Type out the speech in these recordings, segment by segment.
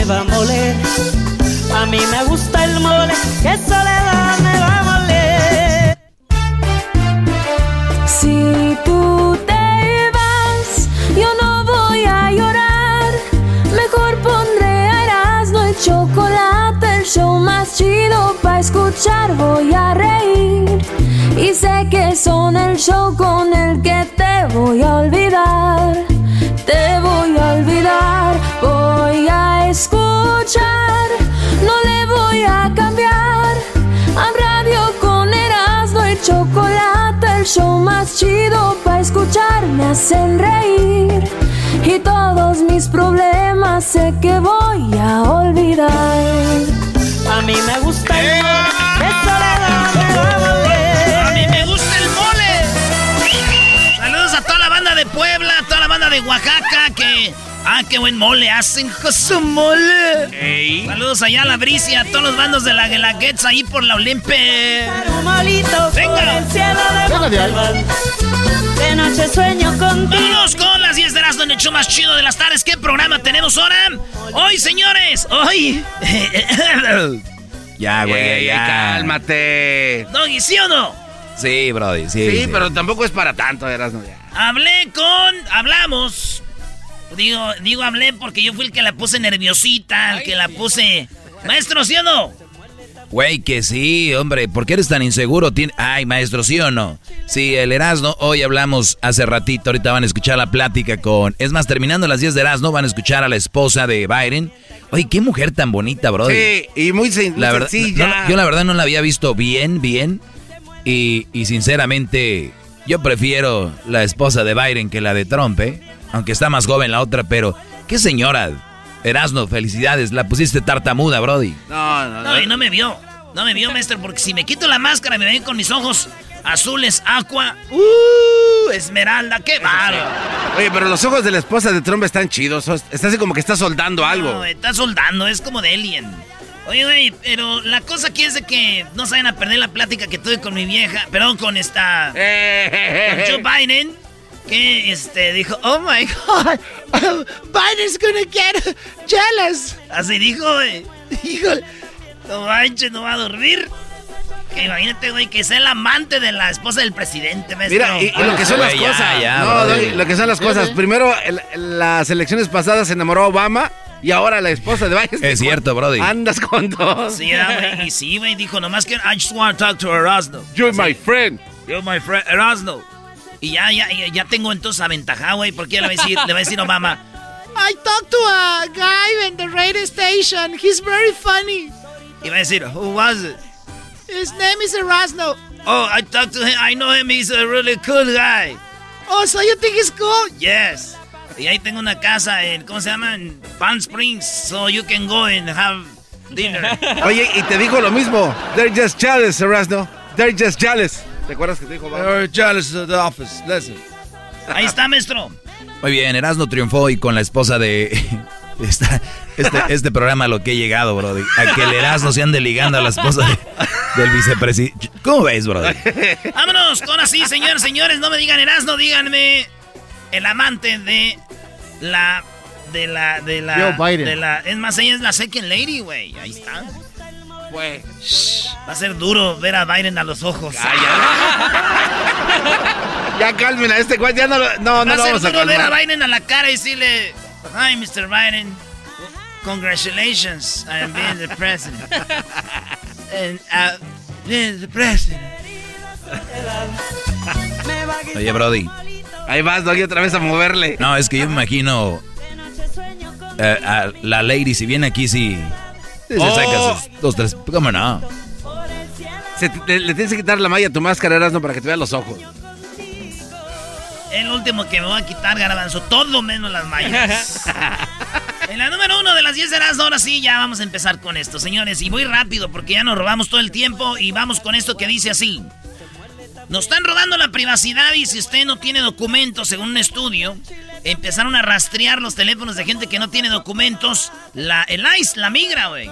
Me va a moler. A mí me gusta el mole, que soledad me va a moler. Si tú te vas, yo no voy a llorar. Mejor pondré a Erasmo y chocolate, el show más chido para escuchar. Voy a reír y sé que son el show con el que te voy a olvidar. Te voy a olvidar, voy a escuchar, no le voy a cambiar. A radio con Erasmo y chocolate, el show más chido para escuchar, me hacen reír. Y todos mis problemas sé que voy a olvidar. A mí me gusta el mole, soledad a moler. ¡A mí me gusta el mole! Saludos a toda la banda de Puebla, a toda la banda de Oaxaca que... ¡Ah, qué buen mole hacen! ¡Josu mole! Saludos allá a la Bricia, a todos los bandos de la Guelaguetza ahí por la Olimpe. Venga. de noche sueño contigo. Vámonos con las 10 de las donde el show más chido de las tardes. ¿Qué programa tenemos ahora? Hoy, señores, hoy... Ya, güey, ya. cálmate. Doggy, ¿sí o no? Sí, Brody, sí. Sí, pero tampoco es para tanto, Erasmo. Ya. Hablé con... Hablamos. Digo, digo hablé porque yo fui el que la puse nerviosita, el que la puse... Maestro, ¿sí o no? Güey, que sí, hombre. ¿Por qué eres tan inseguro? Tien- Ay, maestro, ¿sí o no? Sí, el Erasmo, hoy hablamos hace ratito, ahorita van a escuchar la plática con... Es más, terminando las 10 de Erasmo, van a escuchar a la esposa de Biden. Oye, qué mujer tan bonita, Brody. Sí, y muy, sen- muy La verdad, sencilla. no- yo la verdad no la había visto bien, bien. Y, y sinceramente, yo prefiero la esposa de Biden que la de Trump, ¿eh? Aunque está más joven la otra, pero qué señora. Erasno, felicidades. La pusiste tartamuda, Brody. No, no, No, y no me vio. No me vio, maestro, porque si me quito la máscara me ven con mis ojos azules, aqua, uh, esmeralda, qué bárbaro. Oye, pero los ojos de la esposa de Trump están chidos. Está así como que está soldando algo. No, está soldando, es como de alien. Oye, güey, pero la cosa aquí es de que no se vayan a perder la plática que tuve con mi vieja, perdón, con esta... con Joe Biden, que este, dijo, oh my God, Biden's gonna get jealous. Así dijo, güey. Dijo, no manches, no va a dormir. Que imagínate, güey, que sea el amante de la esposa del presidente, maestro. Mira, y, y lo que son las ya, cosas. ya, no, brother. Doggy, lo que son las cosas. Primero, el- las elecciones pasadas se enamoró Obama y ahora la esposa de Biden. Es cierto, Brody. Andas con dos. Sí, era, güey, y sí, güey, dijo, nomás que I just want to talk to Erasmo. You're my friend. Yo, my friend, Erasmo. Y ya, ya, ya, tengo entonces aventajado, güey, porque le va a decir, le va a decir Obama. I talked to a guy in the radio station. He's very funny. Y va a decir, who was it? His name is Erasmo. Oh, I talked to him. I know him. He's a really cool guy. Oh, so you think he's cool? Yes. Y ahí tengo una casa en, ¿cómo se llama? Palm Springs. So you can go and have dinner. Oye, y te dijo lo mismo. They're just jealous, Erasmo. They're just jealous. ¿Te acuerdas que te dijo Obama? jealous of the office. Listen. Ahí está, maestro. Muy bien, Erasno triunfó y con la esposa de... esta- este, este programa a lo que he llegado, Brody. A que el Erasno se ande ligando a la esposa de- del vicepresidente. ¿Cómo ves, Brody? Vámonos con así, señores, señores. No me digan Erasmo, díganme el amante de la. De la. De la. Joe Biden. De la, es más, ella es la second lady, güey. Ahí está. Güey. Va a ser duro ver a Biden a los ojos. Ya calmen a este güey. Ya no lo, no, Va no a lo ser vamos a duro ver a. Biden a la cara y decirle. Hi, Mr. Biden. Congratulations on being the president. And, uh, being the president. Oye, Brody. Ahí vas, Doggy, otra vez a moverle. No, es que yo me imagino eh, a la lady, si viene aquí, si se Oh. saca sus dos, tres. ¿Cómo no? Se te- te- le tienes que quitar la malla a tu máscara, Erasmo, para que te vean los ojos. El último que me voy a quitar, Garbanzo. Todo menos las mallas. en la número uno de las 10 de las ahora sí, ya vamos a empezar con esto, señores. Y voy rápido porque ya nos robamos todo el tiempo. Y vamos con esto que dice así. Nos están robando la privacidad y si usted no tiene documentos, según un estudio, empezaron a rastrear los teléfonos de gente que no tiene documentos. La, el ICE la migra, güey.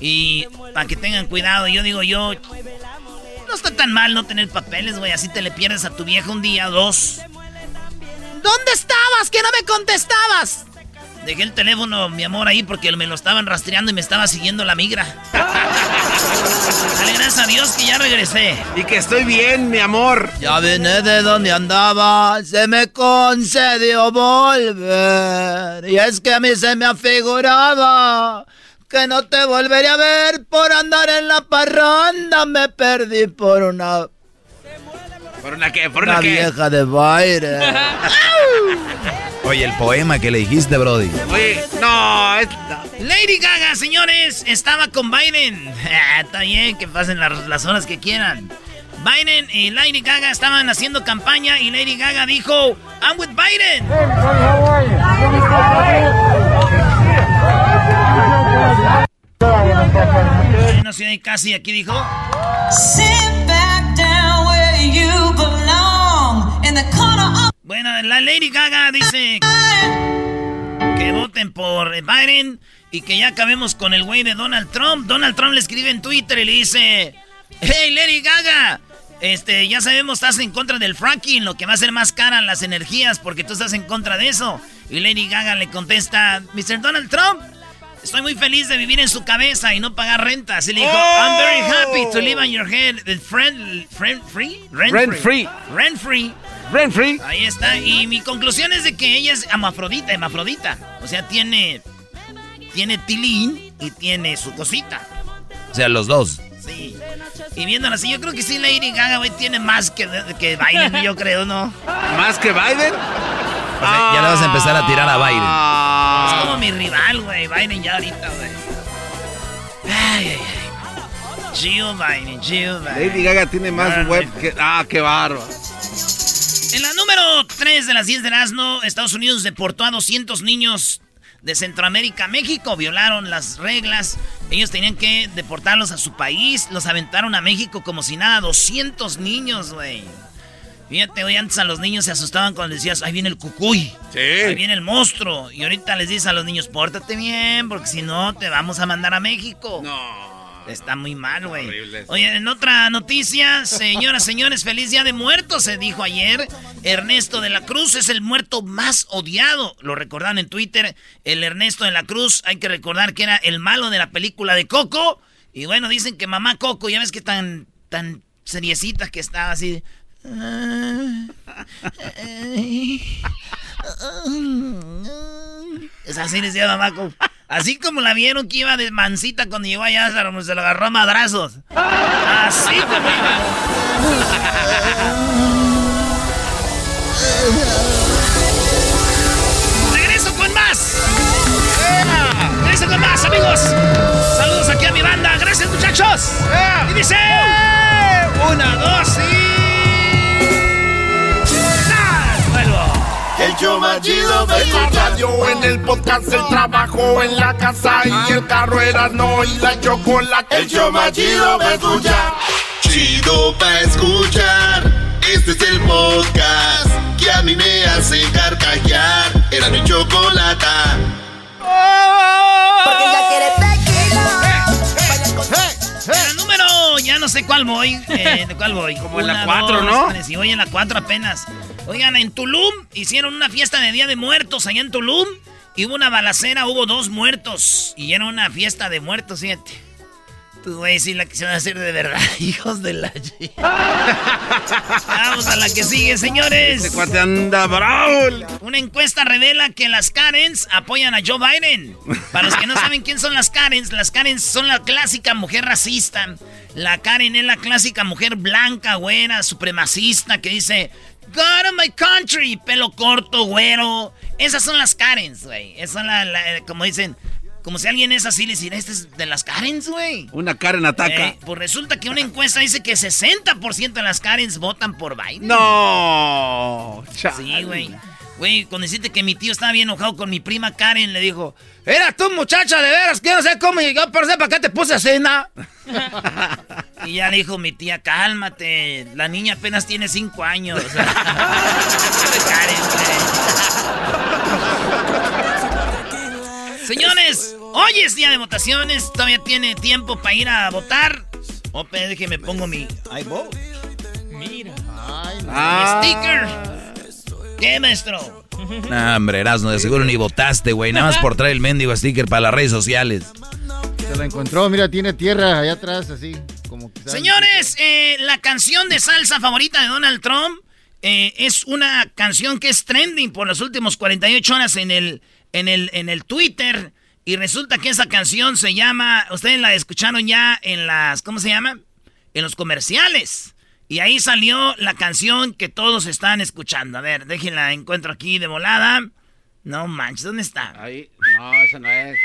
Y para que tengan cuidado, yo digo yo, no está tan mal no tener papeles, güey. Así te le pierdes a tu vieja un día, dos. ¿Dónde estabas? Que no me contestabas. Dejé el teléfono, mi amor, ahí porque me lo estaban rastreando y me estaba siguiendo la migra. Dale gracias a Dios que ya regresé. Y que estoy bien, mi amor. Ya vine de donde andaba, se me concedió volver. Y es que a mí se me afiguraba que no te volvería a ver por andar en la parranda. Me perdí por una, ¿Por una qué? ¿Por una una qué? vieja de baile. Oye, el poema que le dijiste, Brody. Oye, no, es... Lady Gaga, señores, estaba con Biden. Ah, Está bien, que pasen las, las horas que quieran. Biden y Lady Gaga estaban haciendo campaña y Lady Gaga dijo, I'm with Biden. No sé, casi aquí dijo. Bueno, la Lady Gaga dice que voten por Biden y que ya acabemos con el güey de Donald Trump. Donald Trump le escribe en Twitter y le dice, hey Lady Gaga, este, ya sabemos estás en contra del fracking, lo que va a hacer más cara las energías porque tú estás en contra de eso. Y Lady Gaga le contesta, Mr. Donald Trump, estoy muy feliz de vivir en su cabeza y no pagar renta. Así le dijo, I'm very happy to live on your head, friend, friend free, rent, Rent free. rent free. Rent free. Ahí está. Y mi conclusión es de que ella es amafrodita, hermafrodita. O sea, tiene. Tiene tilín y tiene su cosita. O sea, los dos. Sí. Y viéndola así, yo creo que sí, Lady Gaga, güey, tiene más que, que Biden, yo creo, ¿no? ¿Más que Biden? O sea, ya le vas a empezar a tirar a Biden. Ah. Es como mi rival, güey. Biden ya ahorita, güey. Ay, ay, ay. Jill Biden, Jill Biden. Lady Gaga tiene más web que... Ah, qué bárbaro. En la número 3 de las 10 de Erasmo, Estados Unidos deportó a 200 niños de Centroamérica a México. Violaron las reglas. Ellos tenían que deportarlos a su país. Los aventaron a México como si nada. 200 niños, güey. Fíjate, hoy antes a los niños se asustaban cuando les decías, ahí viene el cucuy. Ahí Sí. viene el monstruo. Y ahorita les dices a los niños, pórtate bien, porque si no, te vamos a mandar a México. No. Está muy mal, güey. Oye, en otra noticia, señoras, señores, feliz día de muertos, se dijo ayer. Ernesto de la Cruz es el muerto más odiado. Lo recordaron en Twitter. El Ernesto de la Cruz, hay que recordar que era el malo de la película de Coco. Y bueno, dicen que mamá Coco, ya ves que tan, tan seriecita que estaba así. Es así decía mamá. Así como la vieron que iba de mansita cuando llegó allá, se se lo agarró a madrazos. Así como iba. Regreso con más. Regreso con más, amigos. Saludos aquí a mi banda. Gracias, muchachos. Y dice... Una, dos y... El show más chido de la radio en el podcast, el trabajo en la casa y el carro era no y la chocolate. El show más chido de escuchar. Chido pa' escuchar. Este es el podcast que a mí me hace carcajear. Era mi chocolate. Porque ella quiere ya no sé cuál voy. eh, ¿De cuál voy? Como en la Una, cuatro, dos, ¿no? tres, Y voy en la 4 apenas. Oigan, en Tulum hicieron una fiesta de Día de Muertos allá en Tulum. Y hubo una balacera, hubo dos muertos. Y era una fiesta de muertos, fíjate. Pues, güey, sí la quisieron hacer de verdad, hijos de la... Vamos a la que sigue, señores. Este cuate anda bravo. Una encuesta revela que las Karens apoyan a Joe Biden. Para los que no saben quién son las Karens, las Karens son la clásica mujer racista. La Karen es la clásica mujer blanca, güera, supremacista que dice, God of my country, pelo corto, güero. Esas son las Karens, güey. Esas son la, la- como dicen, como si alguien es así, le decir, este es de las Karens, güey. Una Karen ataca. Eh, pues resulta que una encuesta dice que 60% de las Karens votan por Biden. No. Sí, güey. Güey, cuando deciste que mi tío estaba bien enojado con mi prima Karen, le dijo, era tú muchacha de veras, no sé cómo llegó, pero sé para qué te puse así, ¿no?" y ya le dijo mi tía, cálmate, la niña apenas tiene cinco años. Karen, güey. Señores, hoy es día de votaciones, todavía tiene tiempo para ir a votar. Ope, déjeme pongo mi iVote. Mira. Ah. Mi sticker. ¿Qué, maestro? Nah, hombre, Erasno, de seguro ni votaste, güey. Nada más por traer el mendigo sticker para las redes sociales. Se lo encontró, mira, tiene tierra allá atrás, así, como quizás. Señores, eh, la canción de salsa favorita de Donald Trump eh, es una canción que es trending por las últimas 48 horas en el, en, el, en el Twitter. Y resulta que esa canción se llama, ustedes la escucharon ya en las, ¿cómo se llama? En los comerciales. Y ahí salió la canción que todos están escuchando. A ver, déjenla, encuentro aquí de volada. No manches, ¿dónde está? Ahí. No, esa no es.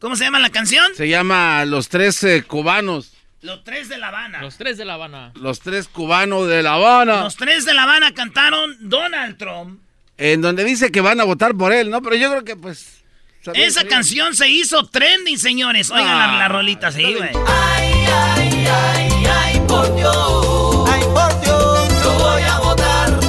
¿Cómo se llama la canción? Se llama Los Tres eh, Cubanos. Los tres de La Habana. Los tres de La Habana. Los Tres Cubanos de La Habana. Los tres de La Habana cantaron Donald Trump. En donde dice que van a votar por él, ¿no? Pero yo creo que pues... Esa canción se hizo trending, señores. Oigan la, la rolita así, güey. Ay, por Dios. Ay, por Dios. Yo voy a votar.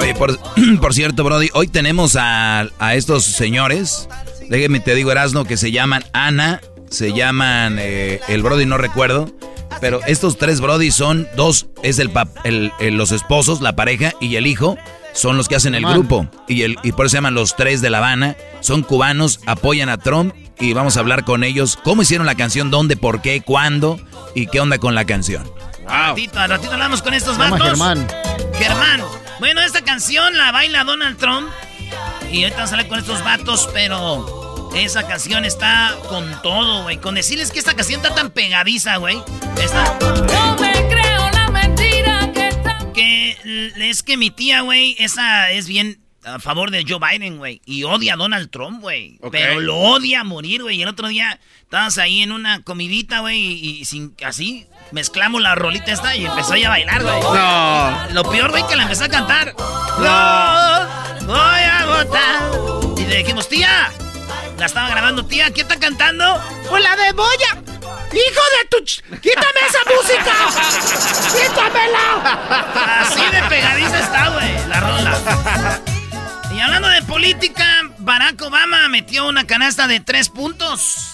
Oye, por, por cierto, Brody, hoy tenemos a, a estos señores. Déjeme te digo, Erasno, que se llaman Ana, se llaman eh, el Brody, no recuerdo. Pero estos tres Brody son dos, es el, pap- el- el- los esposos, la pareja y el hijo, son los que hacen el Man. grupo. Y, el, y por eso se llaman los tres de La Habana. Son cubanos, apoyan a Trump y vamos a hablar con ellos. ¿Cómo hicieron la canción? ¿Dónde? ¿Por qué? ¿Cuándo? ¿Y qué onda con la canción? Al ratito, al ratito hablamos con estos vatos. Germán. Germán. Bueno, esta canción la baila Donald Trump. Y ahorita sale con estos vatos, pero esa canción está con todo, güey. Con decirles que esta canción está tan pegadiza, güey. Está. Que está... Que l- es que mi tía, güey, esa es bien a favor de Joe Biden, güey. Y odia a Donald Trump, güey. Pero lo odia a morir, güey. Y el otro día estábamos ahí en una comidita, güey, y, y sin así mezclamos la rolita esta y empezó ella a bailar, güey. No. Lo peor, güey, que la empezó a cantar. No, voy a votar. Y le dijimos, tía, la estaba grabando, tía, ¿quién está cantando? Pues la de Boya. ¡Hijo de tu... ch- ¡Quítame esa música! ¡Quítamela! Así de pegadiza está, güey, la rola. Y hablando de política, Barack Obama metió una canasta de tres puntos.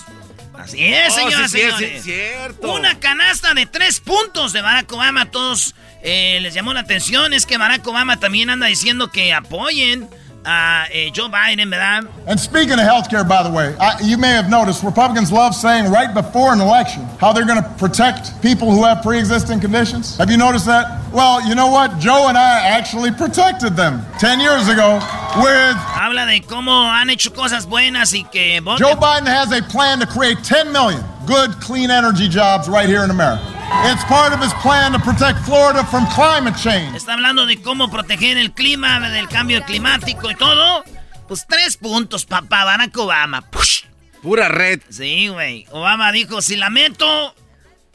Así es, Oh, señoras sí, y sí, señores. sí, cierto. Una canasta de tres puntos de Barack Obama. A todos eh, les llamó la atención. Es que Barack Obama también anda diciendo que apoyen a eh, Joe Biden, ¿verdad? And speaking of healthcare, by the way, I, you may have noticed Republicans love saying right before an election how they're going to protect people who have pre-existing conditions. Have you noticed that? Well, you know what? Joe and I actually protected them 10 years ago with Habla de cómo han hecho cosas buenas y que. Joe Biden has a plan to create 10 million good, clean energy jobs right here in America. It's part of his plan to protect Florida from climate change. Está hablando de cómo proteger el clima, del cambio climático y todo. Pues tres puntos, papá, Barack Obama. Push. Pura red. Sí, güey. Obama dijo, si la meto,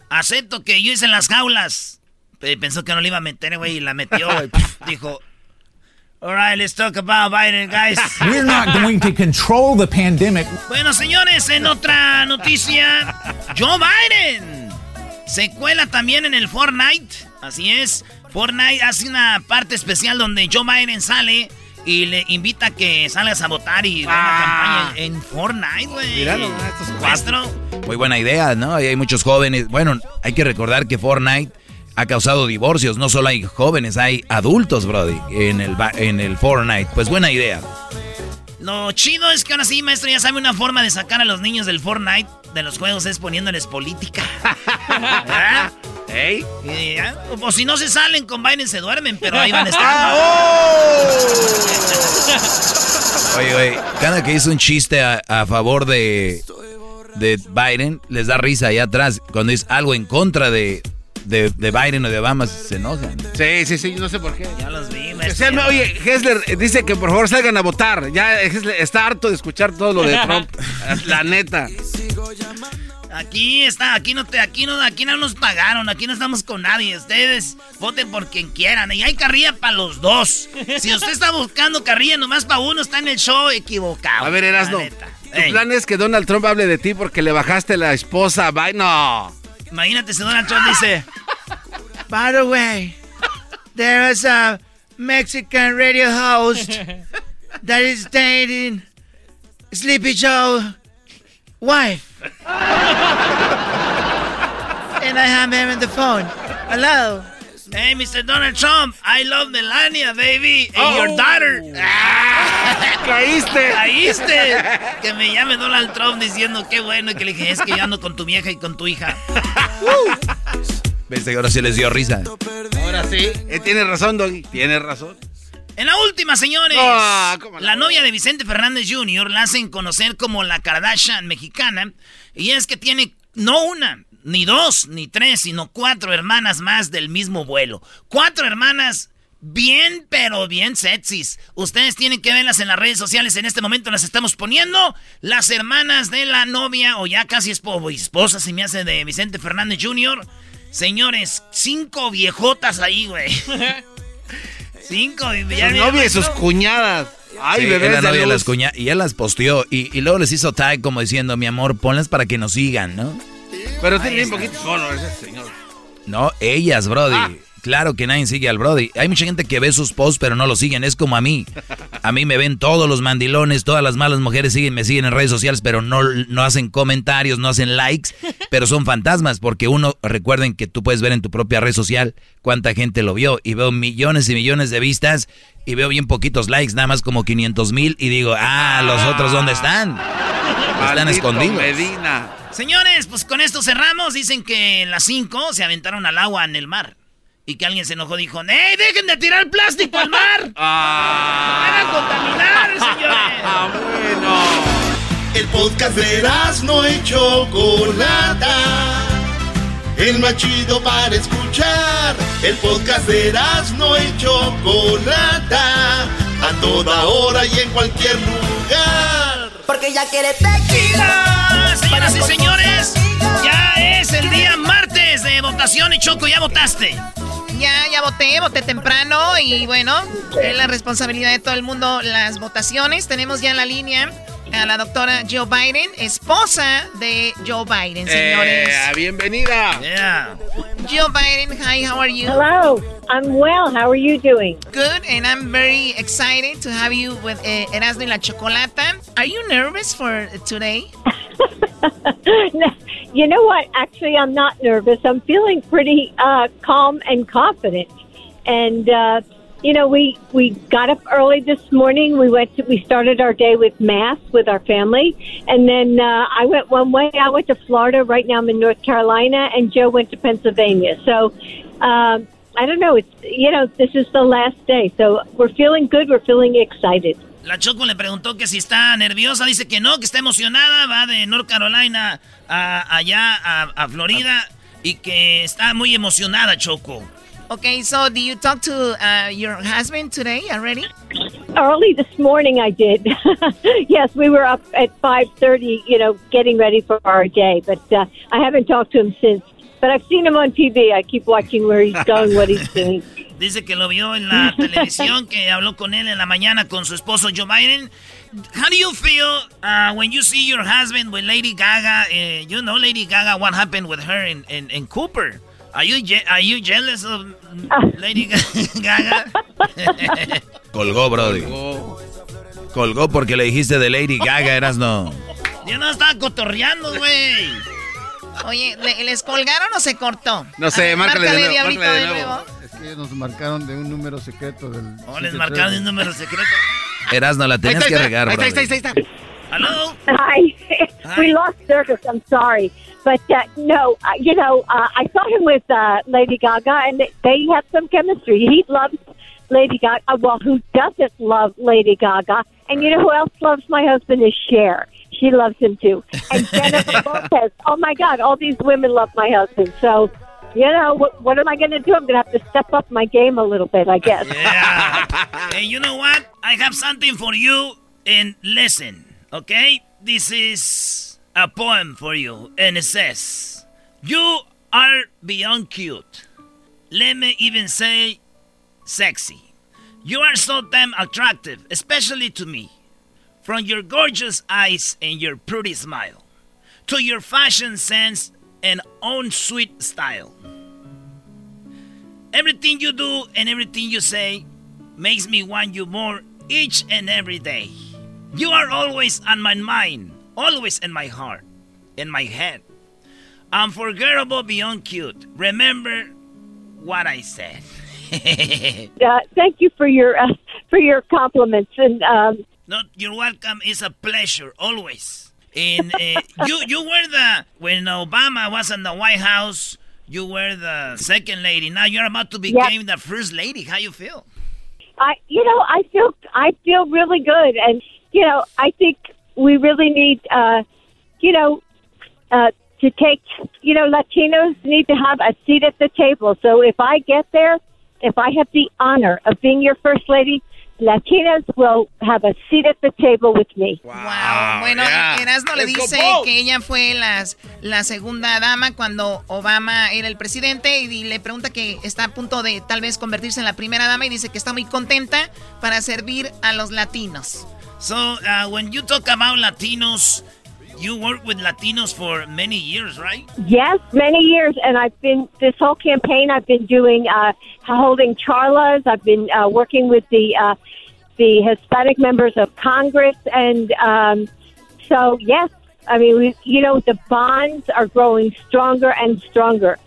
acepto que yo hice las jaulas. Pero pensó que no la iba a meter, güey, y la metió, güey. Puf, dijo, alright, let's talk about Biden, guys. We're not going to control the pandemic. Bueno, señores, en otra noticia, Joe Biden se cuela también en el Fortnite. Así es, Fortnite hace una parte especial donde Joe Biden sale y le invita a que salgas a votar y haga Ah. campaña en Fortnite, güey. Míralo, estos Maestro, Muy buena idea, ¿no? Y hay muchos jóvenes. Bueno, hay que recordar que Fortnite ha causado divorcios. No solo hay jóvenes, hay adultos, Brody, en el, en el Fortnite. Pues buena idea. Lo chido es que ahora sí, maestro, ya sabe una forma de sacar a los niños del Fortnite de los juegos es poniéndoles política. ¿Ah? ¿Ey? O si no se salen con Biden se duermen, pero ahí van a estar. ¡Oh! oye, oye, cada que hizo un chiste a, favor de, de Biden, les da risa allá atrás. Cuando dice algo en contra de, de, Biden o de Obama se enojan. Sí, sí, sí, no sé por qué. Ya los vi, Oye, Hessler dice que por favor salgan a votar. Ya está harto de escuchar todo lo de Trump. la neta. Aquí está, aquí no te, aquí no, aquí no nos pagaron, aquí no estamos con nadie. Ustedes voten por quien quieran. Y hay carrilla para los dos. Si usted está buscando carrilla nomás para uno, está en el show equivocado. A ver, Erasno. Tu plan es que Donald Trump hable de ti porque le bajaste la esposa. Bye, no. Imagínate si Donald Trump dice: By the way, there is a Mexican radio host that is dating Sleepy Joe wife. and I have him on the phone. Hello. Hey, Mr. Donald Trump, I love Melania, baby, and oh. your daughter. ¡Caíste! ¡Caíste! Que me llame Donald Trump diciendo qué bueno y que le dije, es que yo ando con tu vieja y con tu hija. ¿Ves? Ahora sí les dio risa. Ahora sí. Eh, tiene razón, Doggy. Tiene razón. En la última, señores. la, la novia de Vicente Fernández Jr. la hacen conocer como la Kardashian mexicana. Y es que tiene no una, ni dos, ni tres, sino cuatro hermanas más del mismo vuelo. Cuatro hermanas bien, pero bien sexys. Ustedes tienen que verlas en las redes sociales. En este momento las estamos poniendo. Las hermanas de la novia, o ya casi esposa, si me hace de Vicente Fernández Jr. Señores, cinco viejotas ahí, güey. cinco. Ya sus novias y sus cuñadas. Ay, bebé. La novia las cuñadas. Y él las posteó. Y, y, luego les hizo tag como diciendo, mi amor, ponlas para que nos sigan, ¿no? Pero tiene un poquito solo ese señor. No, ellas, Brody. Ah. Claro que nadie sigue al Brody. Hay mucha gente que ve sus posts pero no lo siguen. Es como a mí. A mí me ven todos los mandilones, todas las malas mujeres siguen, me siguen en redes sociales, pero no, no hacen comentarios, no hacen likes, pero son fantasmas porque uno, recuerden que tú puedes ver en tu propia red social cuánta gente lo vio y veo millones y millones de vistas y veo bien poquitos likes, nada más como 500 mil y digo, ah, los otros ¿dónde están? Están escondidos. Medina. Señores, pues con esto cerramos. Dicen que las 5 se aventaron al agua en el mar. Y que alguien se enojó, dijo, ¡Ey, dejen de tirar plástico al mar! ¡Ah! ¡Van a contaminar, señores! ¡Ah, bueno! El podcast de no hecho Chocolata El más chido para escuchar El podcast de no hecho Chocolata A toda hora y en cualquier lugar Porque ya quiere tequila Señoras y señores, ya es el día martes de votación y Choco, ¿ya votaste? Ya, ya voté, voté temprano y bueno, es la responsabilidad de todo el mundo las votaciones. Tenemos ya en la línea a la doctora Joe Biden, esposa de Joe Biden, señores. Eh, bienvenida. Yeah. Joe Biden, hi, how are you? Hello, I'm well. How are you doing? Good, and I'm very excited to have you with uh, Erasmo y la Chocolata. Are you nervous for today? you know what? Actually, I'm not nervous. I'm feeling pretty uh, calm and confident. And uh, you know, we we got up early this morning. We went to we started our day with mass with our family, and then uh, I went one way. I went to Florida. Right now, I'm in North Carolina, and Joe went to Pennsylvania. So. Um, I don't know. It's you know this is the last day, so we're feeling good. We're feeling excited. La Choco le preguntó que si está nerviosa, dice que no, que está emocionada, va de North Carolina a, allá a, a Florida y que está muy emocionada, Choco. Okay, so do you talk to uh, your husband today already? Early this morning, I did. yes, we were up at five thirty, you know, getting ready for our day. But uh, I haven't talked to him since. But I've seen him on TV. I keep watching where he's going, what he's doing. Dice que lo vio en la televisión, que habló con él en la mañana con su esposo Joe Biden. How do you feel uh, when you see your husband with Lady Gaga? Uh, you know Lady Gaga, what happened with her in, in, in Cooper? Are you, are you jealous of Lady Gaga? Colgó, Brody. Colgó. porque le dijiste de Lady Gaga, eras no. Yo no estaba cotorreando, güey. Oye, ¿les colgaron o se cortó? No sé, márcale, de nuevo, de nuevo nos marcaron de un número secreto del. Oh, les marcaron de un número secreto. Erasno, la tenías que regar, Ahí está, ahí está, ahí está. Hello? Hi. we lost service. I'm sorry. But uh, no, uh, you know, uh, I saw him with uh, Lady Gaga, and they, they have some chemistry. He loves Lady Gaga. Uh, well, who doesn't love Lady Gaga? And you know who else loves my husband is Cher. She loves him too. And Jennifer Lopez. Oh my God, all these women love my husband. So, you know, what, what am I going to do? I'm going to have to step up my game a little bit, I guess. Yeah. hey, you know what? I have something for you, and listen, okay? This is a poem for you, and it says, You are beyond cute. Let me even say sexy. You are so damn attractive, especially to me. From your gorgeous eyes and your pretty smile, to your fashion sense and own sweet style. Everything you do and everything you say makes me want you more each and every day. You are always on my mind, always in my heart, in my head. Unforgettable beyond cute. Remember what I said. uh, thank you for your uh, for your compliments and um, no, you're welcome. It's a pleasure always. And uh, you you were the when Obama was in the White House. You were the second lady. Now you're about to become Yep. the first lady. How you feel? I you know I feel I feel really good and you know I think we really need uh you know uh to take you know Latinos need to have a seat at the table. So if I get there if I have the honor of being your first lady Latinas will have a seat at the table with me. Wow, bueno, Erasmo le dice que ella fue las, la segunda dama cuando Obama era el presidente y le pregunta que está a punto de tal vez convertirse en la primera dama y dice que está muy contenta para servir a los latinos. So uh, when you talk about Latinos, you work with Latinos for many years, right? Yes, many years, and I've been this whole campaign. I've been doing uh, holding charlas. I've been uh, working with the uh, the Hispanic members of Congress, and um, so yes, I mean, we, you know, the bonds are growing stronger and stronger,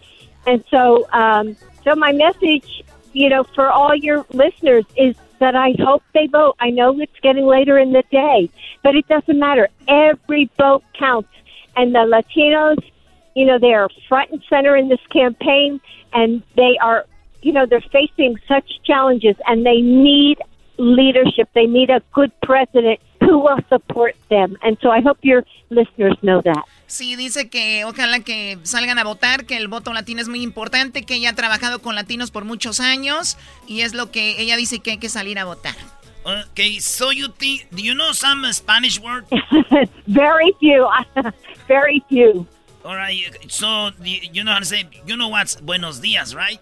and so um, so my message, you know, for all your listeners is that I hope they vote. I know it's getting later in the day, but it doesn't matter. Every vote counts. And the Latinos, you know, they are front and center in this campaign and they are, you know, they're facing such challenges and they need leadership. They need a good president who will support them. And so I hope your listeners know that. Sí, dice que ojalá que salgan a votar, que el voto latino es muy importante, que ella ha trabajado con latinos por muchos años y es lo que ella dice que hay que salir a votar. Okay, so you think, do you know some Spanish word? Very few. Very few. All right, so you you know how to say, you know what's buenos dias, right?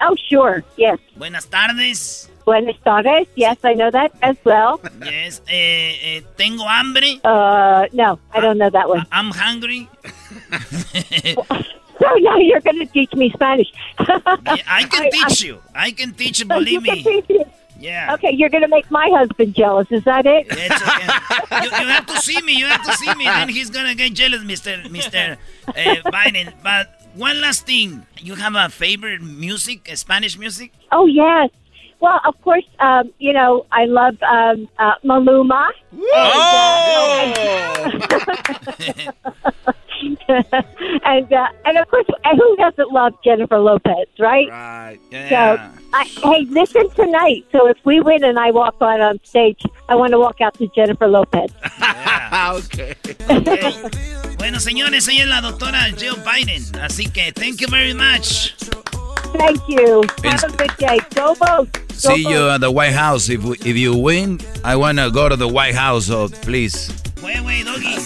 Oh, sure. Yes. Buenas tardes. Buenas tardes. Yes, I know that as well. Yes, eh, eh, tengo hambre. Uh, no, I don't know that one. I'm hungry. So now you're going to teach me Spanish. I can teach you. I can teach you, believe You can me. teach me. Yeah. Okay, you're going to make my husband jealous. Is that it? Okay. you, you have to see me. You have to see me. Then he's gonna get jealous, Mister Mister uh, Biden. But one last thing, you have a favorite music, Spanish music? Oh yes. Well, of course, um, you know I love um, uh, Maluma. And, uh, and uh, and of course, and who doesn't love Jennifer Lopez, right? Right. So, I, hey, listen tonight. So if we win and I walk out on stage, I want to walk out to Jennifer Lopez. okay. Bueno, señores, ella es la doctora Jill Biden. Así que, thank you very much. Thank you. Have a good day. Go vote. Go See you vote. at the White House. If we- if you win, I wanna go to the White House. So please. Güey, güey, doggy.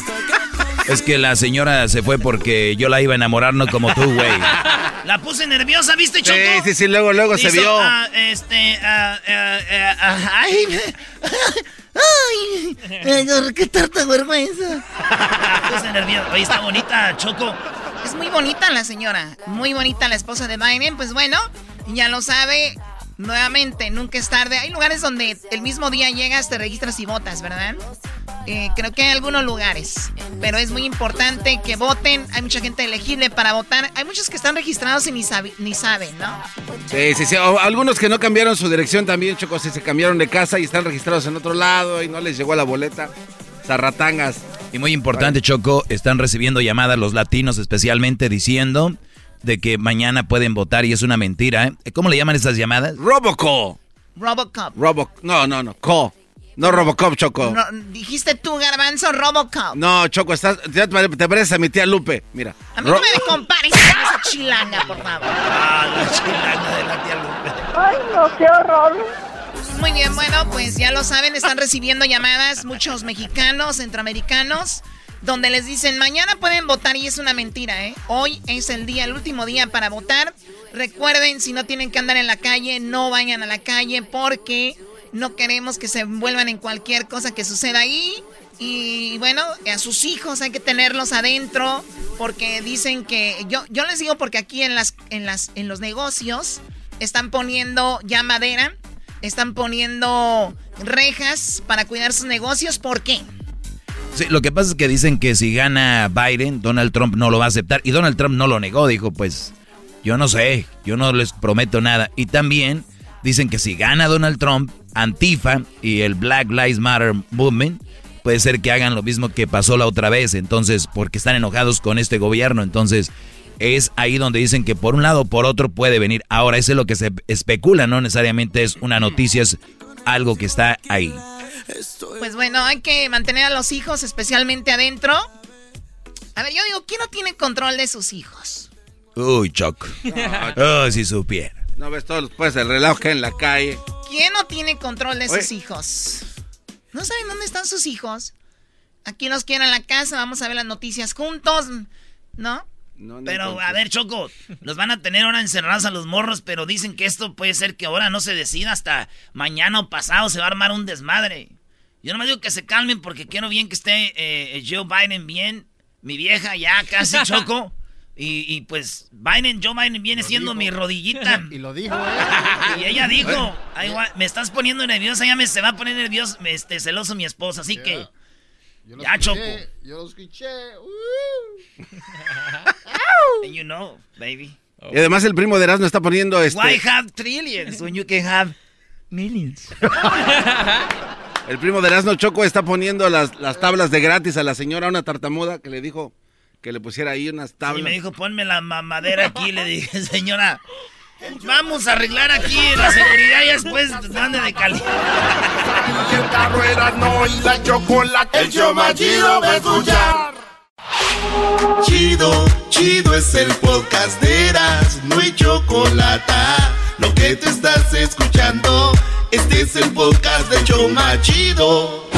Es que la señora se fue porque yo la iba a enamorar, no como tú, güey. La puse nerviosa, ¿viste, Choco? Sí, sí, sí, luego, luego se Hizo, vio. ah, este, ah, ah, ay, ay, qué tanta vergüenza. La puse nerviosa. Oye, está bonita, Choco. Es muy bonita la señora, muy bonita la esposa de Biden. Pues bueno, ya lo sabe. Nuevamente, nunca es tarde. Hay lugares donde el mismo día llegas, te registras y votas, ¿verdad? Eh, creo que hay algunos lugares, pero es muy importante que voten. Hay mucha gente elegible para votar. Hay muchos que están registrados y ni, ni saben, ¿no? Sí, sí, sí. algunos que no cambiaron su dirección también, chocos, y se cambiaron de casa y están registrados en otro lado y no les llegó la boleta. Zarratangas. Y muy importante, Choco, están recibiendo llamadas los latinos especialmente diciendo de que mañana pueden votar y es una mentira. ¿eh? ¿Cómo le llaman estas llamadas? Robocall. Robocop. Robo, no, no, no, call. No Robocop, Choco. No, dijiste tú, Garbanzo, Robocop. No, Choco, estás, te, te pareces a mi tía Lupe. Mira. A mí no me compares con esa chilanga, por favor. Ah, la chilanga de la tía Lupe. Ay, no, qué horror. Muy bien, bueno, pues ya lo saben, están recibiendo llamadas muchos mexicanos, centroamericanos, donde les dicen, mañana pueden votar y es una mentira, ¿eh? Hoy es el día, el último día para votar. Recuerden, si no tienen que andar en la calle, no vayan a la calle porque no queremos que se envuelvan en cualquier cosa que suceda ahí. Y bueno, a sus hijos hay que tenerlos adentro porque dicen que yo yo les digo porque aquí en las en las en los negocios están poniendo ya madera, están poniendo rejas para cuidar sus negocios, ¿por qué? Sí, lo que pasa es que dicen que si gana Biden, Donald Trump no lo va a aceptar y Donald Trump no lo negó, dijo, pues yo no sé, yo no les prometo nada. Y también dicen que si gana Donald Trump, Antifa y el Black Lives Matter Movement, puede ser que hagan lo mismo que pasó la otra vez, entonces, porque están enojados con este gobierno, entonces es ahí donde dicen que por un lado o por otro puede venir. Ahora, eso es lo que se especula, no necesariamente es una noticia, algo que está ahí. Pues bueno, hay que mantener a los hijos especialmente adentro. A ver, yo digo, ¿quién no tiene control de sus hijos? Uy, Choc. oh, si supiera. No ves todos pues el reloj que en la calle. ¿Quién no tiene control de sus hijos? ¿No saben dónde están sus hijos? Aquí nos quieren en la casa, vamos a ver las noticias juntos, ¿no? Pero, a ver, Choco, los van a tener ahora encerrados a los morros, pero dicen que esto puede ser que ahora no se decida hasta mañana o pasado, se va a armar un desmadre. Yo no me digo que se calmen porque quiero bien que esté eh, Joe Biden bien, mi vieja ya casi Choco. Y, pues Biden, Joe Biden viene siendo mi rodillita. y lo dijo, ¿eh? Y ella dijo, me estás poniendo nerviosa, ya me se va a poner nervioso, este, celoso mi esposa, así que... ya, Choco. Yo lo escuché. And you know, baby. Y además el primo de Erasmo está poniendo este... Why have trillions when you can have millions? el primo de Erasmo Choco está poniendo las, las tablas de gratis a la señora, una tartamuda que le dijo que le pusiera ahí unas tablas. Y me dijo, ponme la mamadera aquí. le dije, señora, vamos a arreglar aquí la seguridad y después mande de calidad. el carro era no y la chocolate. El show más chido va a escuchar. Chido, chido es el podcast de Eras, no hay chocolate. Lo que te estás escuchando, este es el podcast de Choma Chido.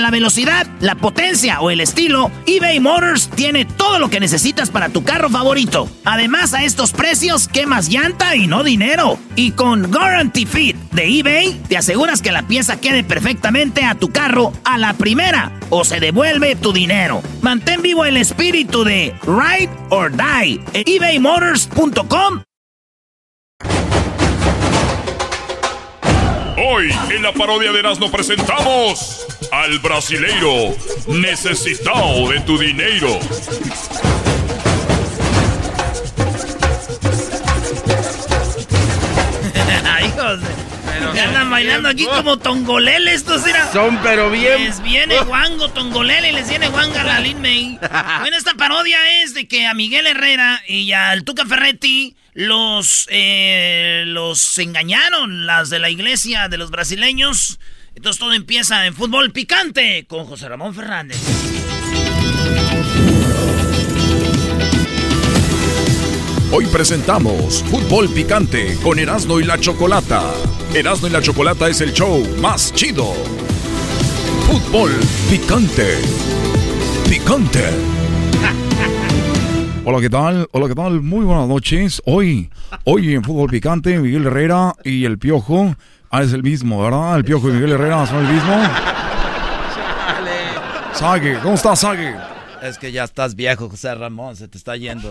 la velocidad, la potencia o el estilo, eBay Motors tiene todo lo que necesitas para tu carro favorito. Además, a estos precios, quemas llanta y no dinero. Y con Guarantee Fit de eBay, te aseguras que la pieza quede perfectamente a tu carro a la primera o se devuelve tu dinero. Mantén vivo el espíritu de Ride or Die en ebaymotors.com Hoy en la parodia de Erasmo presentamos al brasileiro necesitado de tu dinero. andan bailando aquí como tongolele estos, mira. Son pero bien. Les viene guango, tongolele y les viene guanga la Lin May. Bueno, esta parodia es de que a Miguel Herrera y al Tuca Ferretti los, eh, los engañaron, las de la iglesia de los brasileños. Entonces todo empieza en fútbol picante con José Ramón Fernández. Hoy presentamos Fútbol Picante con Erasmo y la Chocolata. Erasmo y la Chocolata es el show más chido. Fútbol Picante. Picante. Hola, ¿qué tal? Hola, ¿qué tal? Muy buenas noches. Hoy, hoy en Fútbol Picante, Miguel Herrera y el Piojo. Ah, es el mismo, ¿verdad? El Piojo y Miguel Herrera son el mismo. Sague, ¿cómo estás, Sague? Es que ya estás viejo, José Ramón, se te está yendo.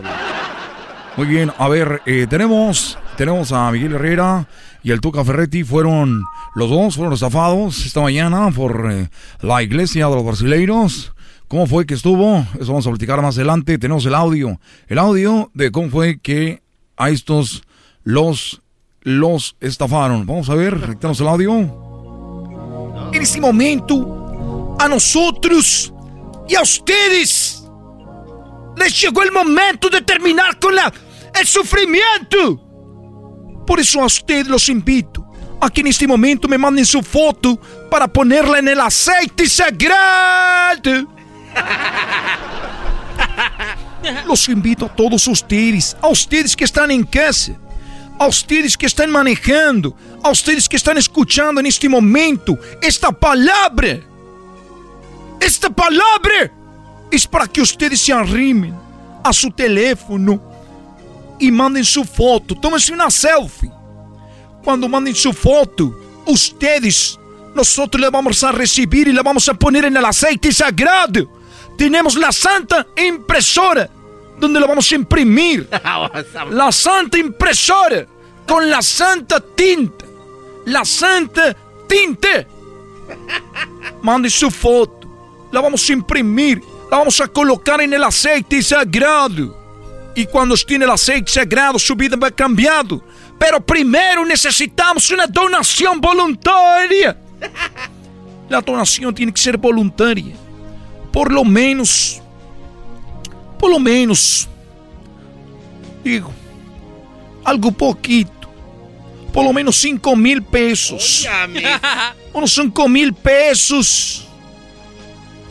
Muy bien, a ver, eh, tenemos, tenemos a Miguel Herrera y el Tuca Ferretti, fueron, los dos fueron estafados esta mañana por eh, la iglesia de los brasileiros. ¿Cómo fue que estuvo? Eso vamos a platicar más adelante. Tenemos el audio, el audio de cómo fue que a estos los, los estafaron. Vamos a ver, tenemos el audio. En este momento, a nosotros y a ustedes les llegó el momento de terminar con la, el sufrimiento. Por eso a ustedes los invito a que en este momento me manden su foto para ponerla en el aceite sagrado. Los invito a todos ustedes, a ustedes que están en casa, a ustedes que están manejando, a ustedes que están escuchando en este momento esta palabra. Esta palabra es para que ustedes se arrimen a su teléfono y manden su foto. Tómense una selfie. Cuando manden su foto, ustedes, nosotros le vamos a recibir y le vamos a poner en el aceite sagrado. Tenemos la santa impresora donde lo vamos a imprimir. La santa impresora con la santa tinta. La santa tinta. Mande su foto. La vamos a imprimir la vamos a colocar en el aceite sagrado. Y cuando esté en el aceite sagrado, su vida va cambiando. Pero primero necesitamos una donación voluntaria. La donación tiene que ser voluntaria. Por lo menos, por lo menos, digo, algo poquito. Por lo menos 5 mil pesos. Unos 5 mil pesos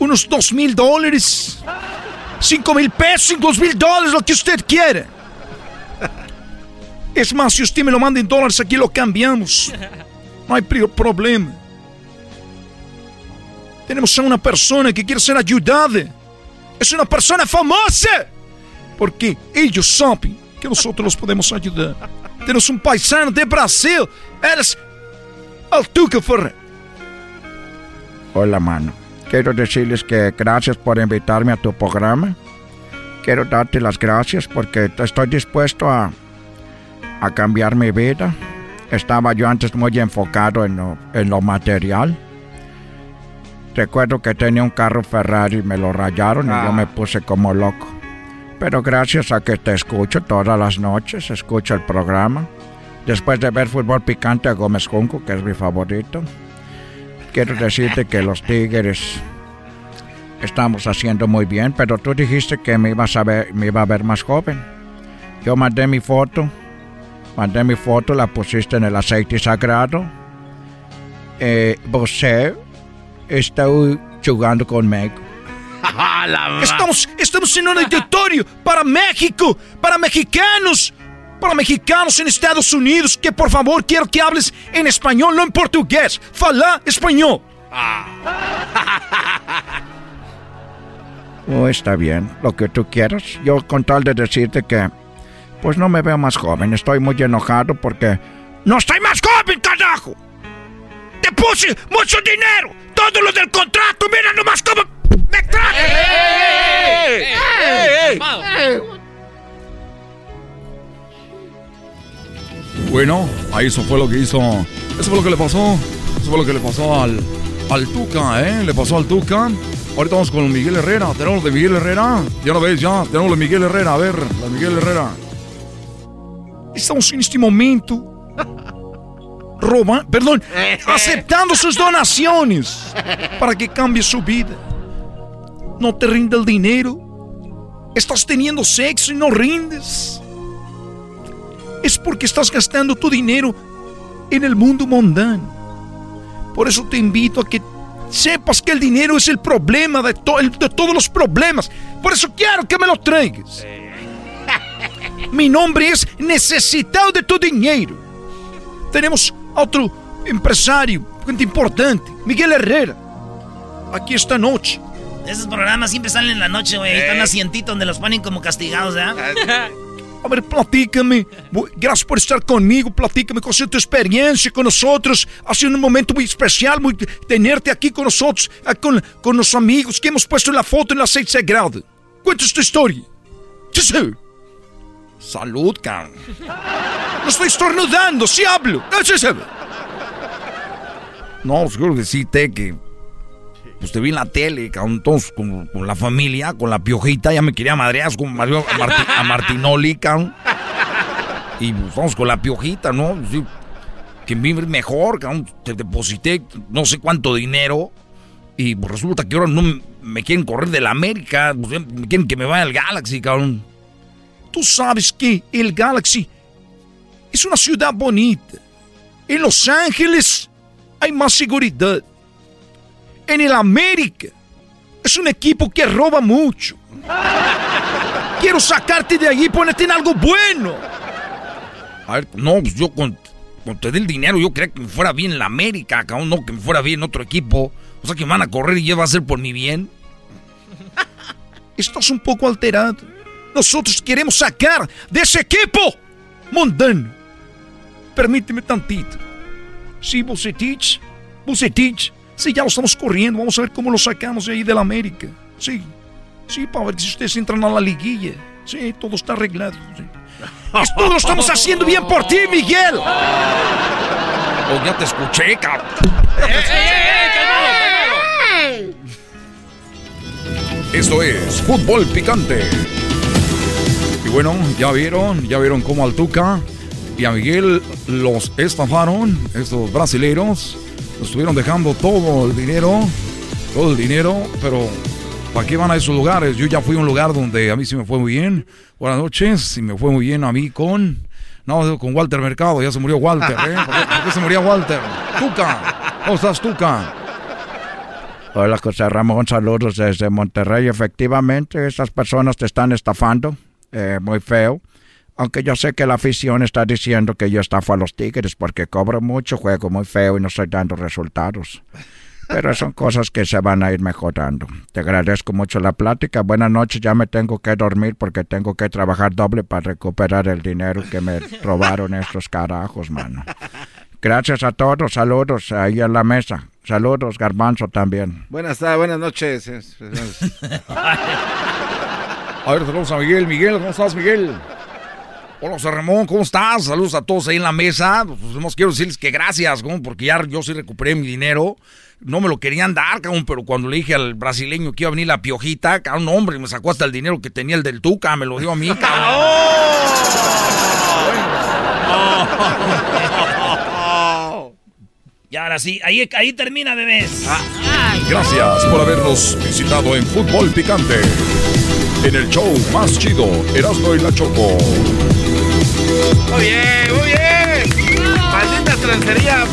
unos dos mil dólares, cinco mil pesos, dos mil dólares, lo que usted quiera. Es más, si usted me lo manda en dólares, aquí lo cambiamos. No hay problema. Tenemos a una persona que quiere ser ayudada. Es una persona famosa. Porque ellos saben que nosotros los podemos ayudar. Tenemos un paisano de Brasil. Él es el. Hola, mano. Quiero decirles que gracias por invitarme a tu programa. Quiero darte las gracias porque estoy dispuesto a, a cambiar mi vida. Estaba yo antes muy enfocado en lo, en lo material. Recuerdo que tenía un carro Ferrari y me lo rayaron y yo ah. me puse como loco. Pero gracias a que te escucho todas las noches, escucho el programa. Después de ver fútbol picante a Gómez Junco, que es mi favorito quiero decirte que los Tigres estamos haciendo muy bien, pero tú dijiste que me ibas a ver, me iba a ver más joven. Yo mandé mi foto, mandé mi foto, la pusiste en el aceite sagrado. Eh, você está jugando conmigo. estamos, estamos en un auditorio para México, para mexicanos para mexicanos en Estados Unidos que por favor quiero que hables en español, no en portugués. Fala español. Oh, está bien, lo que tú quieras. Yo con tal de decirte que, pues no me veo más joven, estoy muy enojado porque... No estoy más joven, carajo. Te puse mucho dinero, todo lo del contrato, mira nomás cómo me trae. Bueno, ahí eso fue lo que hizo. Eso fue lo que le pasó. Eso fue lo que le pasó al, al Tuca, ¿eh? Le pasó al Tuca. Ahorita vamos con Miguel Herrera. Tenemos de Miguel Herrera. Ya lo ves, ya. Tenemos de Miguel Herrera. A ver, la Miguel Herrera. Estamos en este momento roba, perdón, aceptando sus donaciones para que cambie su vida. No te rinde el dinero. Estás teniendo sexo y no rindes. Es porque estás gastando tu dinero en el mundo mundano. Por eso te invito a que sepas que el dinero es el problema de, de todos los problemas. Por eso quiero que me lo traigas. Mi nombre es Necesitado de tu dinero. Tenemos otro empresario, gente importante, Miguel Herrera. Aquí esta noche. Esos programas siempre salen en la noche, güey. Hay un asientito donde los ponen como castigados, ¿eh? A ver, platícame. Gracias por estar conmigo. Platícame con tu experiencia con nosotros. Ha sido un momento muy especial, muy tenerte aquí con nosotros, con, con los amigos que hemos puesto la foto en la aceite sagrado. Cuéntanos tu historia. Salud, cabrón. No estoy estornudando, sí hablo. No, quiero decirte que pues te vi en la tele, cabrón, con, la familia, con la piojita, ya me quería madrear con Mario, a, Martinoli, cabrón. Y pues vamos con la piojita, ¿no? Sí, que vive mejor, cabrón. Te deposité no sé cuánto dinero. Y pues resulta que ahora no me quieren correr de la América. Pues, quieren que me vaya al Galaxy, cabrón. Tú sabes que el Galaxy es una ciudad bonita. En Los Ángeles hay más seguridad en el América. Es un equipo que roba mucho. Quiero sacarte de allí y ponerte en algo bueno. A ver, no, pues yo con, te dé el dinero, yo creía que me fuera bien en la América, cabrón, no que me fuera bien en otro equipo. O sea que me van a correr y ya va a ser por mi bien. Estás un poco alterado. Nosotros queremos sacar de ese equipo mundano. Permíteme tantito. Sí, Bucetich, Bucetich Sí, ya lo estamos corriendo. Vamos a ver cómo lo sacamos de ahí de la América. Sí, sí, para ver si ustedes entran a la liguilla. Sí, todo está arreglado. Esto lo estamos haciendo bien por ti, Miguel. Oh, ya te escuché, cabrón. Esto es Fútbol Picante. Y bueno, ya vieron, ya vieron cómo al Tuca y a Miguel los estafaron, estos brasileños estuvieron dejando todo el dinero, todo el dinero, pero ¿para qué van a esos lugares? Yo ya fui a un lugar donde a mí sí me fue muy bien. Buenas noches, y me fue muy bien a mí con... No, con Walter Mercado, ya se murió Walter, ¿eh? ¿Por qué, se murió Walter? Tuca, ¿cómo estás, Tuca? Hola, José Ramón, saludos desde Monterrey. Efectivamente, estas personas te están estafando, eh, muy feo. Aunque yo sé que la afición está diciendo que yo estafo a los Tigres porque cobro mucho, juego muy feo y no estoy dando resultados. Pero son cosas que se van a ir mejorando. Te agradezco mucho la plática. Buenas noches, ya me tengo que dormir porque tengo que trabajar doble para recuperar el dinero que me robaron estos carajos, mano. Gracias a todos, saludos ahí en la mesa. Saludos, Garbanzo también. Buenas tardes, buenas noches. a ver, saludos a Miguel. Miguel, ¿cómo estás, Miguel? Hola, José Ramón, ¿cómo estás? Saludos a todos ahí en la mesa. Pues, quiero decirles que gracias, porque ya yo sí recuperé mi dinero. No me lo querían dar, cabrón, pero cuando le dije al brasileño que iba a venir la piojita, cabrón, hombre, me sacó hasta el dinero que tenía el del Tuca, me lo dio a mí, cabrón. Y ahora sí, ahí, ahí termina, bebés. Gracias por habernos visitado en Fútbol Picante en el show más chido, Erasmo y la Choco. Muy bien, muy bien. Maldita trancería.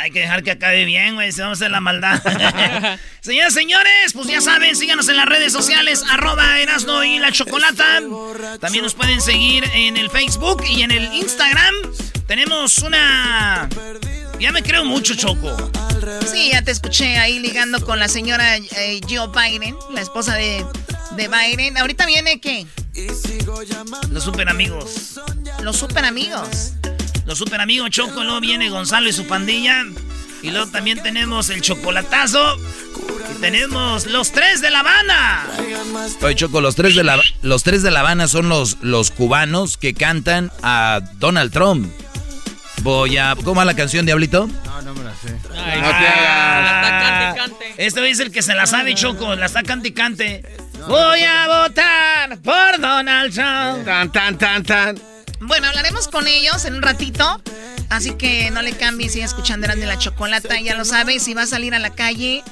Hay que dejar que acabe bien, güey, se vamos a hacer la maldad. Señoras, señores, pues ya saben, síganos en las redes sociales, arroba Erasno y la Chocolata. También nos pueden seguir en el Facebook y en el Instagram. Tenemos una ya me creo mucho, Choco. Sí, ya te escuché ahí ligando con la señora eh, Joe Biden, la esposa de, de Biden. ¿Ahorita viene qué? Los super amigos. Los super amigos. Los super amigos Choco, luego viene Gonzalo y su pandilla. Y luego también tenemos el chocolatazo. Y tenemos los tres de La Habana. Oye, Choco, los tres de La, los tres de la Habana son los, los cubanos que cantan a Donald Trump. Voy a. ¿Cómo va la canción, Diablito? No, no me la sé. Ay, no, la está cante, cante. Este es el que se la sabe, Choco. La está cante cante. Voy a votar por Donald Trump. Tan, tan, tan, tan. Bueno, hablaremos con ellos en un ratito. Así que no le cambies, sigue escuchando de la Chocolata. Ya lo sabes, si va a salir a la calle,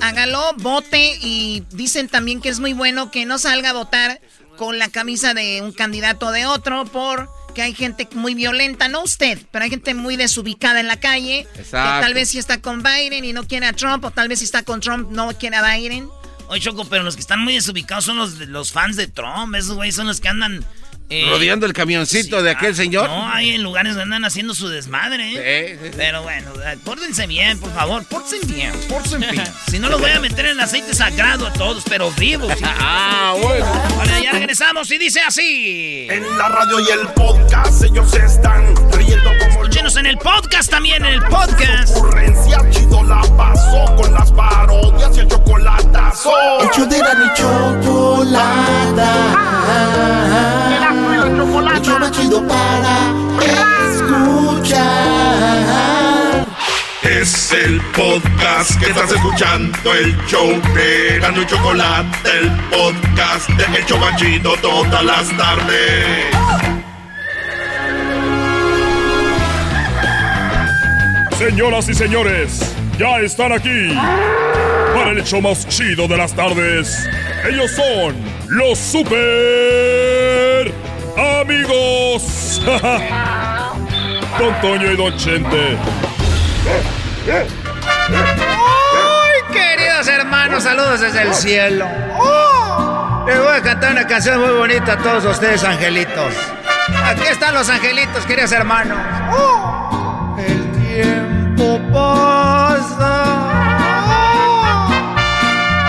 hágalo, vote. Y dicen también que es muy bueno que no salga a votar con la camisa de un candidato o de otro porque hay gente muy violenta, no usted, pero hay gente muy desubicada en la calle. Que tal vez si está con Biden y no quiere a Trump, o tal vez si está con Trump no quiere a Biden. Oye, Choco, pero los que están muy desubicados son los, los fans de Trump. Esos güeyes son los que andan eh, Rodeando el camioncito de aquel señor. No, hay en lugares donde andan haciendo su desmadre. ¿eh? Pero bueno, pórtense bien, por favor. Pórtense bien. Pórtense bien. si no los voy a meter en aceite sagrado a todos, pero vivos. ah, bueno. Bueno, ya regresamos y dice así. En la radio y el podcast ellos están riendo como... Escúchenos en el podcast también, en el podcast. Ocurrencia chido la pasó con las parodias y el chocolatazo. Hecho de la chocolata hecho más chido para escuchar. Es el podcast que estás escuchando, el show de Gano y Chocolate, el podcast de El Chocachito todas las tardes. Señoras y señores, ya están aquí para el show más chido de las tardes. Ellos son los super amigos. Don Toño y Don Chente. ¡Ay, queridos hermanos! Saludos desde el cielo. Les voy a cantar una canción muy bonita a todos ustedes, angelitos. Aquí están los angelitos, queridos hermanos. El tiempo pasa.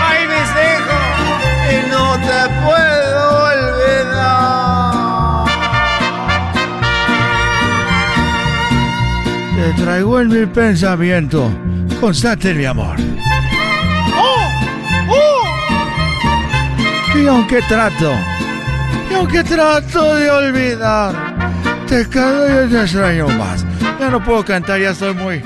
¡Ay, mis hijos! Y no te puedo traigo en mi pensamiento constante mi amor. ¡Oh! ¡Oh! Y aunque trato, y aunque trato de olvidar, te cada día te extraño más. Ya no puedo cantar, ya estoy muy,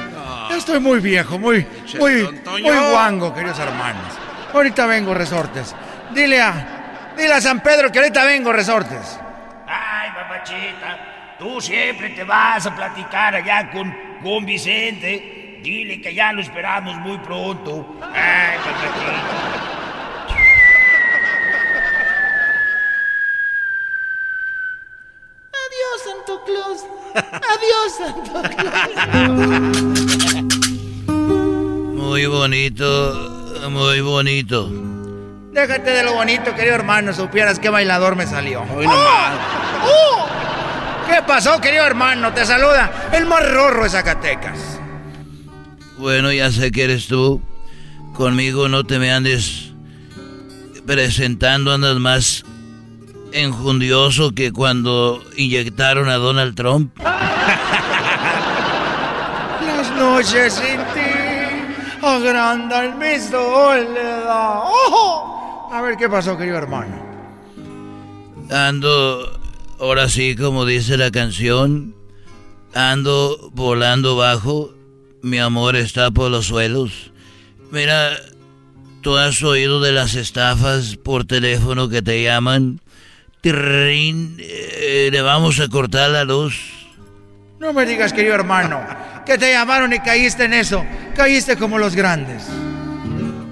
ya estoy muy viejo, muy, muy, muy guango, queridos hermanos. Ahorita vengo, resortes. Dile a, dile a San Pedro que ahorita vengo, resortes. Ay, papachita, tú siempre te vas a platicar allá con con Vicente. Dile que ya lo esperamos muy pronto. Ay, Adiós, Santo Claus. Adiós, Santo Claus. Muy bonito, muy bonito. Déjate de lo bonito, querido hermano. Supieras qué bailador me salió. Hoy nomás. ¡Oh! ¿Qué pasó, querido hermano? Te saluda el más rorro de Zacatecas. Bueno, ya sé que eres tú. Conmigo no te me andes presentando, andas más enjundioso que cuando inyectaron a Donald Trump. Las noches sin ti agrandan mi soledad. ¡Oh! A ver qué pasó, querido hermano. Ando Ahora sí, como dice la canción, ando volando bajo, mi amor está por los suelos. Mira, tú has oído de las estafas por teléfono que te llaman. Eh, le vamos a cortar la luz. No me digas, querido hermano, que te llamaron y caíste en eso. Caíste como los grandes.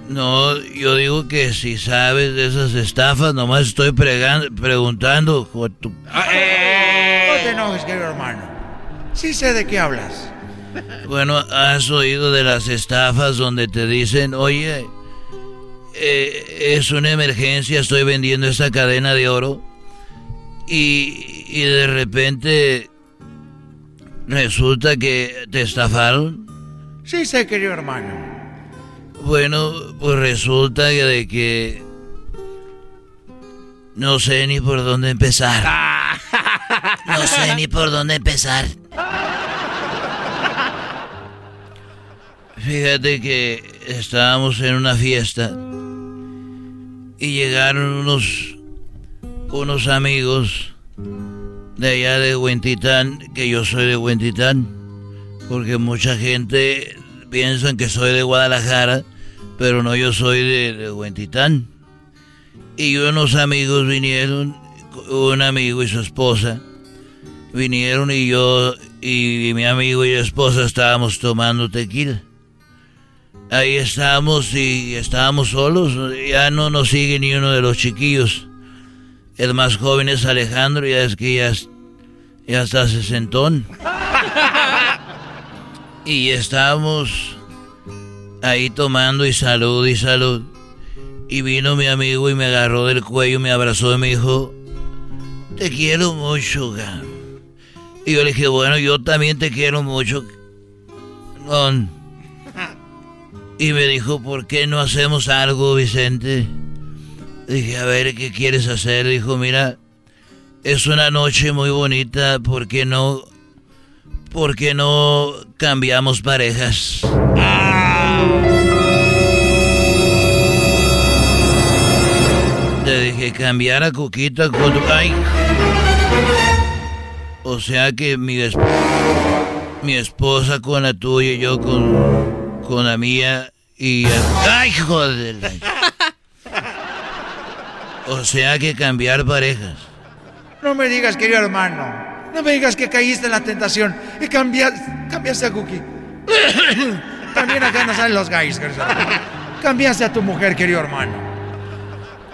No, yo digo que si sabes de esas estafas, nomás estoy preguntando. Ah, eh. No te enojes, querido hermano. Sí sé de qué hablas. Bueno, ¿has oído de las estafas donde te dicen, oye, eh, es una emergencia, estoy vendiendo esta cadena de oro? Y, y de repente resulta que te estafaron. Sí sé, querido hermano. Bueno, pues resulta de que no sé ni por dónde empezar. No sé ni por dónde empezar. Fíjate que estábamos en una fiesta y llegaron unos unos amigos de allá de Huentitán, que yo soy de Huentitán, porque mucha gente piensa que soy de Guadalajara pero no, yo soy de, de Huentitán. Y unos amigos vinieron, un amigo y su esposa, vinieron y yo y mi amigo y esposa estábamos tomando tequila. Ahí estábamos y estábamos solos, ya no nos sigue ni uno de los chiquillos. El más joven es Alejandro, ya es que ya, ya está sesentón. Y estábamos ahí tomando y salud y salud. Y vino mi amigo y me agarró del cuello, me abrazó y me dijo, te quiero mucho, Gam. Y yo le dije, bueno, yo también te quiero mucho. Y me dijo, ¿por qué no hacemos algo, Vicente? Dije, a ver, ¿qué quieres hacer? Dijo, mira, es una noche muy bonita, ¿por qué no? ¿Por qué no cambiamos parejas? Le dije, cambiar a Coquita con... Ay. O sea que mi, mi esposa con la tuya y yo con, con la mía y... ¡Ay, joder! O sea que cambiar parejas. No me digas, querido hermano. No me digas que caíste en la tentación y cambiaste, cambiaste a Cookie. También acá no salen los querido. Cambiaste a tu mujer, querido hermano.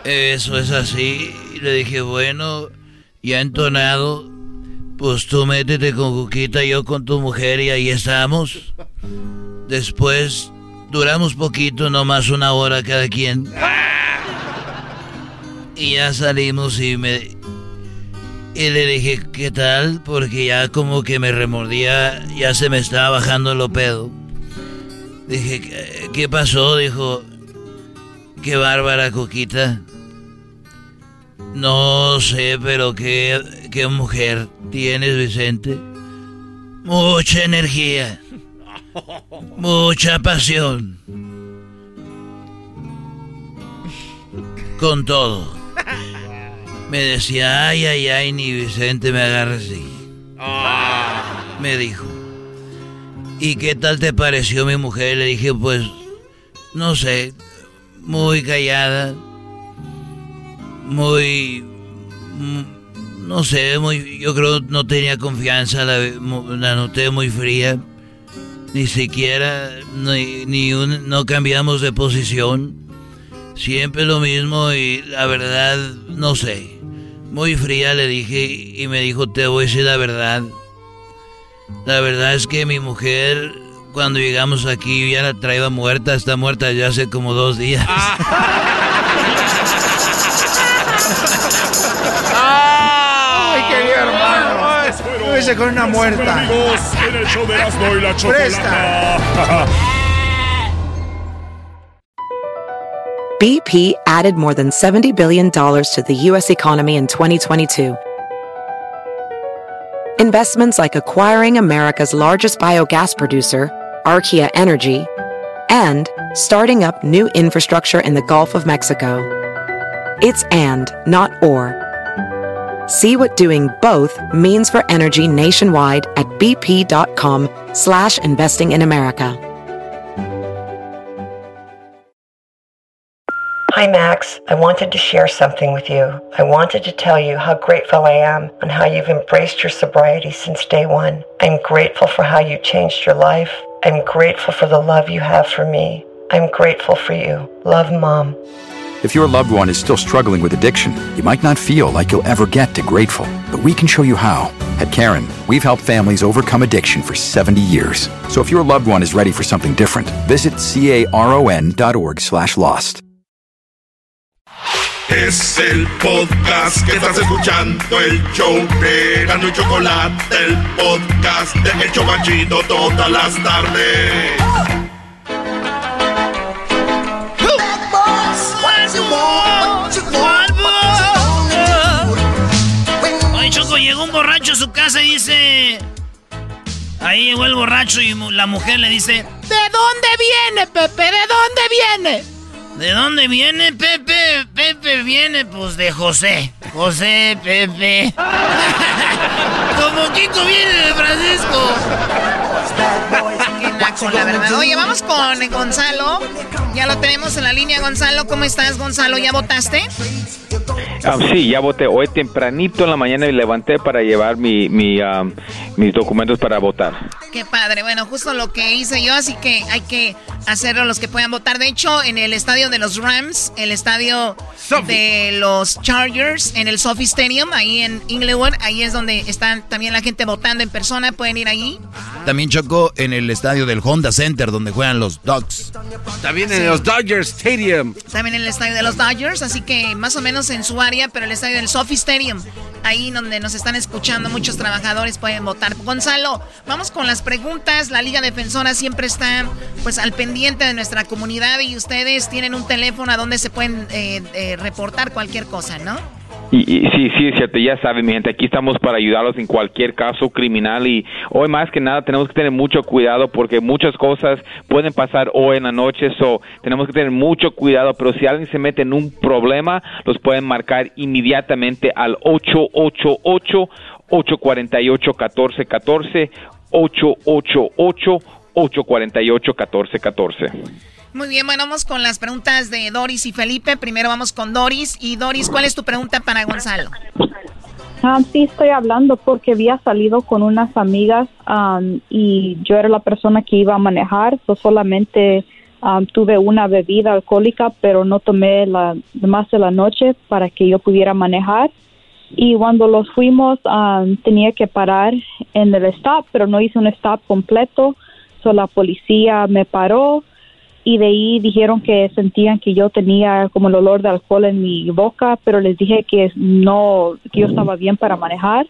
Eso es así. Y le dije, bueno, ya entonado, pues tú métete con Cuquita, yo con tu mujer y ahí estamos. Después duramos poquito, nomás una hora cada quien. Y ya salimos y me... Y le dije, ¿qué tal? Porque ya como que me remordía, ya se me estaba bajando lo pedo. Dije, ¿qué pasó? Dijo, qué bárbara coquita. No sé, pero qué, qué mujer tienes, Vicente. Mucha energía. Mucha pasión. Con todo. Me decía, ay, ay, ay, ni Vicente me agarre así. Me dijo. ¿Y qué tal te pareció mi mujer? Le dije, pues, no sé, muy callada, muy, no sé, muy, yo creo no tenía confianza, la, la noté muy fría, ni siquiera, ni, ni un, no cambiamos de posición, siempre lo mismo y la verdad, no sé, muy fría le dije y me dijo, te voy a decir la verdad. La verdad es que mi mujer, cuando llegamos aquí, ya la traía muerta, está muerta ya hace como dos días. ¡Ay, querido hermano! Lo con una muerta. BP added more than $70 billion to the U.S. economy in 2022. Investments like acquiring America's largest biogas producer, Archaea Energy, and starting up new infrastructure in the Gulf of Mexico. It's and, not or. See what doing both means for energy nationwide at bp.com slash investing in America. Hi, Max. I wanted to share something with you. I wanted to tell you how grateful I am and how you've embraced your sobriety since day one. I'm grateful for how you changed your life. I'm grateful for the love you have for me. I'm grateful for you. Love, Mom. If your loved one is still struggling with addiction, you might not feel like you'll ever get to grateful, but we can show you how. At Karen, we've helped families overcome addiction for 70 years. So if your loved one is ready for something different, visit caron.org slash lost. Es el podcast que estás escuchando, el show de Gano y Chocolate, el podcast de El todas las tardes. Choco, llegó un borracho a su casa y dice... Ahí llegó el borracho y la mujer le dice... ¿De dónde viene, Pepe? ¿De dónde viene? ¿De dónde viene Pepe? Pepe viene pues de José. José, Pepe. Como Kiko viene de Francisco. La verdad. Oye, vamos con Gonzalo. Ya lo tenemos en la línea, Gonzalo. ¿Cómo estás, Gonzalo? ¿Ya votaste? Ah, sí, ya voté. Hoy tempranito en la mañana me levanté para llevar mi, mi, mis documentos para votar. Qué padre. Bueno, justo lo que hice yo, así que hay que hacerlo los que puedan votar. De hecho, en el estadio de los Rams, el estadio de los Chargers, en el Sophie Stadium, ahí en Inglewood, ahí es donde están también la gente votando en persona. Pueden ir ahí. También chocó en el estadio del Honda Center, donde juegan los Dogs. También en los Dodgers Stadium. También en el estadio de los Dodgers, así que más o menos en su área, pero el estadio del Sophie Stadium, ahí donde nos están escuchando muchos trabajadores pueden votar. Gonzalo, vamos con las preguntas. La Liga Defensora siempre está pues al pendiente de nuestra comunidad y ustedes tienen un teléfono a donde se pueden eh, eh, reportar cualquier cosa, ¿no? Y, sí, sí, es cierto, ya saben, mi gente, aquí estamos para ayudarlos en cualquier caso criminal y hoy más que nada tenemos que tener mucho cuidado porque muchas cosas pueden pasar hoy en la noche, so tenemos que tener mucho cuidado, pero si alguien se mete en un problema, los pueden marcar inmediatamente al 888 848 1414 888 848 1414 muy bien, bueno, vamos con las preguntas de Doris y Felipe. Primero vamos con Doris. Y Doris, ¿cuál es tu pregunta para Gonzalo? Ah, sí, estoy hablando porque había salido con unas amigas y yo era la persona que iba a manejar. So solamente tuve una bebida alcohólica, pero no tomé la más de la noche para que yo pudiera manejar. Y cuando los fuimos, tenía que parar en el stop, pero no hice un stop completo. So la policía me paró y de ahí dijeron que sentían que yo tenía como el olor de alcohol en mi boca, pero les dije que no, que yo estaba bien para manejar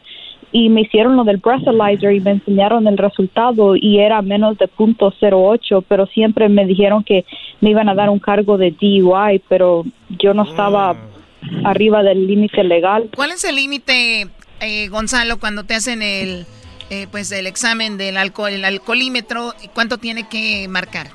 y me hicieron lo del breathalyzer y me enseñaron el resultado y era menos de punto .08, pero siempre me dijeron que me iban a dar un cargo de DUI, pero yo no estaba mm. arriba del límite legal. ¿Cuál es el límite, eh, Gonzalo, cuando te hacen el eh, pues el examen del alcohol, el alcoholímetro? ¿Cuánto tiene que marcar?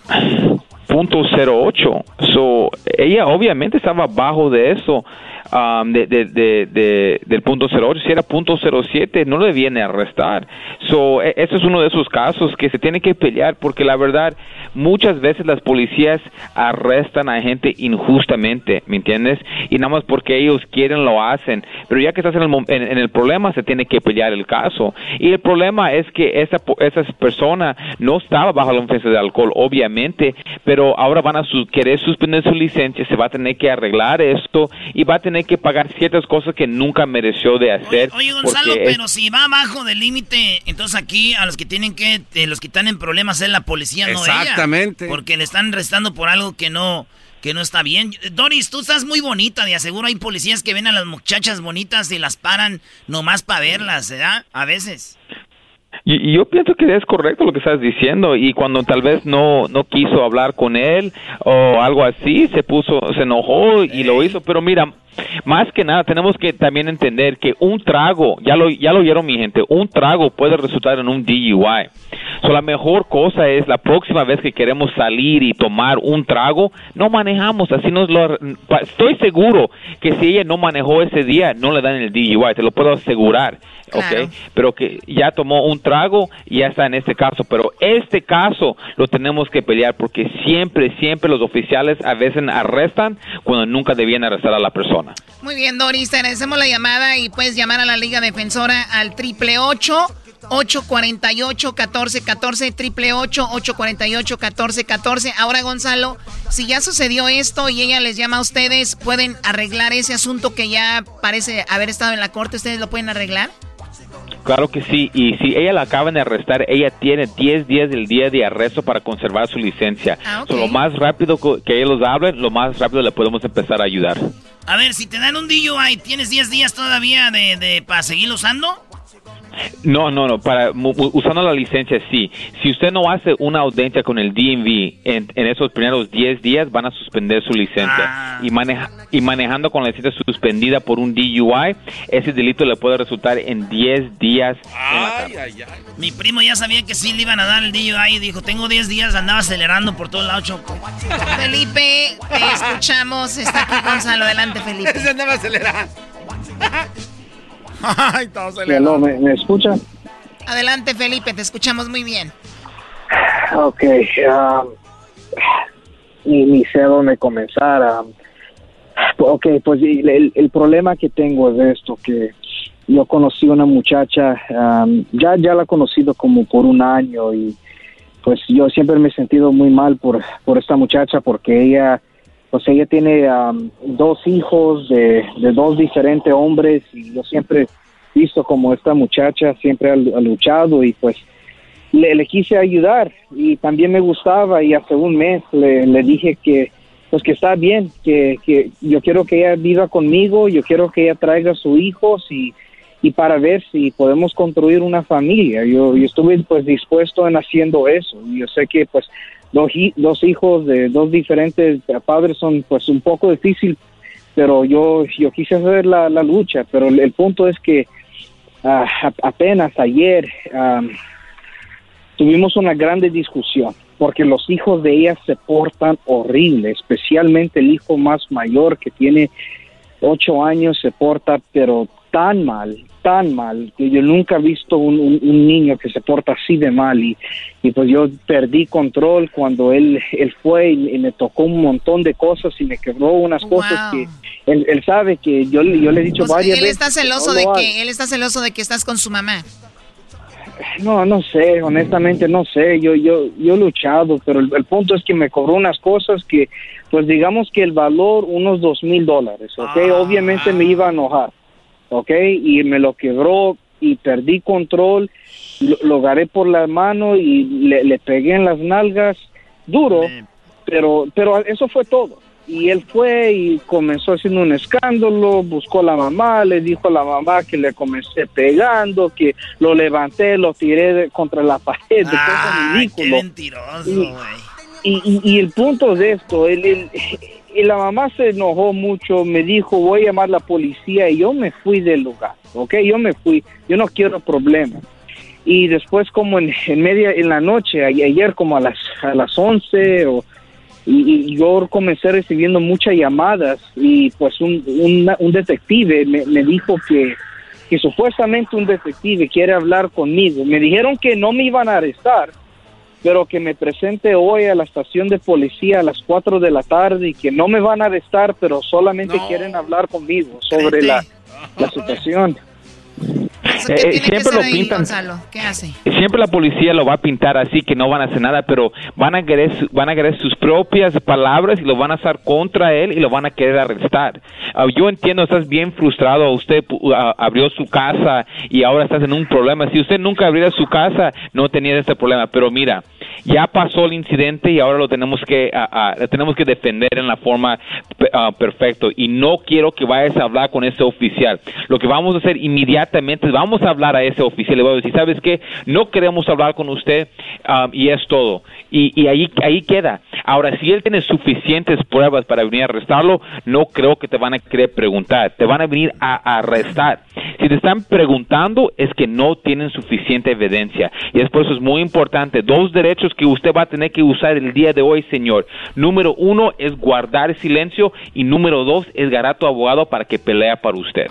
Punto .08. So, ella obviamente estaba abajo de eso, um, de, de, de, del punto 08. Si era punto 07, no le viene a arrestar. So, e, eso es uno de esos casos que se tiene que pelear porque la verdad, muchas veces las policías arrestan a gente injustamente, ¿me entiendes? Y nada más porque ellos quieren lo hacen. Pero ya que estás en el, en, el problema, se tiene que pelear el caso. Y el problema es que esa, esa persona no estaba bajo la influencia de alcohol, obviamente, pero ahora van a querer suspender su licencia, se va a tener que arreglar esto y va a tener que pagar ciertas cosas que nunca mereció de hacer. Oye, Gonzalo, pero si va abajo del límite, entonces aquí a los que tienen que, eh, los que están en problemas es la policía, no ella. Exactamente. Porque le están restando por algo que no, que no está bien. Doris, tú estás muy bonita, de aseguro hay policías que ven a las muchachas bonitas y las paran nomás para verlas, ¿verdad? A veces. Y, yo pienso que es correcto lo que estás diciendo y cuando tal vez no no quiso hablar con él o algo así se puso se enojó y lo hizo pero mira más que nada tenemos que también entender que un trago, ya lo, ya lo oyeron mi gente, un trago puede resultar en un DUI. So, la mejor cosa es la próxima vez que queremos salir y tomar un trago, no manejamos, así nos lo... Estoy seguro que si ella no manejó ese día, no le dan el DUI, te lo puedo asegurar. Okay, pero que ya tomó un trago y ya está en este caso, pero este caso lo tenemos que pelear porque siempre, siempre los oficiales a veces arrestan cuando nunca debían arrestar a la persona. Muy bien, Doris, te agradecemos la llamada y puedes llamar a la Liga Defensora al triple ocho 848 1414 triple 848 1414 Ahora, Gonzalo, si ya sucedió esto y ella les llama a ustedes, ¿pueden arreglar ese asunto que ya parece haber estado en la corte? ¿Ustedes lo pueden arreglar? Claro que sí, y si ella la acaban de arrestar, ella tiene 10 días del día de arresto para conservar su licencia. Ah, lo más rápido que ellos hablen, lo más rápido le podemos empezar a ayudar. A ver, si te dan un DUI, ¿tienes 10 días todavía de, de para seguir usando? No, no, no, para usando la licencia sí. Si usted no hace una audiencia con el DMV en, esos primeros 10 días van a suspender su licencia. Ah. Y, maneja, y manejando con la licencia suspendida por un DUI, ese delito le puede resultar en 10 días. Ay, ay, ay. Mi primo ya sabía que sí le iban a dar el DUI y dijo, tengo 10 días, andaba acelerando por todos lados, Choco. Felipe, te escuchamos. Está aquí Gonzalo. Adelante, Felipe. Se andaba acelerando. ¿me, ¿me escucha? Adelante, Felipe, te escuchamos muy bien. Ok, um, ni, ni sé dónde comenzar. um, ok, pues el, el problema que tengo es esto, que yo conocí una muchacha, um, ya, ya la he conocido como por un año y pues yo siempre me he sentido muy mal por, por esta muchacha porque ella, pues ella tiene um, dos hijos de, dos diferentes hombres y yo siempre visto como esta muchacha siempre ha, ha luchado y pues le, le quise ayudar y también me gustaba y hace un mes le, dije que pues que está bien, que, que yo quiero que ella viva conmigo, yo quiero que ella traiga a sus hijos y, y para ver si podemos construir una familia. Yo, yo estuve pues dispuesto en haciendo eso. Y Yo sé que pues dos, dos hijos de dos diferentes padres son pues un poco difícil, pero yo, yo quise hacer la, la lucha, pero el, punto es que ah, apenas ayer tuvimos una grande discusión porque los hijos de ella se portan horrible, especialmente el hijo más mayor que tiene ocho años se porta pero tan mal, tan mal, que yo nunca he visto un, un- un niño que se porta así de mal y, y pues yo perdí control cuando él, él fue y, y me tocó un montón de cosas y me quebró unas cosas que él, él sabe que yo, le- yo le he dicho sea, varias él veces. está que celoso no de que él está celoso de que estás con su mamá. No, no sé, honestamente no sé. Yo, yo, yo he luchado, pero el, el punto es que me cobró unas cosas que, pues digamos que el valor unos dos mil dólares, ¿ok? Obviamente me iba a enojar, ¿ok? Y me lo quebró y perdí control, lo, lo agarré por la mano y le, le pegué en las nalgas duro, pero, pero eso fue todo. Y él fue y comenzó haciendo un escándalo, buscó a la mamá, le dijo a la mamá que le comencé pegando, que lo levanté, lo tiré de- contra la pared, de cosas ridículo. mentiroso, Y- y, y- y el punto de esto, él, él- y la mamá se enojó mucho, me dijo, voy a llamar a la policía y yo me fui del lugar, ¿ok? Yo me fui, yo no quiero problemas. Y después como en, en media, en la noche, ayer como a las, a las 11 o, y, yo comencé recibiendo muchas llamadas y pues un, un, un detective me, me dijo que, que supuestamente un detective quiere hablar conmigo. Me dijeron que no me iban a arrestar, pero que me presente hoy a la estación de policía a las 4 de la tarde y que no me van a arrestar, pero solamente quieren hablar conmigo sobre la, la situación. ¿Eso Eh, qué eh, tiene siempre lo ahí, pintan. Gonzalo? ¿Qué hace? Siempre la policía lo va a pintar así que no van a hacer nada, pero van a querer, van a querer sus propias palabras y lo van a usar contra él y lo van a querer arrestar. Ah, yo entiendo, estás bien frustrado, usted ah, abrió su casa y ahora estás en un problema. Si usted nunca abriera su casa, no tenía este problema, pero mira, ya pasó el incidente y ahora lo tenemos que, lo tenemos que defender en la forma pe- perfecto y no quiero que vayas a hablar con ese oficial. Lo que vamos a hacer inmediatamente vamos a hablar a ese oficial y voy a decir, ¿sabes qué? No queremos hablar con usted ah, y es todo. Y, ahí, ahí queda. Ahora, si él tiene suficientes pruebas para venir a arrestarlo, no creo que te van a querer preguntar. Te van a venir a, a arrestar. Si te están preguntando, es que no tienen suficiente evidencia. Y es por eso es muy importante. Dos derechos que usted va a tener que usar el día de hoy, señor. Número uno es guardar silencio y número dos es ganar a tu abogado para que pelea para usted.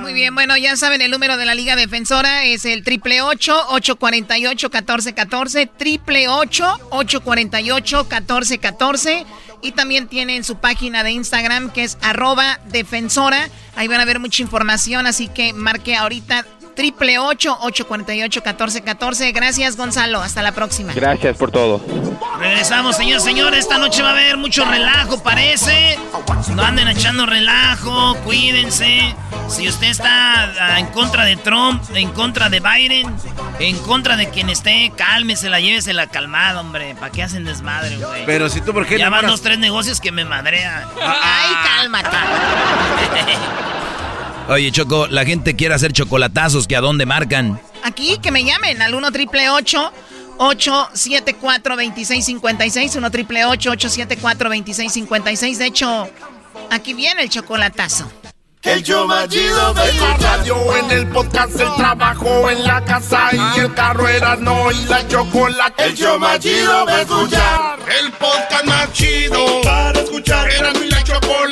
Muy bien, bueno, ya saben, el número de la Liga Defensora es el triple ocho ocho cuarenta y ocho catorce catorce triple ocho ocho cuarenta y ocho catorce catorce y también tienen su página de Instagram que es arroba defensora. Ahí van a ver mucha información, así que marque ahorita triple ocho ocho cuarenta y ocho catorce catorce. Gracias, Gonzalo. Hasta la próxima. Gracias por todo. Regresamos, señor, señor. Esta noche va a haber mucho relajo, parece. No anden echando relajo, cuídense. Si usted está ah, en contra de Trump, en contra de Biden, en contra de quien esté, cálmesela, llévesela calmada, hombre. ¿Para qué hacen desmadre, güey? Pero si tú, ¿por qué Ya van dos, tres negocios que me madrean. Ay, cálmate. Oye, Choco, la gente quiere hacer chocolatazos, ¿que a dónde marcan? Aquí que me llamen al 1 triple 874 2656 1 triple 874 2656 De hecho, aquí viene el chocolatazo. El show más chido de la radio, en el podcast, el trabajo, en la casa y el carro era no y la chocolate. El show más chido de escuchar. El podcast más chido para escuchar. Era mi la chocolata para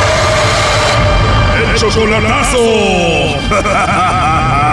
Chocolatazo.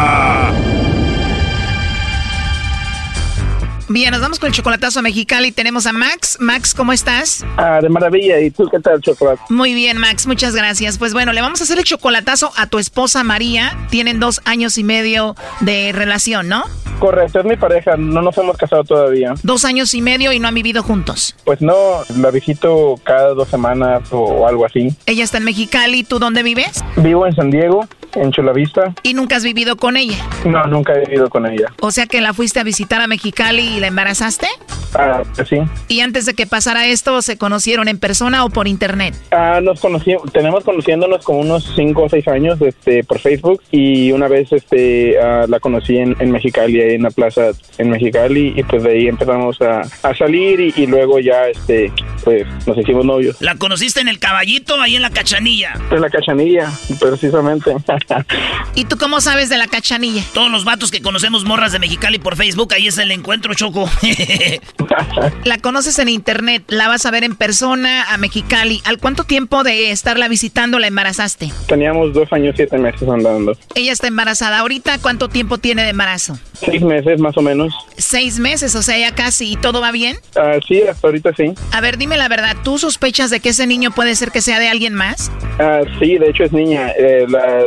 Bien, nos vamos con el chocolatazo a Mexicali. Tenemos a Max. Max, ¿cómo estás? Ah, de maravilla. ¿Y tú qué tal, chocolate? Muy bien, Max. Muchas gracias. Pues bueno, le vamos a hacer el chocolatazo a tu esposa María. Tienen dos años y medio de relación, ¿no? Correcto, es mi pareja. No nos hemos casado todavía. Dos años y medio y no han vivido juntos. Pues no, la visito cada dos semanas o algo así. Ella está en Mexicali. ¿Tú dónde vives? Vivo en San Diego, en Chulavista. ¿Y nunca has vivido con ella? No, nunca he vivido con ella. O sea que la fuiste a visitar a Mexicali y la embarazaste? Ah, sí. ¿Y antes de que pasara esto, se conocieron en persona o por internet? Ah, nos conocimos, tenemos conociéndonos como unos 5 o 6 años este, por Facebook y una vez este, ah, la conocí en, en Mexicali, ahí en la plaza en Mexicali y pues de ahí empezamos a, a salir y, y luego ya este, pues nos hicimos novios. ¿La conociste en el caballito, ahí en la cachanilla? En la cachanilla, precisamente. ¿Y tú cómo sabes de la cachanilla? Todos los vatos que conocemos morras de Mexicali por Facebook, ahí es el encuentro, Choco. La conoces en internet, la vas a ver en persona a Mexicali. ¿Al cuánto tiempo de estarla visitando la embarazaste? Teníamos dos años, siete meses andando. Ella está embarazada. ¿Ahorita cuánto tiempo tiene de embarazo? Seis meses más o menos. Seis meses, o sea, ya casi. ¿Y todo va bien? Ah, sí, hasta ahorita sí. A ver, dime la verdad, ¿tú sospechas de que ese niño puede ser que sea de alguien más? Ah, sí, de hecho es niña. Eh, la-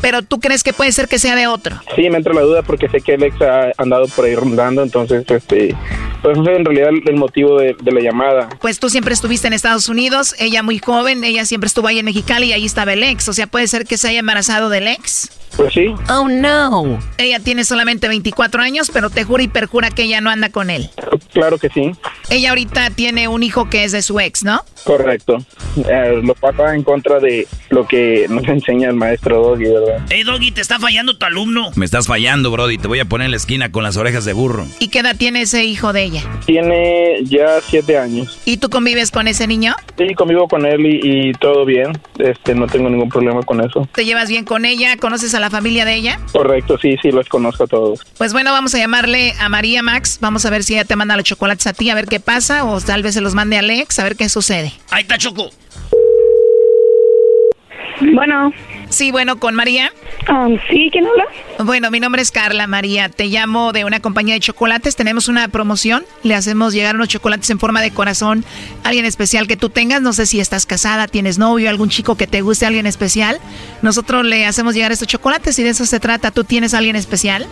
Pero tú crees que puede ser que sea de otro. Sí, me entra la duda porque sé que Alex ha andado por ahí rondando, entonces, este, pues ese es en realidad el motivo de, de la llamada. Pues tú siempre estuviste en Estados Unidos, ella muy joven, ella siempre estuvo ahí en Mexicali y ahí estaba el ex. O sea, puede ser que se haya embarazado del ex. Pues sí. Oh no. Ella tiene solamente 24 años, pero te jura y perjura que ella no anda con él. Claro que sí, Ella ahorita tiene un hijo que es de su ex, ¿no? correcto. Eh, lo pasa en contra de lo que nos enseña el maestro Doggy, ¿verdad? Hey, Doggy, te está fallando tu alumno. Me estás fallando, Brody. Te voy a poner en la esquina con las orejas de burro. ¿Y qué edad tiene ese hijo de ella? Tiene ya siete años. ¿Y tú convives con ese niño? Sí, convivo con él y, y todo bien. Este, no tengo ningún problema con eso. ¿Te llevas bien con ella? ¿Conoces a la familia de ella? Correcto, sí, sí, los conozco a todos. Pues bueno, vamos a llamarle a María Max. Vamos a ver si ella te manda los chocolates a ti, a ver qué pasa. O tal vez se los mande a Alex, a ver qué sucede. Ahí está Choco. Bueno. Sí, bueno, con María. sí, ¿quién habla? Bueno, mi nombre es Carla María. Te llamo de una compañía de chocolates. Tenemos una promoción. Le hacemos llegar unos chocolates en forma de corazón. Alguien especial que tú tengas. No sé si estás casada, tienes novio, algún chico que te guste, alguien especial. Nosotros le hacemos llegar estos chocolates y de eso se trata. ¿Tú tienes alguien especial?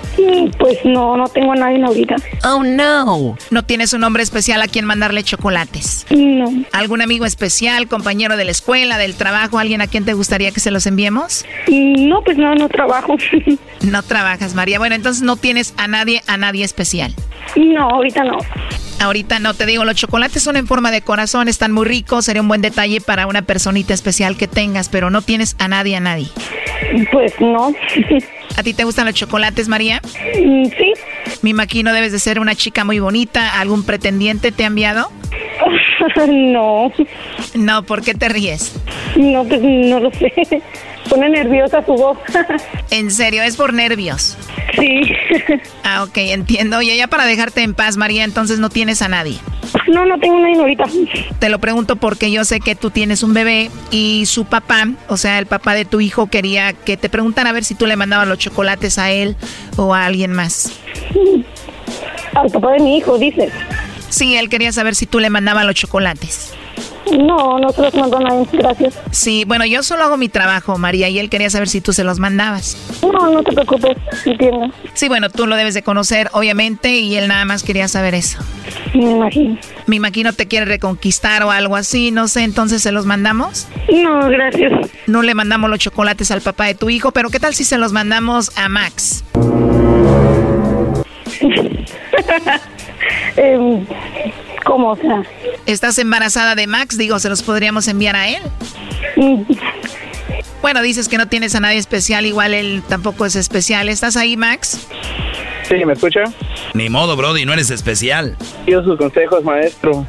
Pues no, no tengo a nadie ahorita. Oh, no. ¿No tienes un hombre especial a quien mandarle chocolates? No. ¿Algún amigo especial, compañero de la escuela, del trabajo, alguien a quien te gustaría que se los enviemos? No, pues no, no trabajo. No trabajas, María. Bueno, entonces no tienes a nadie, a nadie especial. No, ahorita no. Ahorita no te digo, los chocolates son en forma de corazón, están muy ricos, sería un buen detalle para una personita especial que tengas, pero no tienes a nadie, a nadie. Pues no. ¿A ti te gustan los chocolates, María? Sí. Me imagino debes de ser una chica muy bonita. ¿Algún pretendiente te ha enviado? No. No, ¿por qué te ríes? No, pues no lo sé. Pone nerviosa su voz. ¿En serio? ¿Es por nervios? Sí. Ah, ok, entiendo. Y ya para dejarte en paz, María, entonces no tienes a nadie. No, no tengo nadie ahorita. Te lo pregunto porque yo sé que tú tienes un bebé y su papá, o sea, el papá de tu hijo, quería que te preguntan a ver si tú le mandabas los chocolates a él o a alguien más. Al papá de mi hijo, dices. Sí, él quería saber si tú le mandabas los chocolates. No, no se los mando a nadie, gracias. Sí, bueno, yo solo hago mi trabajo, María, y él quería saber si tú se los mandabas. No, no te preocupes, entiendo. Sí, bueno, tú lo debes de conocer, obviamente, y él nada más quería saber eso. Me imagino. Me imagino te quiere reconquistar o algo así, no sé, entonces se los mandamos. No, gracias. No le mandamos los chocolates al papá de tu hijo, pero ¿qué tal si se los mandamos a Max? Em, ¿Cómo? O sea, ¿Estás embarazada de Max? Digo, ¿se los podríamos enviar a él? Bueno, dices que no tienes a nadie especial, igual él tampoco es especial. ¿Estás ahí, Max? Sí, ¿me escucha? Ni modo, Brody, no eres especial. Quiero sus consejos, maestro.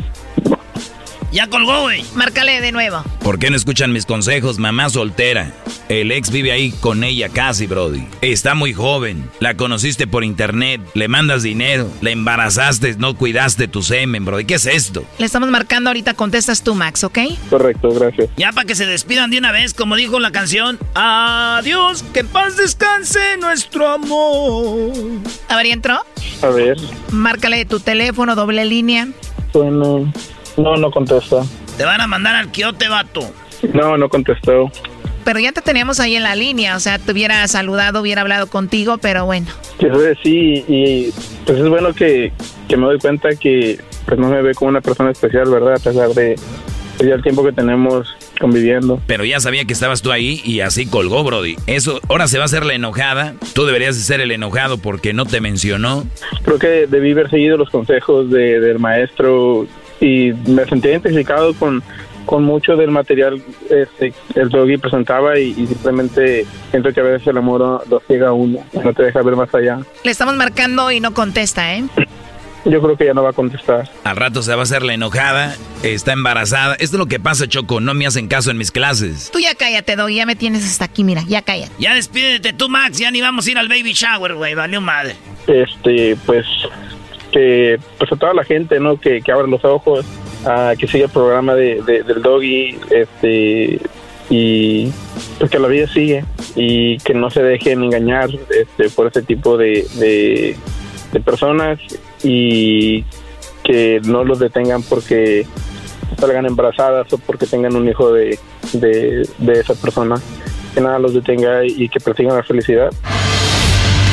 Ya colgó, güey. Márcale de nuevo. ¿Por qué no escuchan mis consejos? Mamá soltera. El ex vive ahí con ella casi, Brody. Está muy joven. La conociste por internet. Le mandas dinero. La embarazaste. No cuidaste tu semen, Brody. ¿Qué es esto? Le estamos marcando ahorita. Contestas tú, Max, ¿ok? Correcto, gracias. Ya para que se despidan de una vez, como dijo la canción. Adiós, que en paz descanse nuestro amor. A ver, ¿y entró? A ver. Márcale tu teléfono, doble línea. Bueno, no, no contesta. Te van a mandar al quiote, vato. No, no contestó. Pero ya te teníamos ahí en la línea, o sea, te hubiera saludado, hubiera hablado contigo, pero bueno. Que sí, y pues es bueno que, que me doy cuenta que pues no me ve como una persona especial, ¿verdad? A pesar de pues, ya el tiempo que tenemos conviviendo. Pero ya sabía que estabas tú ahí y así colgó, Brody. Eso, ahora se va a hacer la enojada. Tú deberías de ser el enojado porque no te mencionó. Creo que debí haber seguido los consejos de, del maestro y me sentí identificado con, con mucho del material este, el doggy presentaba y, simplemente siento que a veces el amor lo ciega a uno, no te deja ver más allá. Le estamos marcando y no contesta, ¿eh? Yo creo que ya no va a contestar. Al rato se va a hacer la enojada, está embarazada. Esto es lo que pasa, Choco, no me hacen caso en mis clases. Tú ya cállate, Doggy, ya me tienes hasta aquí, mira, ya cállate. Ya despídete tú, Max, ya ni vamos a ir al baby shower, güey, vale madre. Este, pues que pues a toda la gente no que, que abra los ojos a que siga el programa de, del doggy este y pues que la vida sigue y que no se dejen engañar este, por ese tipo de, de, personas y que no los detengan porque salgan embarazadas o porque tengan un hijo de, de, de esa persona que nada los detenga y que persigan la felicidad.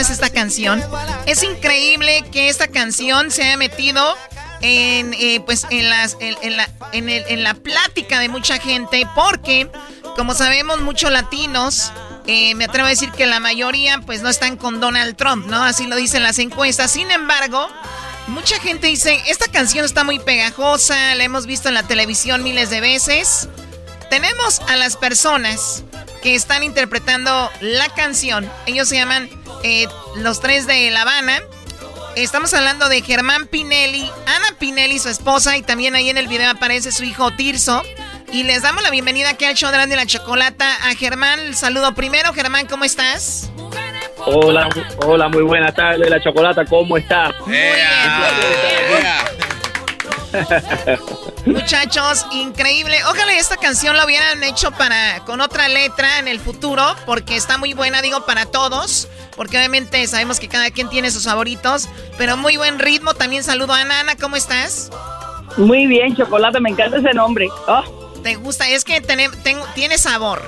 Es esta canción. Es increíble que esta canción se haya metido en, eh, pues en, las, en, la, en, la plática de mucha gente porque, como sabemos, muchos latinos, eh, me atrevo a decir que la mayoría pues no están con Donald Trump, ¿no? Así lo dicen las encuestas. Sin embargo, mucha gente dice, esta canción está muy pegajosa, la hemos visto en la televisión miles de veces. Tenemos a las personas que están interpretando la canción. Ellos se llaman eh, Los Tres de La Habana. Estamos hablando de Germán Pinelli, Ana Pinelli, su esposa, y también ahí en el video aparece su hijo Tirso. Y les damos la bienvenida aquí al show de la chocolata a Germán. saludo primero, Germán, ¿cómo estás? Hola, hola, muy buenas tardes, la chocolata, ¿cómo estás? Muy Muchachos, increíble. Ojalá esta canción la hubieran hecho para con otra letra en el futuro, porque está muy buena, digo, para todos. Porque obviamente sabemos que cada quien tiene sus favoritos, pero muy buen ritmo. También saludo a Ana, Ana, ¿cómo estás? Muy bien, Chocolate, me encanta ese nombre. Oh. ¿Te gusta? Es que tiene sabor.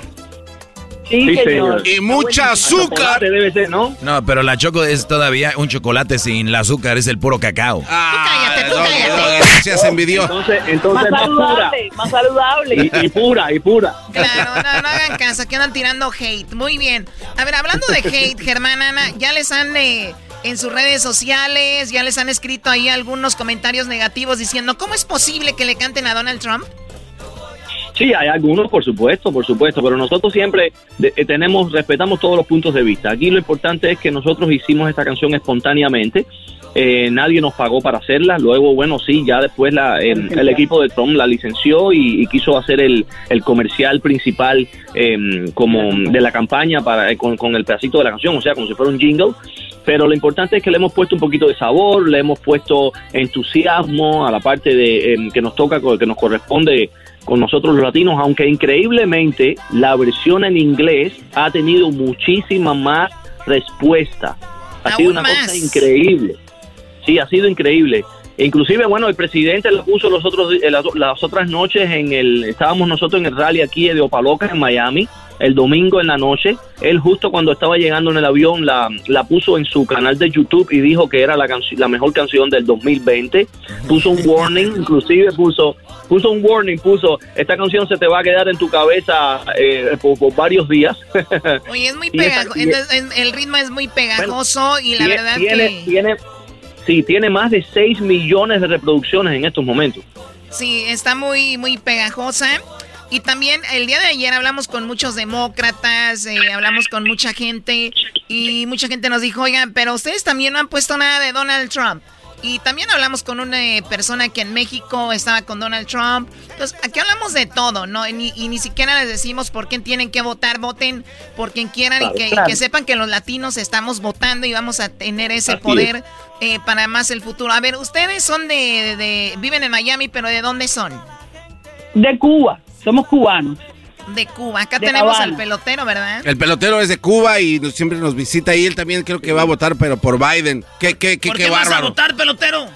Sí, señor. Y mucha azúcar. Debe ser, ¿no? No, pero la choco es todavía un chocolate sin el azúcar, es el puro cacao. Ah, tú cállate, tú cállate. gracias, envidió. Entonces, entonces más, saludable, más saludable. Y, pura, y pura. Claro, no, no hagan caso, que andan tirando hate. Muy bien. A ver, hablando de hate, Germán, Ana, ya les han... Eh, en sus redes sociales, ya les han escrito ahí algunos comentarios negativos diciendo, ¿cómo es posible que le canten a Donald Trump? Sí, hay algunos, por supuesto, por supuesto, pero nosotros siempre eh, tenemos, respetamos todos los puntos de vista. Aquí lo importante es que nosotros hicimos esta canción espontáneamente. Eh, nadie nos pagó para hacerla. Luego, bueno, sí, ya después la, el equipo de Trump la licenció y, quiso hacer el, el comercial principal em, como de la campaña para con, con, el pedacito de la canción, o sea, como si fuera un jingle pero lo importante es que le hemos puesto un poquito de sabor, le hemos puesto entusiasmo a la parte de em, que nos toca, que nos corresponde con nosotros los latinos, aunque increíblemente la versión en inglés ha tenido muchísima más respuesta. Ha sido una cosa increíble. Sí, ha sido increíble. E inclusive, bueno, el presidente lo puso los otros, eh, las, las otras noches en el, estábamos nosotros en el rally aquí de Opaloca en Miami, el domingo en la noche. Él justo cuando estaba llegando en el avión la, la puso en su canal de YouTube y dijo que era la, la mejor canción del 2020. Puso un warning, inclusive puso puso un warning, puso, esta canción se te va a quedar en tu cabeza eh, por, varios días. Oye, es muy pegajoso, el ritmo es muy pegajoso y la verdad que... Tiene, sí, tiene más de 6 millones de reproducciones en estos momentos. Sí, está muy, muy pegajosa. Y también el día de ayer hablamos con muchos demócratas, eh, hablamos con mucha gente y mucha gente nos dijo, oigan, pero ustedes también no han puesto nada de Donald Trump. Y también hablamos con una eh, persona que en México estaba con Donald Trump. Entonces, aquí hablamos de todo, ¿no? Y, ni siquiera les decimos por quién tienen que votar, voten por quien quieran y, que, sepan que los latinos estamos votando y vamos a tener ese poder eh, para más el futuro. A ver, ustedes son de, de, viven en Miami, pero ¿de dónde son? De Cuba, somos cubanos de Cuba. Acá tenemos al pelotero, ¿verdad? El pelotero es de Cuba y siempre nos visita y él también creo que va a votar, pero por Biden. ¿Qué, qué, qué, ¿Por qué, vas a votar, pelotero?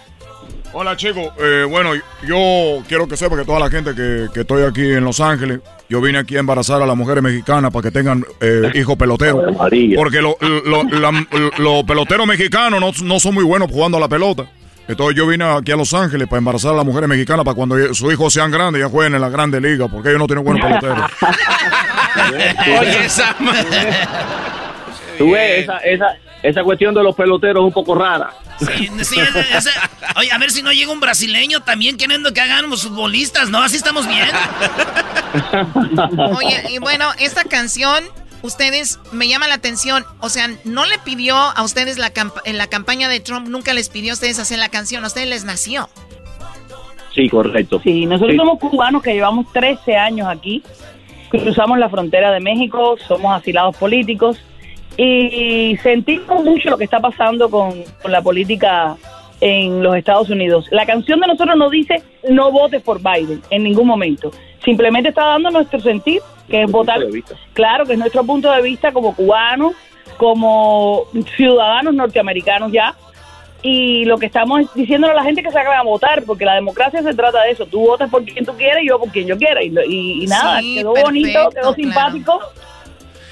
Hola, chicos. Eh, bueno, yo quiero que sepa que toda la gente que, que, estoy aquí en Los Ángeles, yo vine aquí a embarazar a las mujeres mexicanas para que tengan eh, hijos peloteros. Porque los lo, peloteros mexicanos no, no son muy buenos jugando a la pelota. Entonces yo vine aquí a Los Ángeles para embarazar a las mujeres mexicanas para cuando sus hijos sean grandes ya jueguen en la grande liga, porque ellos no tienen buenos peloteros. Oye, esa... Tú ves, esa, esa, esa cuestión de los peloteros es un poco rara. Sí, sí oye, a ver si no llega un brasileño también queriendo que hagan los futbolistas, ¿no? Así estamos bien. Oye, y bueno, esta canción ustedes, me llama la atención, o sea, no le pidió a ustedes la en la campaña de Trump, nunca les pidió a ustedes hacer la canción, a ustedes les nació. Sí, correcto. Sí, nosotros somos cubanos que llevamos 13 años aquí, cruzamos la frontera de México, somos asilados políticos y sentimos mucho lo que está pasando con, con la política en los Estados Unidos. La canción de nosotros no dice no votes por Biden en ningún momento. Simplemente está dando nuestro sentir que es votar, claro, que es nuestro punto de vista como cubanos, como ciudadanos norteamericanos ya, y lo que estamos diciéndole a la gente que se haga a votar, porque la democracia se trata de eso, tú votas por quien tú quieres y yo por quien yo quiera, y, nada, quedó bonito, quedó simpático.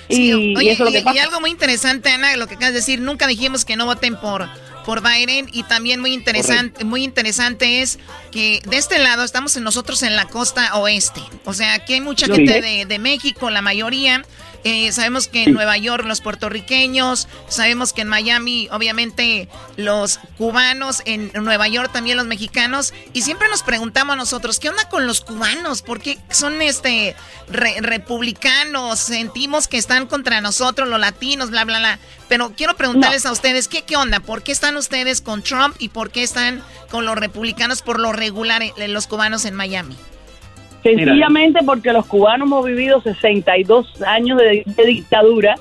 y, eso lo que y algo muy interesante, Ana, lo que acabas de decir, nunca dijimos que no voten por por Biden y también muy interesante, muy interesante es que de este lado estamos nosotros en la costa oeste. O sea, aquí hay mucha gente de, de México, la mayoría, eh, sabemos que en Nueva York los puertorriqueños, sabemos que en Miami obviamente los cubanos, en Nueva York también los mexicanos, y siempre nos preguntamos nosotros, ¿qué onda con los cubanos? ¿Por qué son este republicanos? Sentimos que están contra nosotros, los latinos, bla, bla, bla. Pero quiero preguntarles a ustedes, ¿qué, ¿qué onda? ¿Por qué están ustedes con Trump y por qué están con los republicanos por lo regular eh, los cubanos en Miami? Sencillamente porque los cubanos hemos vivido 62 años de, dictadura,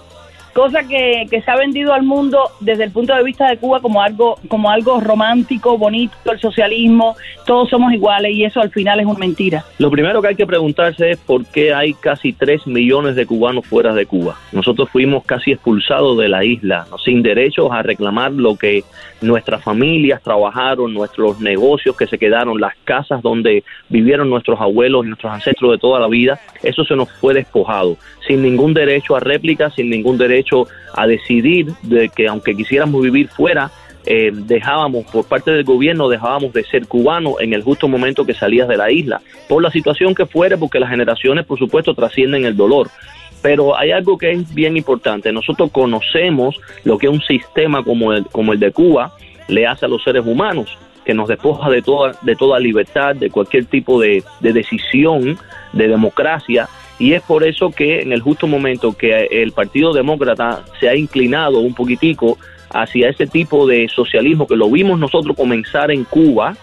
cosa que, se ha vendido al mundo desde el punto de vista de Cuba como algo, como algo romántico, bonito, el socialismo, todos somos iguales y eso al final es una mentira. Lo primero que hay que preguntarse es por qué hay casi 3 millones de cubanos fuera de Cuba. Nosotros fuimos casi expulsados de la isla, sin derechos a reclamar lo que nuestras familias trabajaron, nuestros negocios que se quedaron, las casas donde vivieron nuestros abuelos y nuestros ancestros de toda la vida, eso se nos fue despojado, sin ningún derecho a réplica, sin ningún derecho a decidir de que aunque quisiéramos vivir fuera, eh, dejábamos, por parte del gobierno, dejábamos de ser cubanos en el justo momento que salías de la isla, por la situación que fuera, porque las generaciones, por supuesto, trascienden el dolor. Pero hay algo que es bien importante. Nosotros conocemos lo que un sistema como el, como el de Cuba le hace a los seres humanos, que nos despoja de toda, de toda libertad, de cualquier tipo de, de decisión, de democracia. Y es por eso que en el justo momento que el Partido Demócrata se ha inclinado un poquitico hacia ese tipo de socialismo que lo vimos nosotros comenzar en Cuba,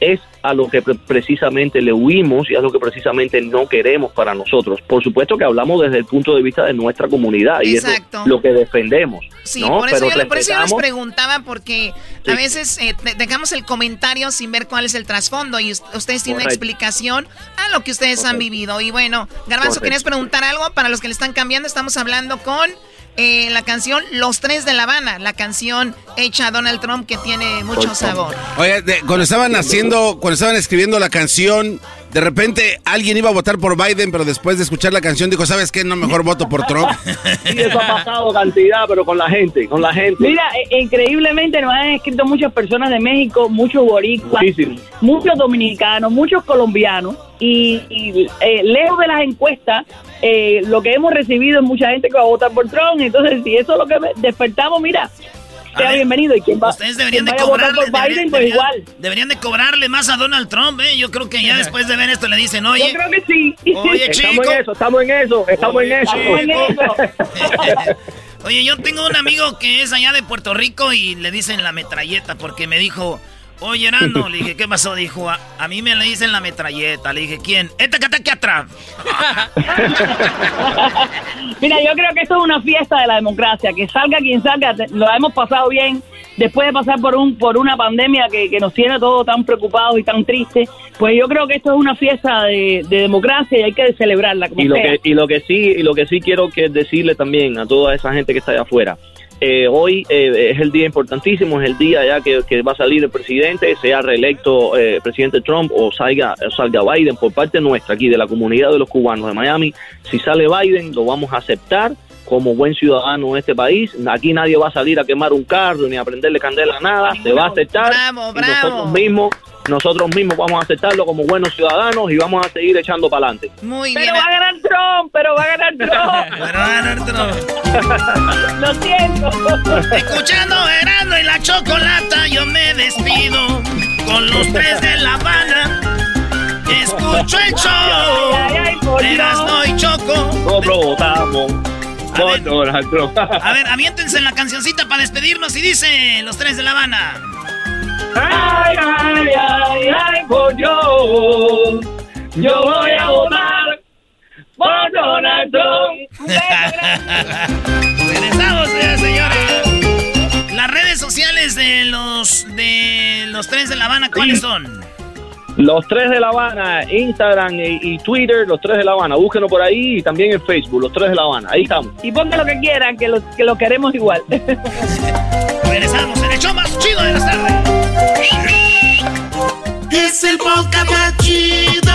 es a lo que pre- precisamente le huimos y a lo que precisamente no queremos para nosotros. Por supuesto que hablamos desde el punto de vista de nuestra comunidad y Exacto. es lo, que defendemos. Sí, ¿no? por, eso Pero yo, por eso yo les preguntaba, porque a veces eh, de- dejamos el comentario sin ver cuál es el trasfondo y us- ustedes tienen una explicación a lo que ustedes han vivido. Y bueno, Garbanzo. ¿querías preguntar algo? Para los que le están cambiando, estamos hablando con eh, la canción Los Tres de La Habana, la canción hecha a Donald Trump que tiene mucho sabor. Oye, de- cuando estaban haciendo, cuando estaban escribiendo la canción, de repente alguien iba a votar por Biden, pero después de escuchar la canción dijo, ¿sabes qué? No, mejor voto por Trump. Sí, eso ha pasado cantidad, pero con la gente, con la gente. Mira, eh, increíblemente nos han escrito muchas personas de México, muchos boricuas, muchos dominicanos, muchos colombianos y, y, eh, lejos de las encuestas, eh, lo que hemos recibido es mucha gente que va a votar por Trump. Entonces, si eso es lo que me- despertamos, mira, sea ver, bienvenido. Y quien va, Ustedes deberían de cobrarle. deberían- Biden, pues deberían- igual. Deberían de cobrarle más a Donald Trump, ¿eh? Yo creo que ya después de ver esto le dicen, oye. Yo creo que sí. Oye, Estamos chico. en eso, estamos en eso, estamos Oye, en eso. Estamos en eso. Oye, yo tengo un amigo que es allá de Puerto Rico y le dicen la metralleta porque me dijo, oye, Erano, le dije, ¿qué pasó? Dijo, a, a mí me le dicen la metralleta. Le dije, ¿quién? Esta que está aquí atrás. Mira, yo creo que esto es una fiesta de la democracia, que salga quien salga, lo hemos pasado bien después de pasar por un por una pandemia que, que nos tiene a todos tan preocupados y tan tristes, pues yo creo que esto es una fiesta de, de democracia y hay que celebrarla como y lo sea. que y lo que sí y lo que sí quiero que decirle también a toda esa gente que está allá afuera eh, hoy eh, es el día importantísimo es el día ya que, que va a salir el presidente sea reelecto eh, presidente Trump o salga o salga Biden por parte nuestra aquí de la comunidad de los cubanos de Miami. Si sale Biden lo vamos a aceptar como buen ciudadano de este país. Aquí nadie va a salir a quemar un carro ni a prenderle candela a nada. Se va a aceptar Bravo, y bravo. nosotros mismos nosotros mismos vamos a aceptarlo como buenos ciudadanos y vamos a seguir echando para adelante Muy pero bien. va a ganar Trump, pero va a ganar Trump. Lo siento. Escuchando Erano y la chocolata, yo me despido con los tres de La Habana. Escucho el show Erasmo y Choco. Nosotros votamos Donald Trump. A ver, aviéntense la cancioncita para despedirnos y dice los tres de La Habana. Ay, ay, ay, ay, por yo. Yo voy a votar por Donald Trump. Regresamos, señoras y señores. Las redes sociales de los de los tres de La Habana, ¿cuáles son? Los tres de La Habana, Instagram y, y Twitter, los tres de La Habana. Búsquenos por ahí y también en Facebook, los tres de La Habana. Ahí estamos. Y pongan lo que quieran, que lo, que lo queremos igual. Regresamos en el show más chido de las tardes. Es el podcast más chido.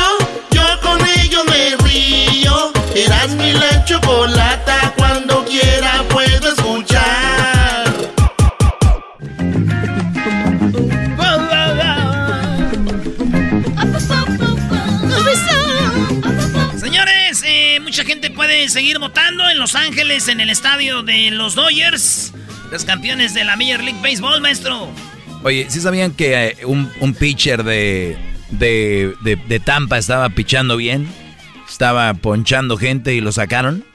Yo con ello me río. Eras mi la chocolata. Cuando quiera puedo escuchar. Señores, eh, mucha gente puede seguir votando en Los Ángeles, en el estadio de los Dodgers, los campeones de la Major League Baseball, maestro. Oye, ¿sí sabían que eh, un, un pitcher de, de, de- de Tampa estaba pichando bien? Estaba ponchando gente y lo sacaron.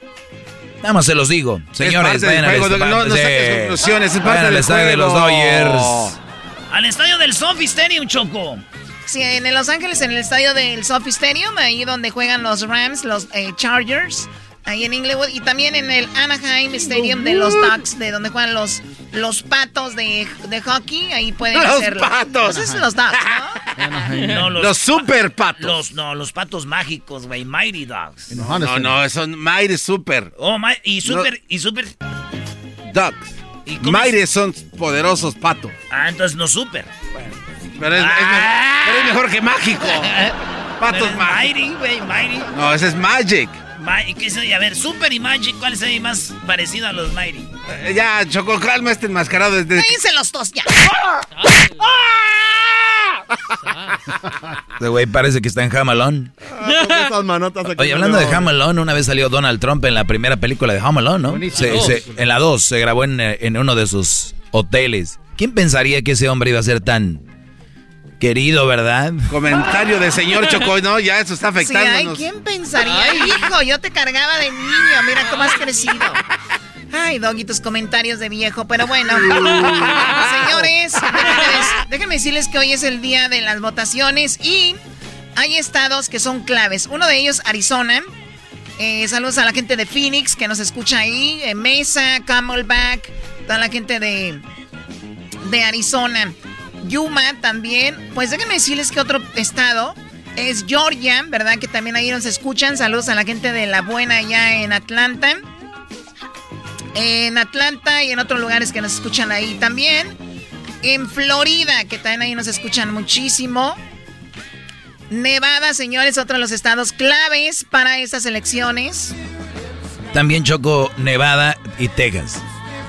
Nada más se los digo. Señores, vayan al juego, esta- no- no sí. saques conclusiones, es parte del estadio de los. Dodgers. Al estadio del Sophie Stadium, Choco. Sí, en Los Ángeles, en el estadio del Sophie Stadium, ahí donde juegan los Rams, los eh, Chargers, ahí en Inglewood, y también en el Anaheim Stadium de los Ducks, de donde juegan los, los patos de, de hockey, ahí pueden Los hacerlo. patos. Esos son los Ducks, ¿no? No, Los super patos. Los, no, los patos mágicos, güey. Mighty Dogs. No, no, son Mighty Super. Oh, mi- y super, y super. Ducks. ¿Y Mighty son poderosos patos. Ah, entonces no super. Pero es, es mejor, pero es mejor que mágico. Patos mágicos. Mighty, güey, Mighty. No, ese es Magic. Ma- ¿y qué es? A ver, Super y Magic, ¿cuál es el más parecido a los Mighty? Eh, Ya, Choco, calma este enmascarado desde... Cállense los dos ya. Este güey parece que está en Hamalón. esas manotas aquí Oye, hablando de. Hamalón, una vez salió Donald Trump en la primera película de Hamalón, ¿no? Se- se- en la 2 se grabó en, eh, en uno de sus hoteles. ¿Quién pensaría que ese hombre iba a ser tan querido, verdad? Comentario de señor Choco, no, ya eso está Sí, ay. ¿quién pensaría? Hijo, yo te cargaba de niño, mira cómo has crecido. Ay, Doggy, tus comentarios de viejo, pero bueno. Señores, déjenme, déjenme decirles que hoy es el día de las votaciones y hay estados que son claves. Uno de ellos, Arizona. Eh, saludos a la gente de Phoenix que nos escucha ahí. Eh, Mesa, Camelback, toda la gente de, de Arizona. Yuma también. Pues déjenme decirles que otro estado es Georgia, ¿verdad? Que también ahí nos escuchan. Saludos a la gente de La Buena allá en Atlanta. En Atlanta y en otros lugares que nos escuchan ahí también. En Florida, que también ahí nos escuchan muchísimo. Nevada, señores, otro de los estados claves para estas elecciones. También Choco, Nevada y Texas.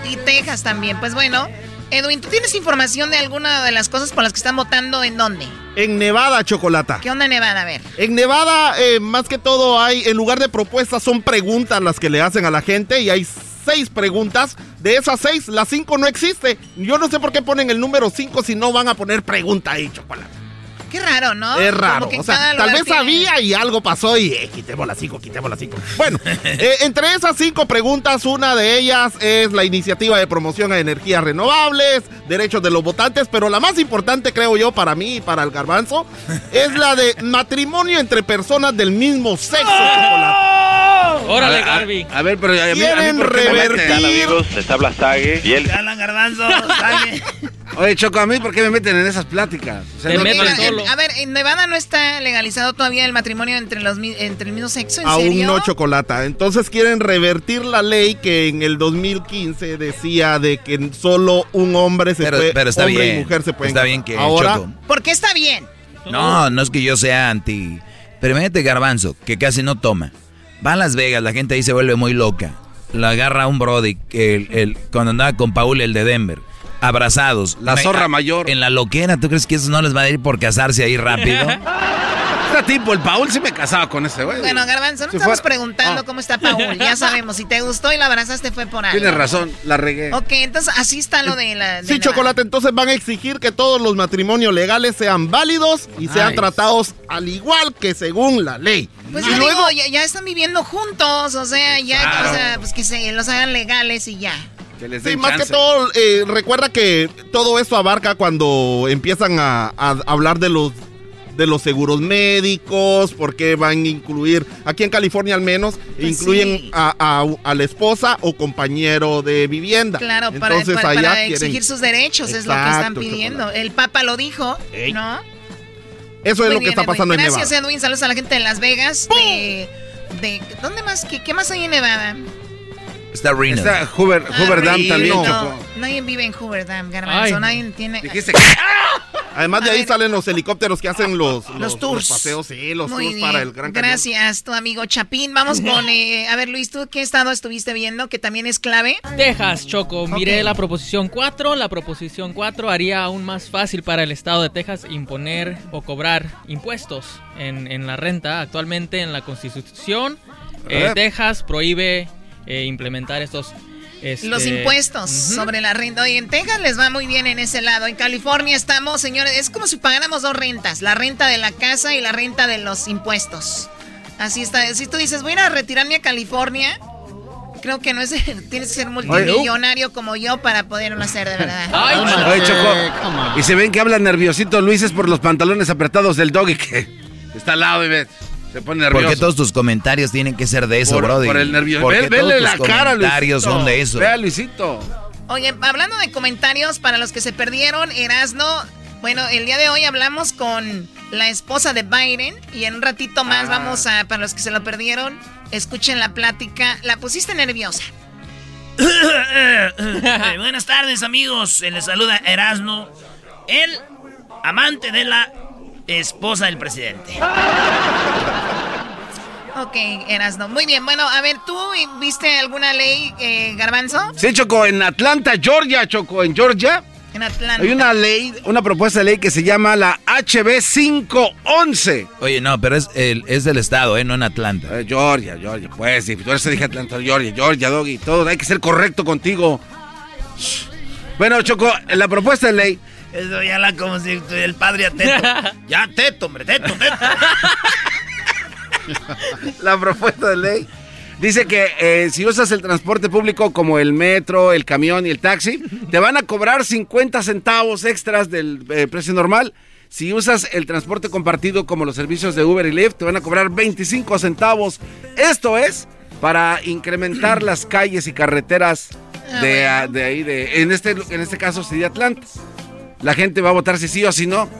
Y Texas también. Pues bueno, Edwin, ¿tú tienes información de alguna de las cosas por las que están votando en dónde? En Nevada, Chocolata. ¿Qué onda Nevada? A ver. En Nevada, eh, más que todo, hay, en lugar de propuestas, son preguntas las que le hacen a la gente y hay seis preguntas. De esas seis, las cinco no existe. Yo no sé por qué ponen el número cinco si no van a poner pregunta ahí, Chocolata. Qué raro, ¿no? Es raro. O sea, tal vez había y algo pasó y eh, quitemos las cinco, quitemos las cinco. Bueno, eh, entre esas cinco preguntas, una de ellas es la iniciativa de promoción a energías renovables, derechos de los votantes, pero la más importante, creo yo, para mí y para el garbanzo, es la de matrimonio entre personas del mismo sexo. ¡Oh! Órale, Garby. A, ver, pero a mí, Quieren revertir. amigos? Les habla Sage. Y él... Garbanzo, Sage. Oye, Choco, ¿a mí por qué me meten en esas pláticas? O sea, no- meten En- solo. a ver, en Nevada no está legalizado todavía el matrimonio entre los entre el mismo sexo, ¿en Aún serio? no chocolata. Entonces quieren revertir la ley que en el 2015 decía de que solo un hombre se Pero, puede, pero está hombre bien. y mujer se pueden Está bien que Ahora, Choco. ¿Por qué está bien? No, no es que yo sea anti. Pero imagínate Garbanzo, que casi no toma. Va a Las Vegas, la gente ahí se vuelve muy loca. La agarra un Brody, el, el- cuando andaba con Paul, el de Denver. Abrazados. La zorra mayor. En la loquera, ¿tú crees que eso no les va a ir por casarse ahí rápido? Este tipo, el Paul, sí me casaba con ese güey. Bueno, Garbanzo, no Si estamos fuera- preguntando cómo está Paul. Ya sabemos, si te gustó y la abrazaste fue por algo. Tienes razón, la regué. Ok, entonces así está lo de la... de Sí, chocolate, entonces van a exigir que todos los matrimonios legales sean válidos y sean Ay. tratados al igual que según la ley. Pues y yo luego, digo, ya, ya están viviendo juntos, o sea, ya, Claro. o sea, pues que se los hagan legales y ya. Que les sí, más que todo, eh, recuerda que todo eso abarca cuando empiezan a, a hablar de los de los seguros médicos, porque van a incluir, aquí en California al menos, Pues incluyen sí. a, a- a la esposa o compañero de vivienda. Claro, para, Entonces, para- allá para quieren- exigir sus derechos es lo que están pidiendo. El Papa lo dijo, Ey. ¿no? Eso es lo que está Edwin. pasando en Gracias, Nevada. Edwin. Saludos a la gente de Las Vegas. De, de- ¿Dónde más? ¿Qué, qué más hay en Nevada? Está Reno. Está Hoover, Hoover Dam Reno. también, No, Choco. nadie vive en Hoover Dam, Garbanzo. Nadie tiene... Dijiste Además de ahí salen los helicópteros que hacen los, los, tours. los paseos, sí, los Muy tours bien. para el Gran Cañón. Gracias, tu amigo Chapín. Vamos con... eh, a ver, Luis, ¿tú qué estado estuviste viendo que también es clave? Texas, Choco. Miré Ok. la proposición 4. La proposición 4 haría aún más fácil para el estado de Texas imponer o cobrar impuestos en, en la renta. Actualmente en la constitución, Eh. Texas prohíbe eh, implementar estos... este, Los impuestos ujú. sobre la renta. Y en Texas les va muy bien en ese lado. En California estamos, señores, es como si pagáramos dos rentas. La renta de la casa y la renta de los impuestos. Así está. Si tú dices, voy a ir a retirarme a California, creo que no es... Tienes que ser multimillonario como yo para poderlo hacer, de verdad. Oye, Choco. Y se ven que habla nerviosito Luis es por los pantalones apretados del doggy que está al lado y ve, se pone nervioso. Porque todos tus comentarios tienen que ser de eso, por, Brody. por el nervio. Porque Ve- todos vele tus la cara, comentarios Luisito. son de eso. Vea, Luisito. Oye, hablando de comentarios, para los que se perdieron, Erasno, bueno, el día de hoy hablamos con la esposa de Biden y en un ratito más Ah. vamos a, para los que se lo perdieron, escuchen la plática. La pusiste nerviosa. Eh, Buenas tardes, amigos. Se les saluda Erasno, el amante de la esposa del presidente. Ok, Erasno. Muy bien, bueno, a ver, ¿tú viste alguna ley, eh, Garbanzo? Sí, Choco, en Atlanta, Georgia, Choco, en Georgia. En Atlanta. Hay una ley, una propuesta de ley que se llama la HB 511. Oye, no, pero es, el, es del estado, ¿eh? No en Atlanta. Eh, Georgia, Georgia, pues, si tú eres dije Atlanta, Georgia, Georgia, Doggy, todo, hay que ser correcto contigo. Bueno, Choco, la propuesta de ley. Eso ya la como si el padre a Teto. ya, Teto, hombre, Teto, Teto. la propuesta de ley Dice que eh, si usas el transporte público como el metro, el camión y el taxi, te van a cobrar 50 centavos extras del eh, precio normal. Si usas el transporte compartido como los servicios de Uber y Lyft, te van a cobrar 25 centavos. Esto es para incrementar las calles y carreteras de, ah, de ahí, de, en, este, en este caso, sí, de Atlanta. La gente va a votar si sí o si no.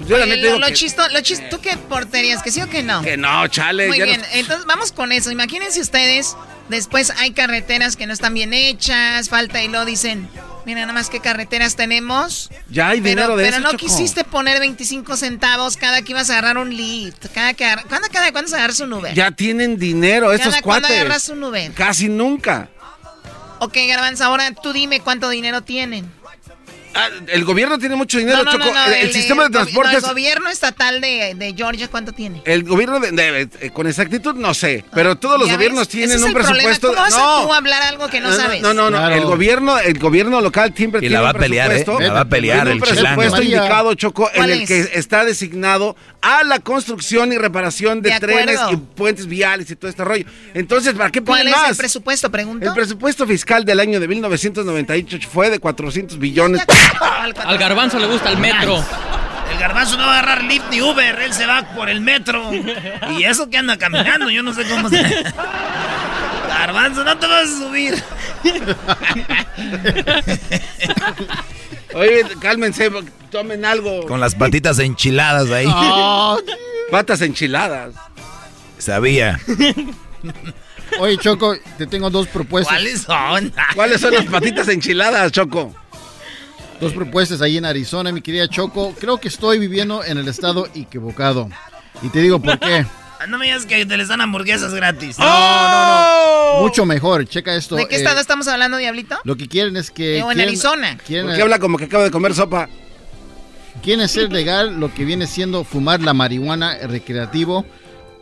Pues yo la neta lo, digo lo que- chisto, lo chis- ¿tú qué porterías? ¿Que sí o que no? Que no, chale. Muy bien, entonces vamos con eso. Imagínense ustedes, después hay carreteras que no están bien hechas, falta y lo dicen, mira nada más qué carreteras tenemos. Ya hay Pero, dinero de pero eso, no Choco. quisiste poner 25 centavos cada que ibas a agarrar un lift. Cada que agarra- ¿Cuándo, cada cuándo se agarras un Uber? Ya tienen dinero estos ¿Cada cuándo cuates. agarras un Uber? Casi nunca. Ok, Garbanzo, ahora tú dime cuánto dinero tienen. Ah, el gobierno tiene mucho dinero, no, no, Choco. no, no, el, el sistema de transporte el gobierno estatal de, de Georgia, ¿cuánto tiene? El gobierno, de, de- eh, con exactitud no sé, pero todos los ¿Ya gobiernos ves? tienen Ese es un el presupuesto. ¿Cómo vas a no, tú hablar algo que no, sabes? no, no, no, El gobierno, el gobierno local siempre Y tiene la va un a pelear, ¿eh? presupuesto. La va a pelear el chilango. presupuesto María. indicado, Choco, en ¿Cuál el es? que está designado a la construcción y reparación de, De trenes y puentes viales y todo este rollo. Entonces, ¿para qué ¿Cuál ponen es el presupuesto, pregunto? El presupuesto fiscal del año de 1998 fue de 400 billones. Al garbanzo le gusta el metro. El garbanzo no va a agarrar Lyft ni Uber, él se va por el metro. Y eso que anda caminando, yo no sé cómo se... Garbanzo, no te vas a subir. Oye, cálmense, tomen algo. Con las patitas enchiladas ahí. Patas enchiladas. Sabía. Oye, Choco, te tengo dos propuestas. ¿Cuáles son? ¿Cuáles son las patitas enchiladas, Choco? Dos propuestas ahí en Arizona, mi querida Choco. Creo que estoy viviendo en el estado equivocado. Y te digo por qué. Ah, No me digas que te les dan hamburguesas gratis. No, no, no. Mucho mejor. Checa esto. ¿De qué eh, estado estamos hablando, Diablito? Lo que quieren es que. O en quieren- Arizona. quieren- ¿Por qué habla como que acaba de comer sopa? Quieren hacer legal lo que viene siendo fumar la marihuana recreativo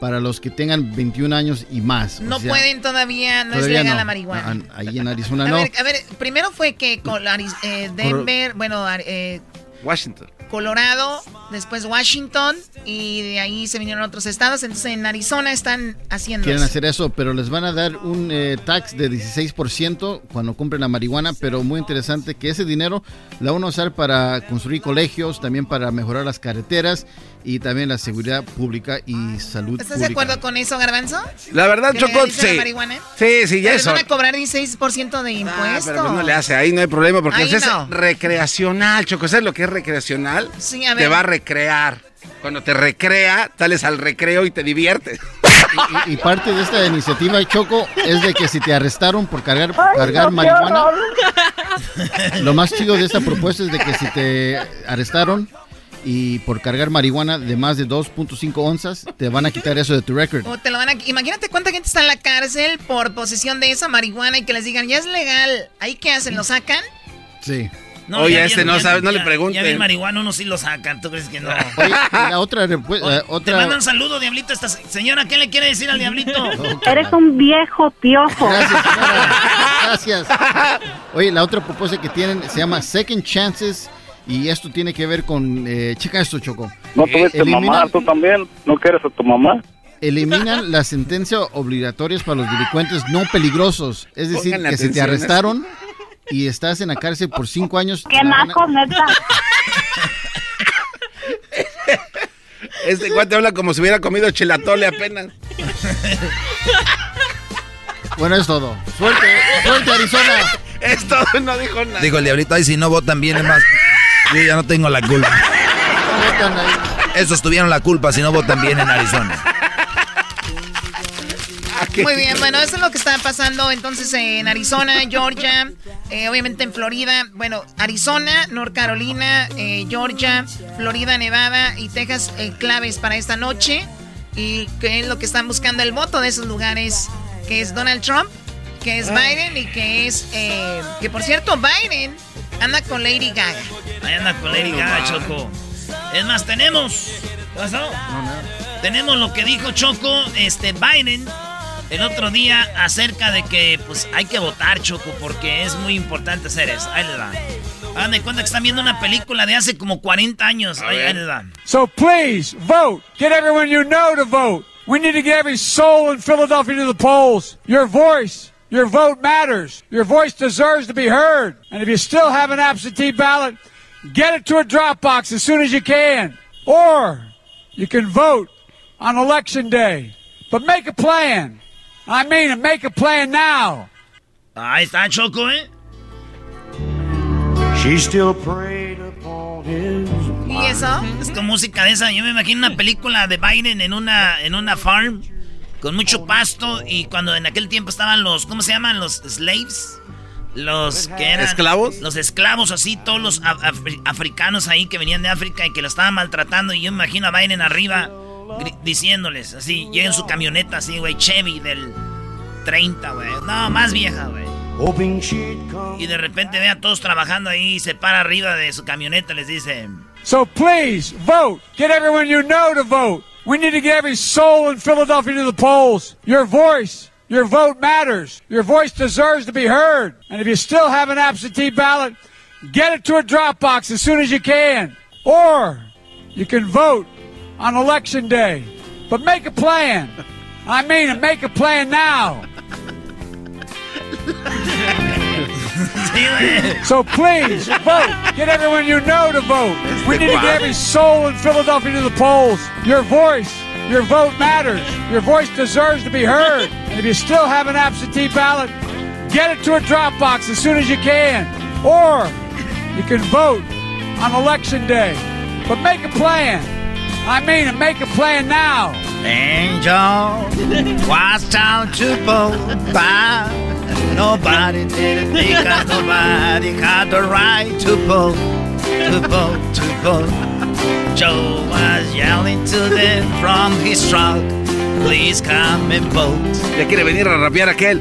para los que tengan 21 años y más. O No sea, pueden todavía, no es legal no. la marihuana. Ah, Ahí en Arizona a, no. ver, a ver, primero fue que con eh, Denver, bueno, eh, Washington. Colorado, después Washington y de ahí se vinieron otros estados. Entonces en Arizona están haciendo Quieren eso. hacer eso, pero les van a dar un eh, tax de 16% cuando compren la marihuana, pero muy interesante que ese dinero la van a usar para construir colegios, también para mejorar las carreteras y también la seguridad pública y salud ¿Estás de acuerdo con eso, Garbanzo? La verdad, ¿Que Choco, legalicen la sí. marihuana? Sí, sí, ya eso. van a cobrar 16% de impuestos. Pero pues no le hace, ahí no hay problema, porque Ahí eso no. es recreacional, Choco. ¿Sabes lo que es recreacional? Sí, a Te ver. va a recrear. Cuando te recrea, sales al recreo y te diviertes. Y, y parte de esta iniciativa, Choco, es de que si te arrestaron por cargar, cargar marihuana, lo más chido de esta propuesta es de que si te arrestaron y por cargar marihuana de más de 2.5 onzas, te van a quitar eso de tu record. O te lo van a... Imagínate cuánta gente está en la cárcel por posesión de esa marihuana y que les digan, ya es legal. ¿Ahí qué hacen? ¿Lo sacan? Sí. Oye, ya este no ya- sabe, no le ya- pregunten. Ya bien marihuana, uno sí lo sacan, ¿tú crees que no? Oye, la otra, repu- eh, Te mandan saludo, Diablito. Esta se- señora, ¿qué le quiere decir al Diablito? Eres un viejo piojo. Gracias. Oye, la otra propuesta que tienen se llama Second Chances y esto tiene que ver con, eh, checa esto, Choco. ¿No tuviste Eliminan- mamá? ¿Tú también? ¿No quieres a tu mamá? Eliminan las sentencias obligatorias para los delincuentes no peligrosos. Es decir, que si te a arrestaron y estás en la cárcel por cinco años. Qué la naco, neta. Este cuate habla como si hubiera comido chilatole apenas. Bueno, es todo. Suerte, suerte, Arizona. Es todo, no dijo nada. Dijo el diablito, ay, si no votan bien, es más, yo ya no tengo la culpa. Esos tuvieron la culpa si no votan bien en Arizona. Muy bien, bueno, eso es lo que está pasando entonces en Arizona, Georgia, eh, obviamente en Florida, bueno, Arizona, North Carolina, eh, Georgia, Florida, Nevada y Texas, eh, claves para esta noche. Y que es lo que están buscando el voto de esos lugares, que es Donald Trump, que es Biden y que es, eh, que por cierto, Biden anda con Lady Gaga. Ahí anda con Lady Gaga, Choco. Es más, tenemos. ¿Qué pasó? Tenemos lo que dijo Choco, este, Biden, el otro día acerca de que, pues, hay que votar, Choco, porque es muy importante hacer eso. Ahí les va. Hagan de cuenta que están viendo una película de hace como 40 años. Ahí, ahí les va. So please vote. Get everyone you know to vote. We need to get every soul in Philadelphia to the polls. Your voice, your vote matters. Your voice deserves to be heard. And if you still have an absentee ballot, get it to a drop box as soon as you can. Or you can vote on election day. But make a plan. I mean it, make a plan now. Ahí está Choco, ¿eh? She still prayed upon his ¿Y eso? Es con música de esa. Yo me imagino una película de Biden en una, en una farm con mucho pasto y cuando en aquel tiempo estaban los, ¿cómo se llaman? Los slaves. Los que eran... ¿Esclavos? Los esclavos, así, todos los af- afri- africanos ahí que venían de África y que lo estaban maltratando. Y yo me imagino a Biden arriba diciéndoles, así, llega en su camioneta, así, güey, Chevy del 30, güey. No, más vieja, güey. Y de repente ve a todos trabajando ahí y se para arriba de su camioneta y les dice... So please vote. Get everyone you know to vote. We need to get every soul in Philadelphia to the polls. Your voice, your vote matters. Your voice deserves to be heard. And if you still have an absentee ballot, get it to a drop box as soon as you can. Or you can vote on election day. But make a plan. I mean make a plan now. So please vote. Get everyone you know to vote. We need to get every soul in Philadelphia to the polls. Your voice, your vote matters. Your voice deserves to be heard. And if you still have an absentee ballot, get it to a drop box as soon as you can. Or you can vote on election day. But make a plan. I mean it, make a plan now. Angel was down to vote by. Nobody didn't think that nobody had the right to vote, to vote, to vote. Joe was yelling to them from his truck, please come and vote. Ya quiere venir a rapear aquel.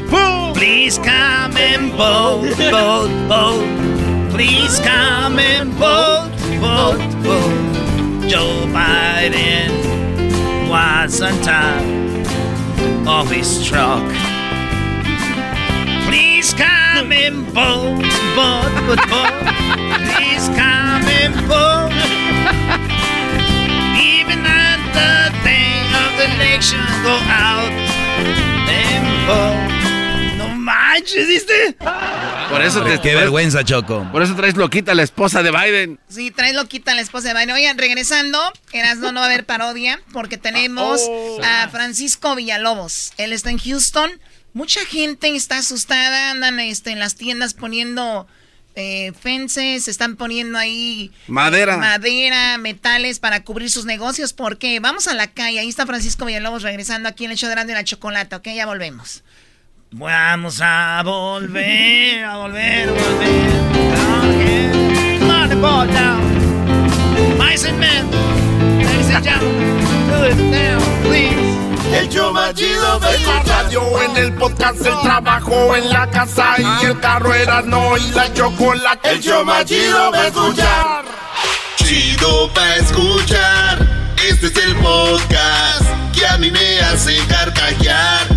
Please come and vote, vote, vote. Please come and vote, vote, vote. Joe Biden was on top of his truck. Please come and vote, vote, vote, vote. Please come and vote. Even on the day of the election, go out and vote. Manches, ¿viste? Por eso te, Qué vergüenza, Choco. Por eso traes loquita a la esposa de Biden. Sí, traes loquita a la esposa de Biden. Oigan, regresando, Erasmo no va a haber parodia porque tenemos Oh. a Francisco Villalobos. Él está en Houston. Mucha gente está asustada, andan este, en las tiendas poniendo eh, fences, están poniendo ahí Madera. eh, madera, metales para cubrir sus negocios. porque Vamos a la calle. Ahí está Francisco Villalobos regresando aquí en el show de Grande la Chocolata. Ok, ya volvemos. Vamos a volver, a volver, a volver. The ball down. Mice and men, ladies and gentlemen, do it now, please. El show más chido la radio en el podcast, el trabajo en la casa y el carro era no y la chocolate. El show más chido escuchar. Chido pa escuchar. Este es el podcast que a mí me hace carcajear.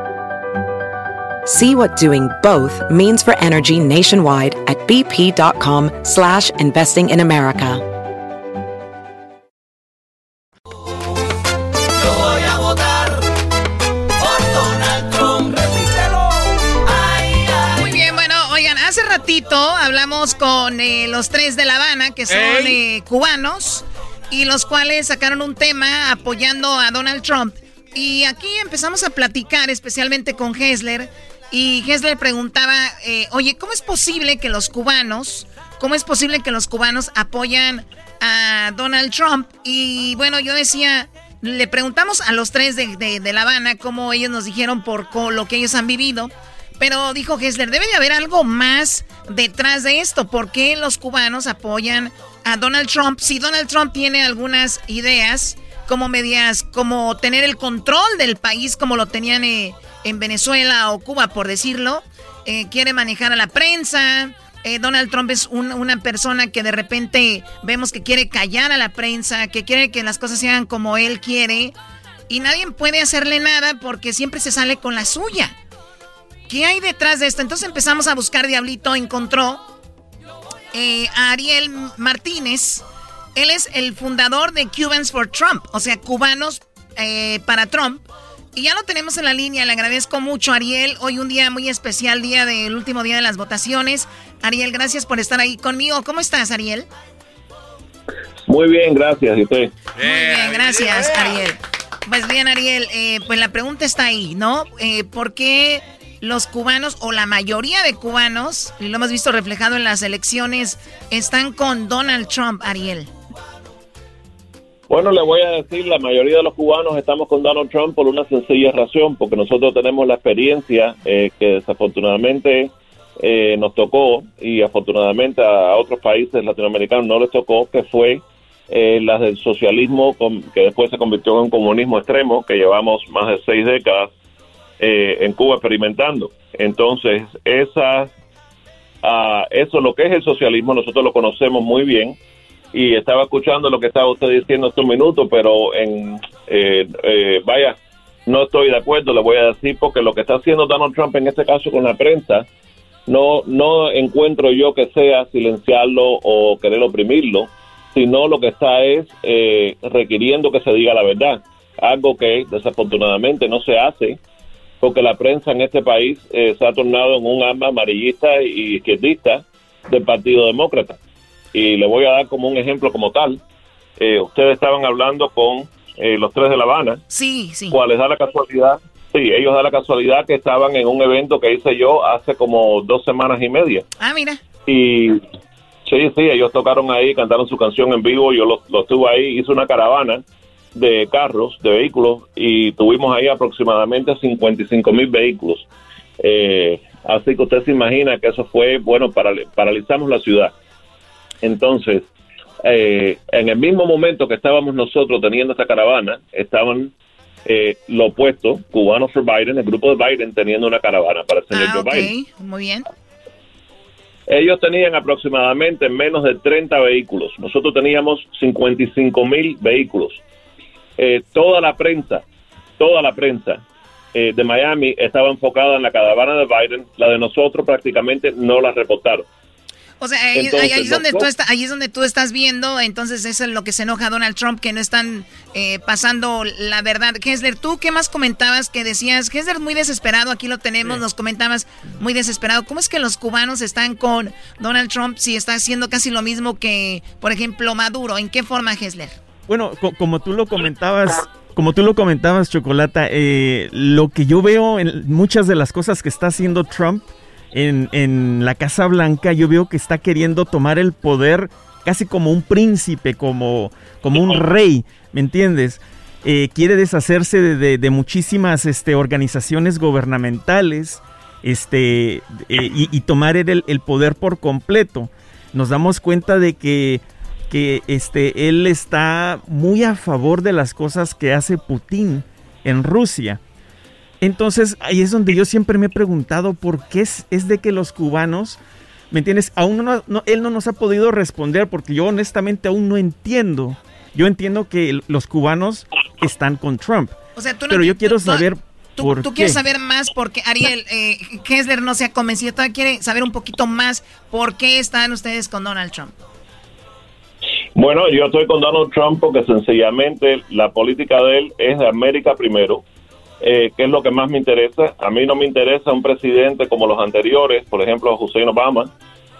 See what doing both means for energy nationwide at bp.com slash investing in America. Yo voy a votar por Donald Trump. Repítelo. Ay, ay. Muy bien, bueno, oigan, hace ratito hablamos con eh, los tres de La Habana, que son eh, cubanos, y los cuales sacaron un tema apoyando a Donald Trump. Y aquí empezamos a platicar, especialmente con Hessler, y Hessler preguntaba, eh, oye, ¿cómo es posible que los cubanos, cómo es posible que los cubanos apoyan a Donald Trump? Y bueno, yo decía, le preguntamos a los tres de, de- La Habana cómo ellos nos dijeron por lo que ellos han vivido. Pero dijo Hessler, debe de haber algo más detrás de esto. ¿Por qué los cubanos apoyan a Donald Trump? Si Donald Trump tiene algunas ideas como medias, como tener el control del país como lo tenían eh, en Venezuela o Cuba, por decirlo. Eh, quiere manejar a la prensa, eh, Donald Trump es un- una persona que de repente vemos que quiere callar a la prensa, que quiere que las cosas sean como él quiere y nadie puede hacerle nada porque siempre se sale con la suya. ¿Qué hay detrás de esto? Entonces empezamos a buscar, Diablito encontró eh, a Ariel Martínez. Él es el fundador de Cubans for Trump, o sea, cubanos para Trump. Y ya lo tenemos en la línea, le agradezco mucho Ariel. Hoy un día muy especial, día del último día de las votaciones. Ariel, gracias por estar ahí conmigo. ¿Cómo estás, Ariel? Muy bien, gracias. ¿Y usted? Muy bien, gracias, Ariel. Pues bien, Ariel, eh, pues la pregunta está ahí, ¿no? Eh, ¿Por qué los cubanos, o la mayoría de cubanos, y lo hemos visto reflejado en las elecciones, están con Donald Trump, Ariel? Bueno, le voy a decir, la mayoría de los cubanos estamos con Donald Trump por una sencilla razón, porque nosotros tenemos la experiencia eh, que desafortunadamente eh, nos tocó y afortunadamente a otros países latinoamericanos no les tocó, que fue eh, la del socialismo que después se convirtió en un comunismo extremo, que llevamos más de seis décadas eh, en Cuba experimentando. Entonces, ah, eso lo que es el socialismo, nosotros lo conocemos muy bien y estaba escuchando lo que estaba usted diciendo hace un minuto, pero en eh, eh, vaya, no estoy de acuerdo, le voy a decir, porque lo que está haciendo Donald Trump en este caso con la prensa, no, no encuentro yo que sea silenciarlo o querer oprimirlo, sino lo que está es eh, requiriendo que se diga la verdad, algo que desafortunadamente no se hace, porque la prensa en este país eh, se ha tornado en un arma amarillista y izquierdista del Partido Demócrata y le voy a dar como un ejemplo como tal. Eh, ustedes estaban hablando con eh, los tres de La Habana, Sí, sí. cuales da la casualidad, sí, ellos da la casualidad que estaban en un evento que hice yo hace como dos semanas y media. Ah, mira. Y sí, sí, ellos tocaron ahí, cantaron su canción en vivo, yo lo, lo estuve ahí, hice una caravana de carros, de vehículos, y tuvimos ahí aproximadamente 55 mil vehículos. Eh, así que usted se imagina que eso fue, bueno, paral- paralizamos la ciudad. Entonces, eh, en el mismo momento que estábamos nosotros teniendo esta caravana, estaban eh, lo opuesto, Cubanos for Biden, el grupo de Biden teniendo una caravana para el señor Ah, Joe ok, Biden. muy bien. Ellos tenían aproximadamente menos de 30 vehículos. Nosotros teníamos 55 mil vehículos. Eh, toda la prensa, toda la prensa eh, de Miami estaba enfocada en la caravana de Biden. La de nosotros prácticamente no la reportaron. O sea, ahí, Entonces, ahí- ahí es donde tú está- ahí es donde tú estás viendo, entonces eso es lo que se enoja a Donald Trump, que no están eh, pasando la verdad. Kessler, ¿tú qué más comentabas que decías? Kessler muy desesperado, aquí lo tenemos, nos comentabas muy desesperado. ¿Cómo es que los cubanos están con Donald Trump si está haciendo casi lo mismo que, por ejemplo, Maduro? ¿En qué forma, Kessler? Bueno, co- como tú lo comentabas, como tú lo comentabas, Chocolata, eh, lo que yo veo en muchas de las cosas que está haciendo Trump en, en la Casa Blanca, yo veo que está queriendo tomar el poder casi como un príncipe, como, como un rey, ¿me entiendes? Eh, quiere deshacerse de, de- de muchísimas este, organizaciones gubernamentales este, eh, y, y tomar el, el poder por completo. Nos damos cuenta de que que este, él está muy a favor de las cosas que hace Putin en Rusia. Entonces, ahí es donde yo siempre me he preguntado por qué es, es de que los cubanos, ¿me entiendes? Aún no, no- él no nos ha podido responder porque yo honestamente aún no entiendo. Yo entiendo que el- los cubanos están con Trump. O sea, tú no pero yo tú- quiero tú- saber Tú, por tú qué. quieres saber más porque Ariel eh, Kessler no se ha convencido, todavía quiere saber un poquito más por qué están ustedes con Donald Trump. Bueno, yo estoy con Donald Trump porque sencillamente la política de él es de América primero, eh, que es lo que más me interesa. A mí no me interesa un presidente como los anteriores, por ejemplo, Hussein Obama,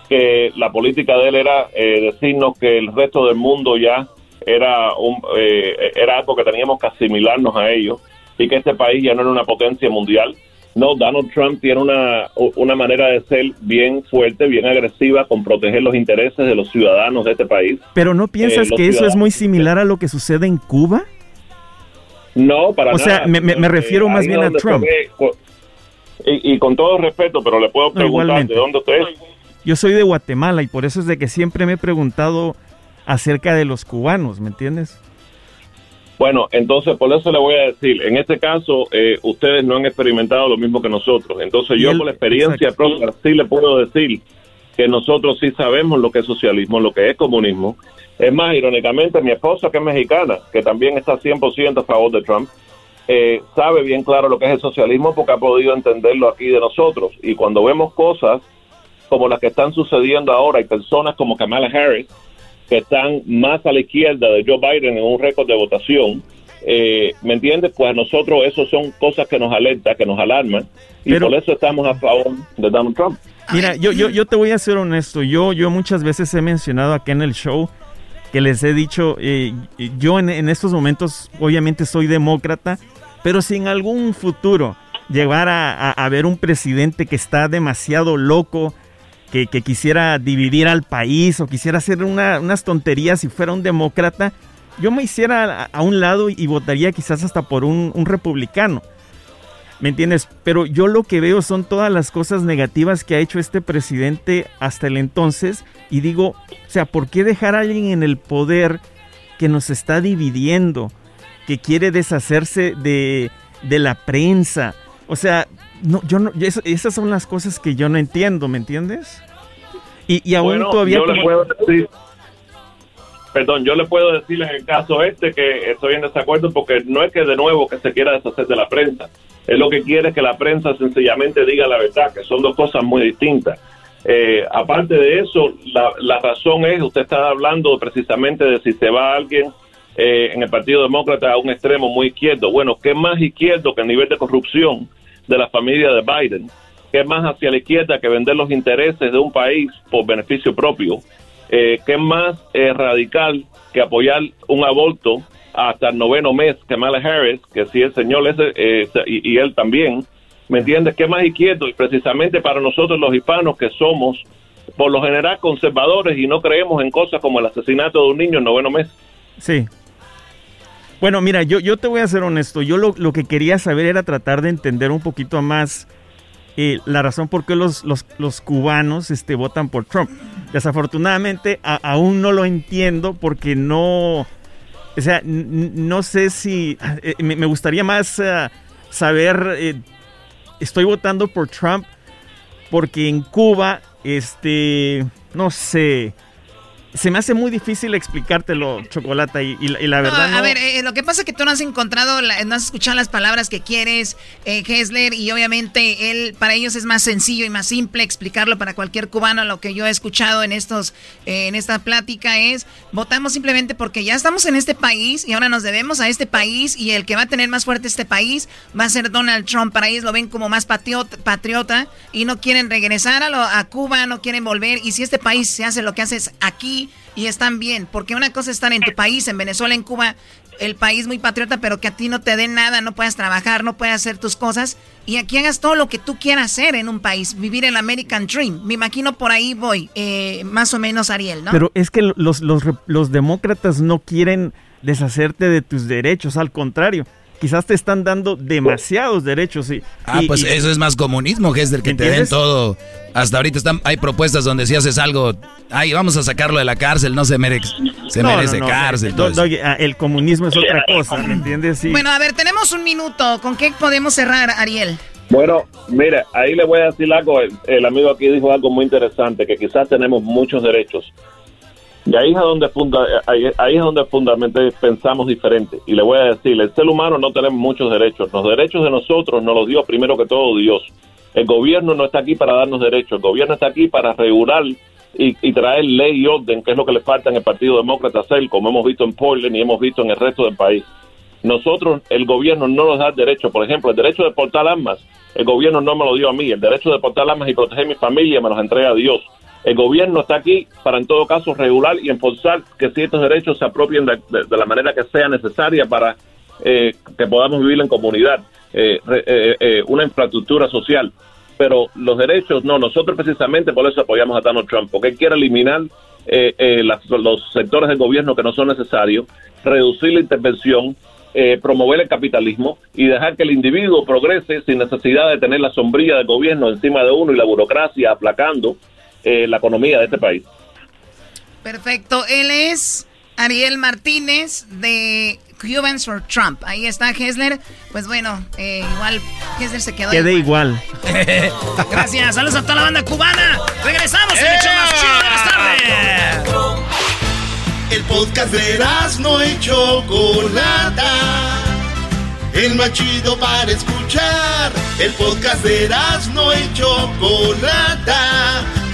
que la política de él era eh, decirnos que el resto del mundo ya era, un, eh, era algo que teníamos que asimilarnos a ellos y que este país ya no era una potencia mundial. No, Donald Trump tiene una, una manera de ser bien fuerte, bien agresiva con proteger los intereses de los ciudadanos de este país. Pero ¿no piensas Eh, que eso es muy similar a lo que sucede en Cuba? No, para O nada. sea, me- me- me Eh, refiero más bien a Trump. y, y con todo respeto, pero le puedo preguntar de dónde usted es. Yo soy de Guatemala y por eso es de que siempre me he preguntado acerca de los cubanos, ¿me entiendes? Bueno, entonces por eso le voy a decir, en este caso eh, ustedes no han experimentado lo mismo que nosotros. Entonces yo él- por la experiencia propia sí le puedo decir que nosotros sí sabemos lo que es socialismo, lo que es comunismo. Es más, irónicamente, mi esposa, que es mexicana, que también está 100% a favor de Trump, eh, sabe bien claro lo que es el socialismo porque ha podido entenderlo aquí de nosotros. Y cuando vemos cosas como las que están sucediendo ahora y personas como Kamala Harris, que están más a la izquierda de Joe Biden en un récord de votación, eh, ¿me entiendes? Pues a nosotros eso son cosas que nos alertan, que nos alarman, y por eso estamos a favor de Donald Trump. Mira, yo, yo, yo te voy a ser honesto, yo, yo muchas veces he mencionado aquí en el show que les he dicho, eh, yo en, estos momentos obviamente soy demócrata, pero si en algún futuro llegara a, ver un presidente que está demasiado loco, que, quisiera dividir al país o quisiera hacer una- unas tonterías si fuera un demócrata, yo me hiciera a, un lado y votaría quizás hasta por un republicano. ¿Me entiendes? Pero yo lo que veo son todas las cosas negativas que ha hecho este presidente hasta el entonces y digo, o sea, ¿por qué dejar a alguien en el poder que nos está dividiendo, que quiere deshacerse de, de la prensa? O sea, no, yo no, eso- esas son las cosas que yo no entiendo, ¿me entiendes? Y, y aún Bueno, todavía... yo le como- puedo decir, perdón, yo le puedo decir en el caso este que estoy en desacuerdo porque no es que de nuevo que se quiera deshacer de la prensa, es lo que quiere que la prensa sencillamente diga la verdad, que son dos cosas muy distintas. Eh, aparte de eso, la, la razón es, usted está hablando precisamente de si se va alguien eh, en el Partido Demócrata a un extremo muy izquierdo. Bueno, ¿qué más izquierdo que el nivel de corrupción de la familia de Biden? ¿Qué más hacia la izquierda que vender los intereses de un país por beneficio propio? Eh, ¿Qué más eh, radical que apoyar un aborto hasta el noveno mes? Kamala Harris, que si el señor ese, eh, y, él también, ¿me entiendes? ¿Qué más izquierdo? Y precisamente para nosotros los hispanos que somos por lo general conservadores y no creemos en cosas como el asesinato de un niño en noveno mes. Sí. Bueno, mira, yo, yo te voy a ser honesto. Yo lo, lo que quería saber era tratar de entender un poquito más la razón por qué los, los, los cubanos este, votan por Trump. Desafortunadamente, aún no lo entiendo porque no. O sea, no sé si. eh, me, me gustaría más eh, saber. eh, estoy votando por Trump porque en Cuba, este. No sé. Se me hace muy difícil explicártelo, Chocolata, y, y la- y la No, verdad a no. ver, eh, lo que pasa es que tú no has encontrado, la- no has escuchado las palabras que quieres, eh, Hessler, y obviamente él, para ellos es más sencillo y más simple explicarlo para cualquier cubano. Lo que yo he escuchado en estos, eh, en esta plática es, votamos simplemente porque ya estamos en este país y ahora nos debemos a este país y el que va a tener más fuerte este país va a ser Donald Trump. Para ellos lo ven como más patriota, patriota y no quieren regresar a, lo- a Cuba, no quieren volver. Y si este país se hace lo que haces aquí y están bien, porque una cosa es estar en tu país, en Venezuela, en Cuba, el país muy patriota, pero que a ti no te den nada, no puedas trabajar, no puedas hacer tus cosas y aquí hagas todo lo que tú quieras hacer en un país, vivir el American Dream. Me imagino por ahí voy, eh, más o menos Ariel, ¿no? Pero es que los, los, los demócratas no quieren deshacerte de tus derechos, al contrario. Quizás te están dando demasiados derechos. Y, Ah, y- pues y- eso es más comunismo, Hester, que te den todo. Hasta ahorita están, hay propuestas donde si haces algo, ay, vamos a sacarlo de la cárcel, no se merece, se No, merece no, no, cárcel. no, todo eso. no, ah, el comunismo es otra cosa, ¿me entiendes? Sí. Bueno, a ver, tenemos un minuto. ¿Con qué podemos cerrar, Ariel? Bueno, mira, ahí le voy a decir algo. El, el amigo aquí dijo algo muy interesante, que quizás tenemos muchos derechos. Y ahí es donde funda, ahí, ahí es donde fundamentalmente pensamos diferente. Y le voy a decir, el ser humano no tenemos muchos derechos. Los derechos de nosotros nos los dio primero que todo Dios. El gobierno no está aquí para darnos derechos. El gobierno está aquí para regular y, traer ley y orden, que es lo que le falta en el Partido Demócrata hacer, como hemos visto en Portland y hemos visto en el resto del país. Nosotros, el gobierno no nos da derecho. Por ejemplo, el derecho de portar armas, el gobierno no me lo dio a mí. El derecho de portar armas y proteger mi familia me los entrega Dios. El gobierno está aquí para, en todo caso, regular y enforzar que ciertos derechos se apropien de, de- la manera que sea necesaria para eh, que podamos vivir en comunidad, eh, eh, eh, una infraestructura social. Pero los derechos, no, nosotros precisamente por eso apoyamos a Donald Trump, porque él quiere eliminar las- los sectores del gobierno que no son necesarios, reducir la intervención, promover el capitalismo y dejar que el individuo progrese sin necesidad de tener la sombrilla del gobierno encima de uno y la burocracia aplacando eh, la economía de este país. Perfecto, él es Ariel Martínez de Cubans for Trump. Ahí está Hessler. Pues bueno, eh, igual Hessler se quedó. Quedé igual. igual. Gracias, saludos a toda la banda cubana. Regresamos en el hecho más chido de las. El podcast de no y El más chido para escuchar. El podcast de no y Chocolata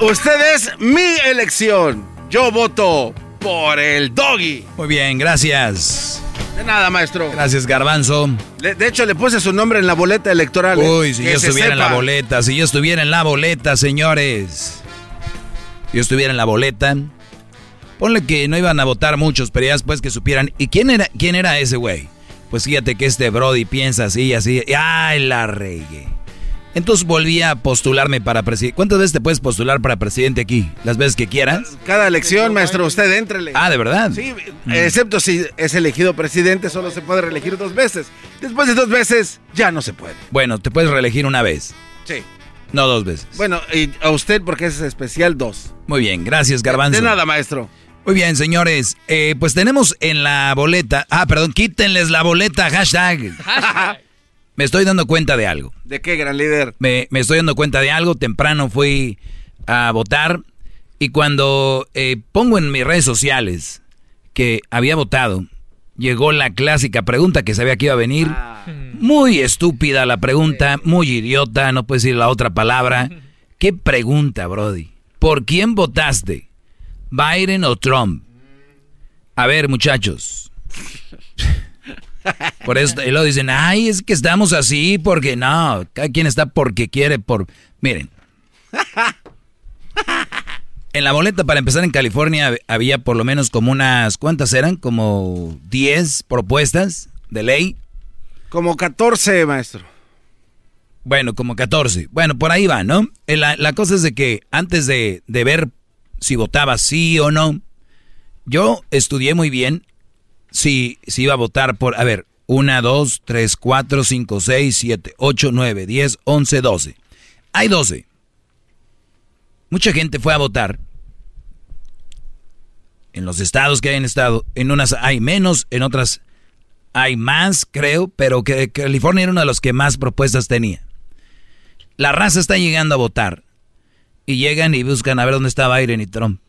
Usted es mi elección. Yo voto por el doggy. Muy bien, gracias. De nada, maestro. Gracias, Garbanzo. Le- de hecho, le puse su nombre en la boleta electoral. ¿eh? Uy, si yo estuviera en la boleta, si yo estuviera en la boleta, señores. Si yo estuviera en la boleta. Ponle que no iban a votar muchos, pero ya después que supieran. ¿Y quién era, quién era ese güey? Pues fíjate que este Brody piensa así, así. ¡Ay, la regué! Entonces volví a postularme para presidente. ¿Cuántas veces te puedes postular para presidente aquí? ¿Las veces que quieras? Cada elección, maestro, usted entrele. Ah, ¿de verdad? Sí, excepto si es elegido presidente, solo se puede reelegir dos veces. Después de dos veces, ya no se puede. Bueno, te puedes reelegir una vez, Sí. no dos veces. Bueno, y a usted porque es especial dos. Muy bien, gracias, Garbanzo. De nada, maestro. Muy bien, señores. Eh, pues tenemos en la boleta. Ah, perdón, quítenles la boleta, hashtag. Me estoy dando cuenta de algo. ¿De qué, gran líder? Me, me estoy dando cuenta de algo. Temprano fui a votar y cuando eh, pongo en mis redes sociales que había votado, llegó la clásica pregunta que sabía que iba a venir. Muy estúpida la pregunta, muy idiota, no puedes decir la otra palabra. ¿Qué pregunta, Brody? ¿Por quién votaste? ¿Biden o Trump? A ver, muchachos. Por eso, y luego dicen, ay, es que estamos así porque no, cada quien está porque quiere, por... Miren. En la boleta para empezar en California había por lo menos como unas, ¿cuántas eran? Como 10 propuestas de ley. Como 14, maestro. Bueno, como 14. Bueno, por ahí va, ¿no? Eh, La, la cosa es de que antes de, de ver si votaba sí o no, yo estudié muy bien si, si iba a votar por, a ver, 1, 2, 3, 4, 5, 6, 7, 8, 9, 10, 11, 12. Hay 12. Mucha gente fue a votar. En los estados que hay en estado, en unas hay menos, en otras hay más, creo, pero que California era uno de los que más propuestas tenía. La raza está llegando a votar y llegan y buscan a ver dónde está Biden y Trump.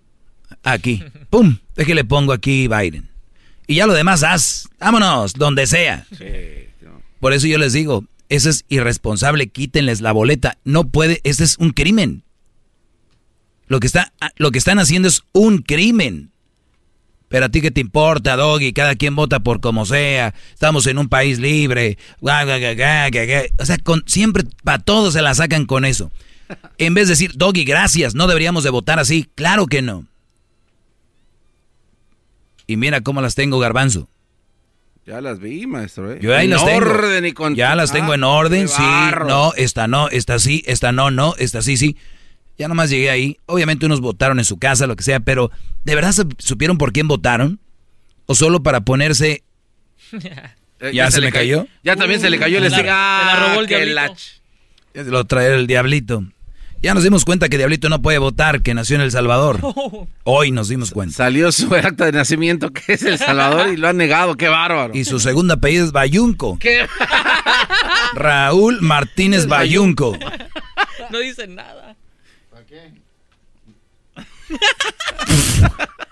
Aquí, pum, déjale pongo aquí Biden. Y ya lo demás haz, vámonos, donde sea. Por eso yo les digo, eso es irresponsable, quítenles la boleta. No puede, ese es un crimen. Lo que, está, lo que están haciendo es un crimen. Pero a ti qué te importa, Doggy, cada quien vota por como sea. Estamos en un país libre. O sea, con, siempre para todos se la sacan con eso. En vez de decir, Doggy, gracias, no deberíamos de votar así. Claro que no. Y mira cómo las tengo, garbanzo. Ya las vi, maestro. ¿eh? Yo ahí en las tengo. orden y con... Ya las tengo Ah, en orden, qué sí, barro. no, esta no, esta sí, esta no, no, esta sí, sí. Ya nomás llegué ahí. Obviamente unos votaron en su casa, lo que sea, pero ¿de verdad sup- supieron por quién votaron? ¿O solo para ponerse... ¿Ya, se, le cayó? Ya también se le cayó el la- stick. Ah, la robó el diablito. lach. Ya se lo trae el diablito. Ya nos dimos cuenta que Diablito no puede votar, que nació en El Salvador. Hoy nos dimos cuenta. Salió su acta de nacimiento, que es El Salvador, y lo han negado. Qué bárbaro. Y su segundo apellido es Bayunco. ¿Qué? Raúl Martínez Bayunco. No dicen nada.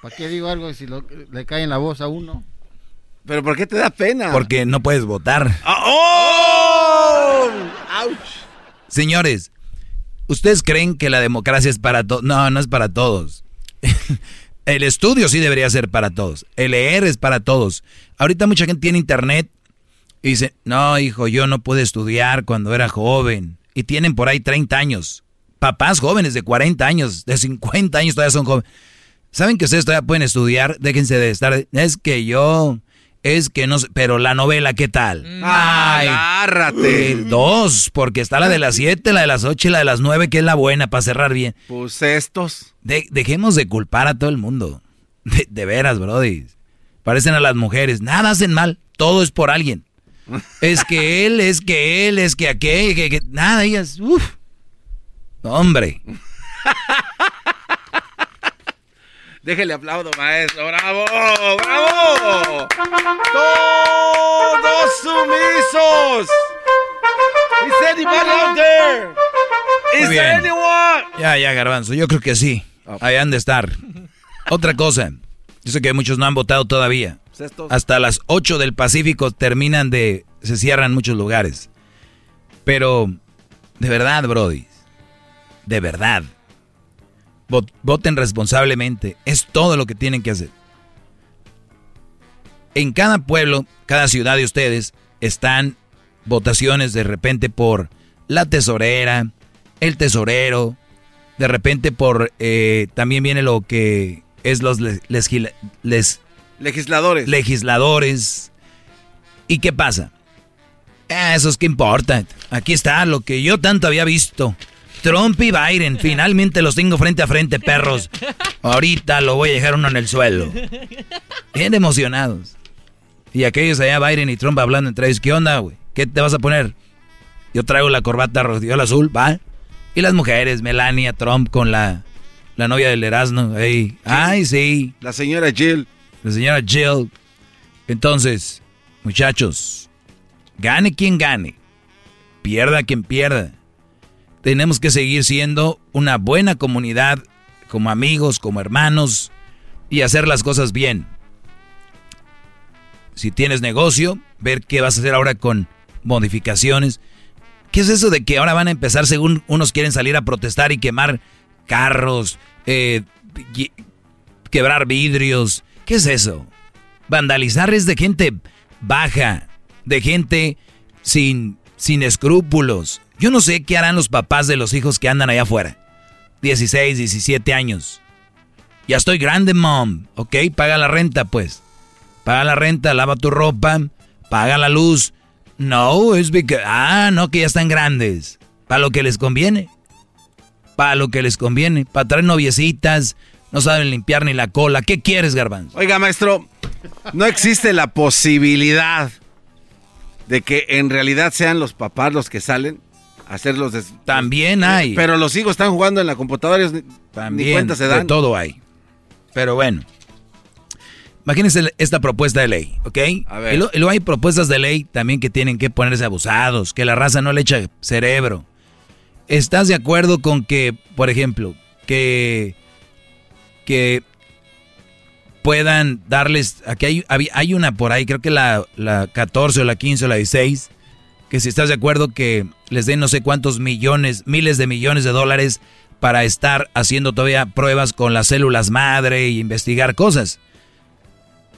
¿Para qué digo algo si lo- le cae en la voz a uno? ¿Pero por qué te da pena? Porque no puedes votar. Ah, ¡Oh! ¡Auch! Señores, ¿ustedes creen que la democracia es para todos? No, no es para todos. El estudio sí debería ser para todos. El leer es para todos. Ahorita mucha gente tiene internet y dice, no, hijo, yo no pude estudiar cuando era joven. Y tienen por ahí 30 años. Papás jóvenes de 40 años, de 50 años todavía son jóvenes. ¿Saben que ustedes todavía pueden estudiar? Déjense de estar... Es que yo es que no sé, pero la novela, ¿qué tal? Ay, agárrate. dos, porque está la de las siete, la de las ocho y la de las nueve, que es la buena para cerrar bien. Pues estos. De- dejemos de culpar a todo el mundo. De, de veras, brody. Parecen a las mujeres. Nada hacen mal. Todo es por alguien. Es que él, es que él, es que aquel, que, que- nada, ellas, uf. Hombre. Déjele aplaudo, maestro. ¡Bravo! ¡Bravo! ¡Todos sumisos! Is anybody out there? Is there anyone? Ya, ya, garbanzo. Yo creo que sí. Ahí han de estar. Otra cosa. Yo sé que muchos no han votado todavía. Pues Hasta las 8 del Pacífico terminan de... Se cierran muchos lugares. Pero, de verdad, Brody. De verdad. Vot- Voten responsablemente. Es todo lo que tienen que hacer. En cada pueblo, cada ciudad de ustedes, están votaciones de repente por la tesorera, el tesorero, de repente por... eh, también viene lo que es los les- lesgila- les- Legisladores. legisladores. ¿Y qué pasa? Ah, eso es que importa. Aquí está lo que yo tanto había visto. Trump y Biden, finalmente los tengo frente a frente, perros. Ahorita lo voy a dejar uno en el suelo. Bien emocionados. Y aquellos allá, Biden y Trump hablando entre ellos, ¿qué onda, güey? ¿Qué te vas a poner? Yo traigo la corbata rojiola azul, ¿va? Y las mujeres, Melania, Trump con la, la novia del Erasmo. Ey, Ay, sí. La señora Jill. La señora Jill. Entonces, muchachos, gane quien gane, pierda quien pierda. Tenemos que seguir siendo una buena comunidad, como amigos, como hermanos, y hacer las cosas bien. Si tienes negocio, ver qué vas a hacer ahora con modificaciones. ¿Qué es eso de que ahora van a empezar, según unos quieren salir a protestar y quemar carros, eh, quebrar vidrios? ¿Qué es eso? Vandalizar es de gente baja, de gente sin, sin escrúpulos. Yo no sé qué harán los papás de los hijos que andan allá afuera. 16, 17 años. Ya estoy grande, mom. Ok, paga la renta, pues. Paga la renta, lava tu ropa, paga la luz. No, es porque... Ah, no, que ya están grandes. Para lo que les conviene. Para lo que les conviene. Para traer noviecitas. No saben limpiar ni la cola. ¿Qué quieres, garbanzo? Oiga, maestro, no existe la posibilidad de que en realidad sean los papás los que salen a hacer los... des- También hay. Pero los hijos están jugando en la computadora y ni- ni También, cuenta se de dan. todo hay. Pero bueno. Imagínense esta propuesta de ley, ¿ok? A ver. Y, lo- y luego hay propuestas de ley también que tienen que ponerse abusados, que la raza no le echa cerebro. ¿Estás de acuerdo con que, por ejemplo, que, que puedan darles, aquí hay, hay una por ahí, creo que la, la 14 o la 15 o la 16, que si estás de acuerdo que les den no sé cuántos millones, miles de millones de dólares para estar haciendo todavía pruebas con las células madre e investigar cosas.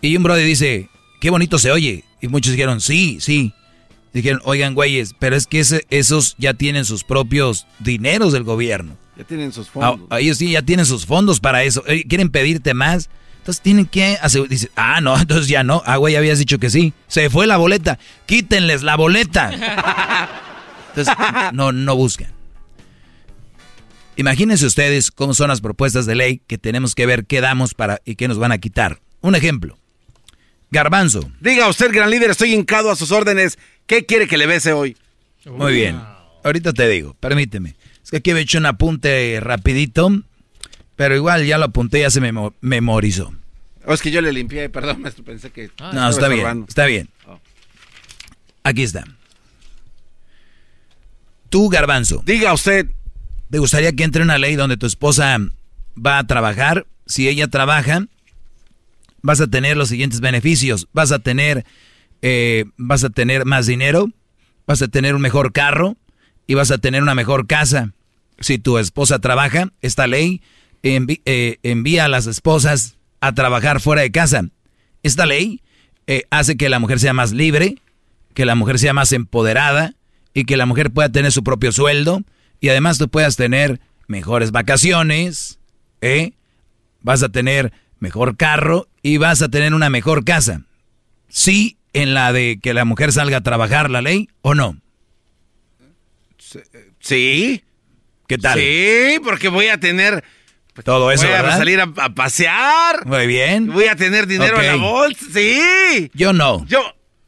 Y un brother dice, qué bonito se oye. Y muchos dijeron, sí, sí. Dijeron, oigan, güeyes, pero es que ese- esos ya tienen sus propios dineros del gobierno. Ya tienen sus Ah, fondos. ellos sí ya tienen sus fondos para eso. Quieren pedirte más. Entonces tienen que hacer. Dice, ah, no, entonces ya no. Ah, güey, habías dicho que sí. Se fue la boleta. Quítenles la boleta. Entonces, no, no buscan. Imagínense ustedes cómo son las propuestas de ley que tenemos que ver qué damos para y qué nos van a quitar. Un ejemplo. Garbanzo. Diga usted, gran líder, estoy hincado a sus órdenes. ¿Qué quiere que le bese hoy? Muy bien. Ahorita te digo, permíteme. Es que aquí he hecho un apunte rapidito, pero igual ya lo apunté, ya se me memo- memorizó. Oh, es que yo le limpié, perdón, maestro, pensé que... no, estaba está bien, está bien. Oh. Aquí está. Tú, Garbanzo. Diga usted. ¿Te gustaría que entre una ley donde tu esposa va a trabajar? Si ella trabaja, vas a tener los siguientes beneficios. Vas a tener, eh, vas a tener más dinero, vas a tener un mejor carro y vas a tener una mejor casa. Si tu esposa trabaja, esta ley envi- eh, envía a las esposas a trabajar fuera de casa. Esta ley eh, hace que la mujer sea más libre, que la mujer sea más empoderada y que la mujer pueda tener su propio sueldo y además tú puedas tener mejores vacaciones, ¿eh? vas a tener mejor carro y vas a tener una mejor casa. sí en la de que la mujer salga a trabajar la ley o no? Sí. ¿Qué tal? Sí, porque voy a tener... Todo eso, voy a salir a, a pasear. Muy bien. Voy a tener dinero en la bolsa. Sí. Yo no. Yo...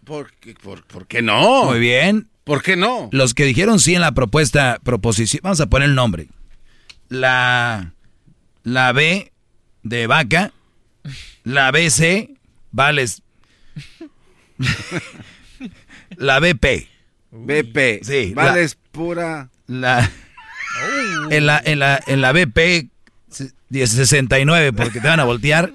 ¿Por qué, por, por qué no? Muy bien. ¿Por qué no? Los que dijeron sí en la propuesta, proposición, vamos a poner el nombre. La, la B de vaca, la BC, vales. la BP. BP. Sí. Vales pura... La, en, la, en, la, en la BP 69, porque te van a voltear.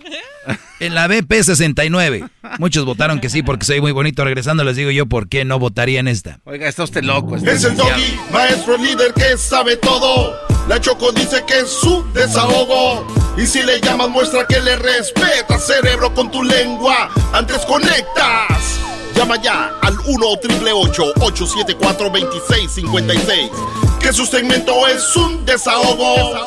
En la BP 69. Muchos votaron que sí porque soy muy bonito. Regresando les digo yo por qué no votaría en esta. Oiga, está usted loco. está Es el doggy, maestro líder que sabe todo. La Choco dice que es su desahogo. Y si le llamas, muestra que le respeta, cerebro, con tu lengua. Antes conectas. Llama ya al 1-888-874-2656. Que su segmento es un desahogo.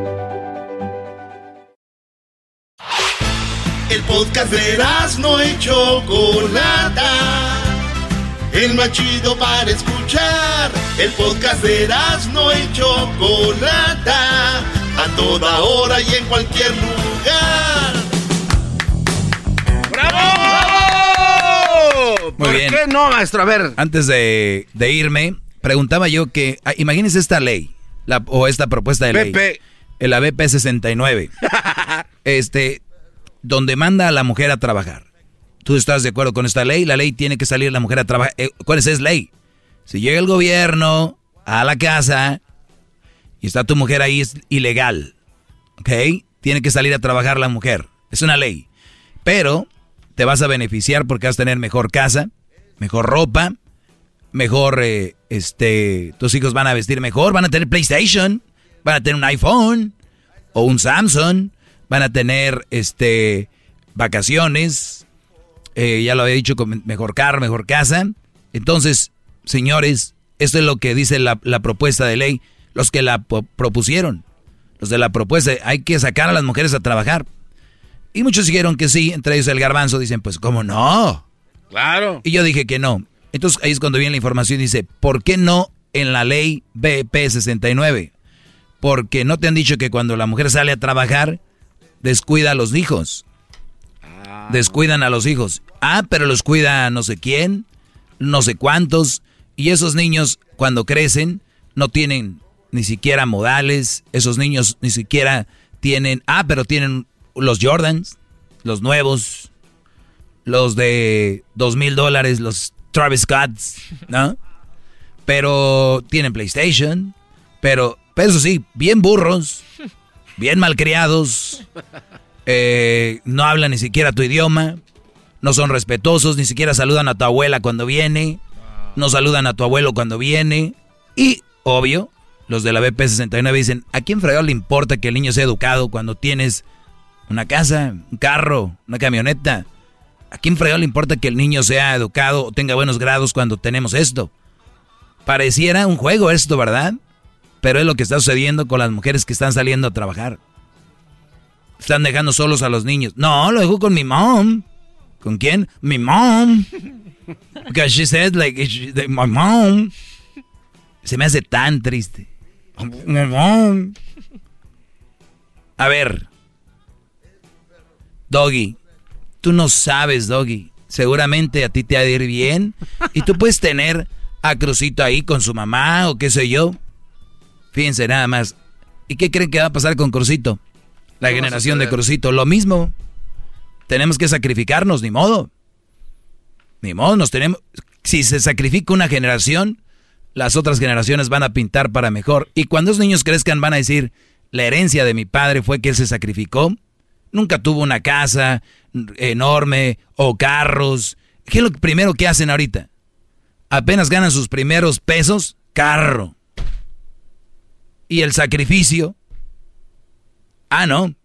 Podcast de no y Chocolata. El más chido para escuchar. El podcast de no y Chocolata. A toda hora y en cualquier lugar. ¡Bravo! Muy ¿Por bien. qué no, maestro? A ver. Antes de, de irme, preguntaba yo que, ah, imagínense esta ley, la, o esta propuesta de ley. BP. La BP 69. este, donde manda a la mujer a trabajar. ¿Tú estás de acuerdo con esta ley? La ley tiene que salir la mujer a trabajar. Eh, ¿Cuál es esa ley? Si llega el gobierno a la casa y está tu mujer ahí, es ilegal. ¿Ok? Tiene que salir a trabajar la mujer. Es una ley. Pero te vas a beneficiar porque vas a tener mejor casa, mejor ropa, mejor, eh, este, tus hijos van a vestir mejor, van a tener PlayStation, van a tener un iPhone o un Samsung, van a tener, este, vacaciones, eh, ya lo había dicho, con mejor carro, mejor casa. Entonces, señores, esto es lo que dice la, la propuesta de ley, los que la propusieron, los de la propuesta, hay que sacar a las mujeres a trabajar. Y muchos dijeron que sí, entre ellos el garbanzo, dicen, pues, ¿cómo no? Claro. Y yo dije que no. Entonces ahí es cuando viene la información y dice, ¿por qué no en la ley BP 69? Porque no te han dicho que cuando la mujer sale a trabajar, descuida a los hijos. Descuidan a los hijos. Ah, pero los cuida no sé quién, no sé cuántos. Y esos niños, cuando crecen, no tienen ni siquiera modales. Esos niños ni siquiera tienen... Ah, pero tienen los Jordans, los nuevos, los de dos mil dólares, los Travis Scotts, ¿no? Pero tienen PlayStation, pero, pero eso sí, bien burros, bien malcriados, eh, no hablan ni siquiera tu idioma, no son respetuosos, ni siquiera saludan a tu abuela cuando viene, no saludan a tu abuelo cuando viene, y, obvio, los de la BP69 dicen, ¿a quién fregado le importa que el niño sea educado cuando tienes una casa, un carro, una camioneta? ¿A quién fregado le importa que el niño sea educado o tenga buenos grados cuando tenemos esto? Pareciera un juego esto, ¿verdad? Pero es lo que está sucediendo con las mujeres que están saliendo a trabajar. Están dejando solos a los niños. No, lo dejo con mi mom. ¿Con quién? Mi mom. Because she said like, my mom. Se me hace tan triste. My mom. A ver. Doggy, tú no sabes, Doggy. Seguramente a ti te ha de ir bien. Y tú puedes tener a Crucito ahí con su mamá o qué sé yo. Fíjense nada más. ¿Y qué creen que va a pasar con Crucito? La ¿Qué va a generación de? Crucito, lo mismo. Tenemos que sacrificarnos, ni modo. Ni modo, nos tenemos. Si se sacrifica una generación, las otras generaciones van a pintar para mejor. Y cuando los niños crezcan van a decir, la herencia de mi padre fue que él se sacrificó. Nunca tuvo una casa enorme o carros. ¿Qué es lo primero que hacen ahorita? Apenas ganan sus primeros pesos, carro. Y el sacrificio. Ah, no.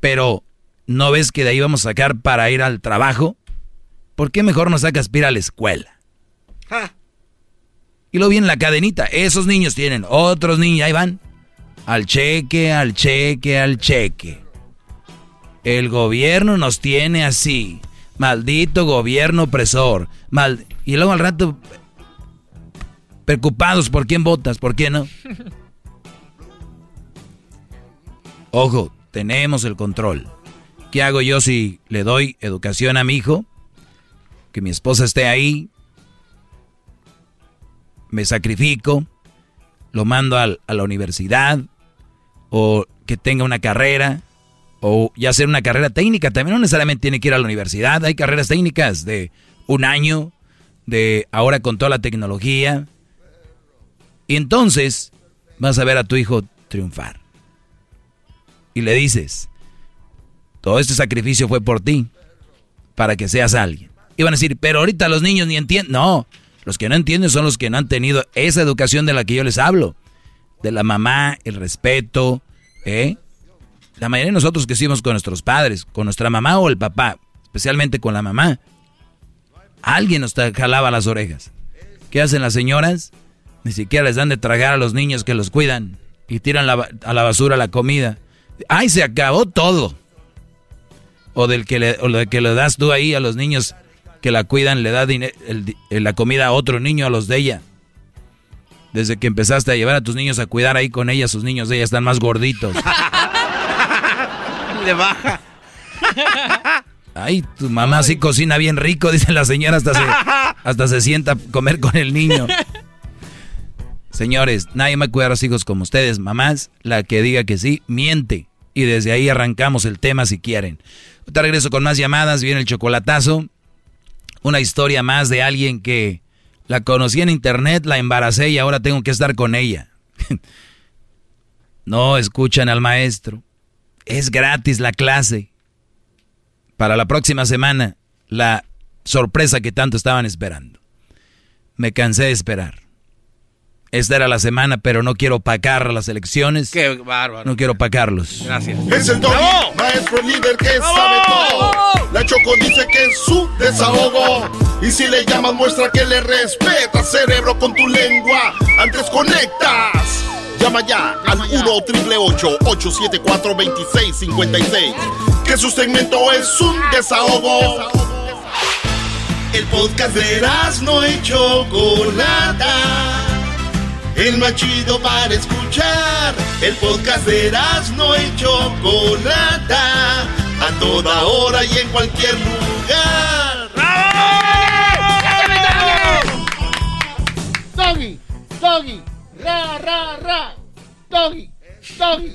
Pero, ¿no ves que de ahí vamos a sacar para ir al trabajo? ¿Por qué mejor no sacas para ir a la escuela? Y luego viene la cadenita. Esos niños tienen otros niños, ahí van. Al cheque, al cheque, al cheque. El gobierno nos tiene así. Maldito gobierno opresor. Mal... Y luego al rato, preocupados por quién votas, por quién no. Ojo, tenemos el control. ¿Qué hago yo si le doy educación a mi hijo? Que mi esposa esté ahí. Me sacrifico. Lo mando a la universidad. O que tenga una carrera. O ya sea una carrera técnica. También no necesariamente tiene que ir a la universidad. Hay carreras técnicas de un año. De ahora con toda la tecnología. Y entonces vas a ver a tu hijo triunfar y le dices, todo este sacrificio fue por ti, para que seas alguien. Y van a decir, pero ahorita los niños ni entienden. No, los que no entienden son los que no han tenido esa educación de la que yo les hablo. De la mamá, el respeto, ¿eh? La mayoría de nosotros que hicimos con nuestros padres, con nuestra mamá o el papá, especialmente con la mamá, alguien nos jalaba las orejas. ¿Qué hacen las señoras? Ni siquiera les dan de tragar a los niños que los cuidan y tiran a la basura la comida. ¡Ay, se acabó todo! O del que le, o que le das tú ahí a los niños que la cuidan, le da la comida a otro niño, a los de ella. Desde que empezaste a llevar a tus niños a cuidar ahí con ella, sus niños de ella están más gorditos. Le baja. Ay, tu mamá sí cocina bien rico, dice la señora, hasta se, hasta se sienta a comer con el niño. Señores, nadie me cuida a los hijos como ustedes, mamás. La que diga que sí, miente. Y desde ahí arrancamos el tema si quieren. Te regreso con más llamadas, viene el chocolatazo. Una historia más de alguien que la conocí en internet, la embaracé y ahora tengo que estar con ella. no escuchan al maestro. Es gratis la clase. Para la próxima semana, la sorpresa que tanto estaban esperando. Me cansé de esperar. Esta era la semana, pero no quiero pacar las elecciones. Qué bárbaro. No quiero pacarlos. Gracias. Es el doggy, maestro líder que sabe todo. La Choco dice que es su desahogo. Y si le llamas, muestra que le respeta, cerebro, con tu lengua. Antes conectas. Llama ya al 1-888-874-2656. Que su segmento es un desahogo. El podcast de no y Chocolata el más chido para escuchar. El podcast de no y Chocolata, a toda hora y en cualquier lugar. Doggy, doggy, ra, ra, ra, doggy.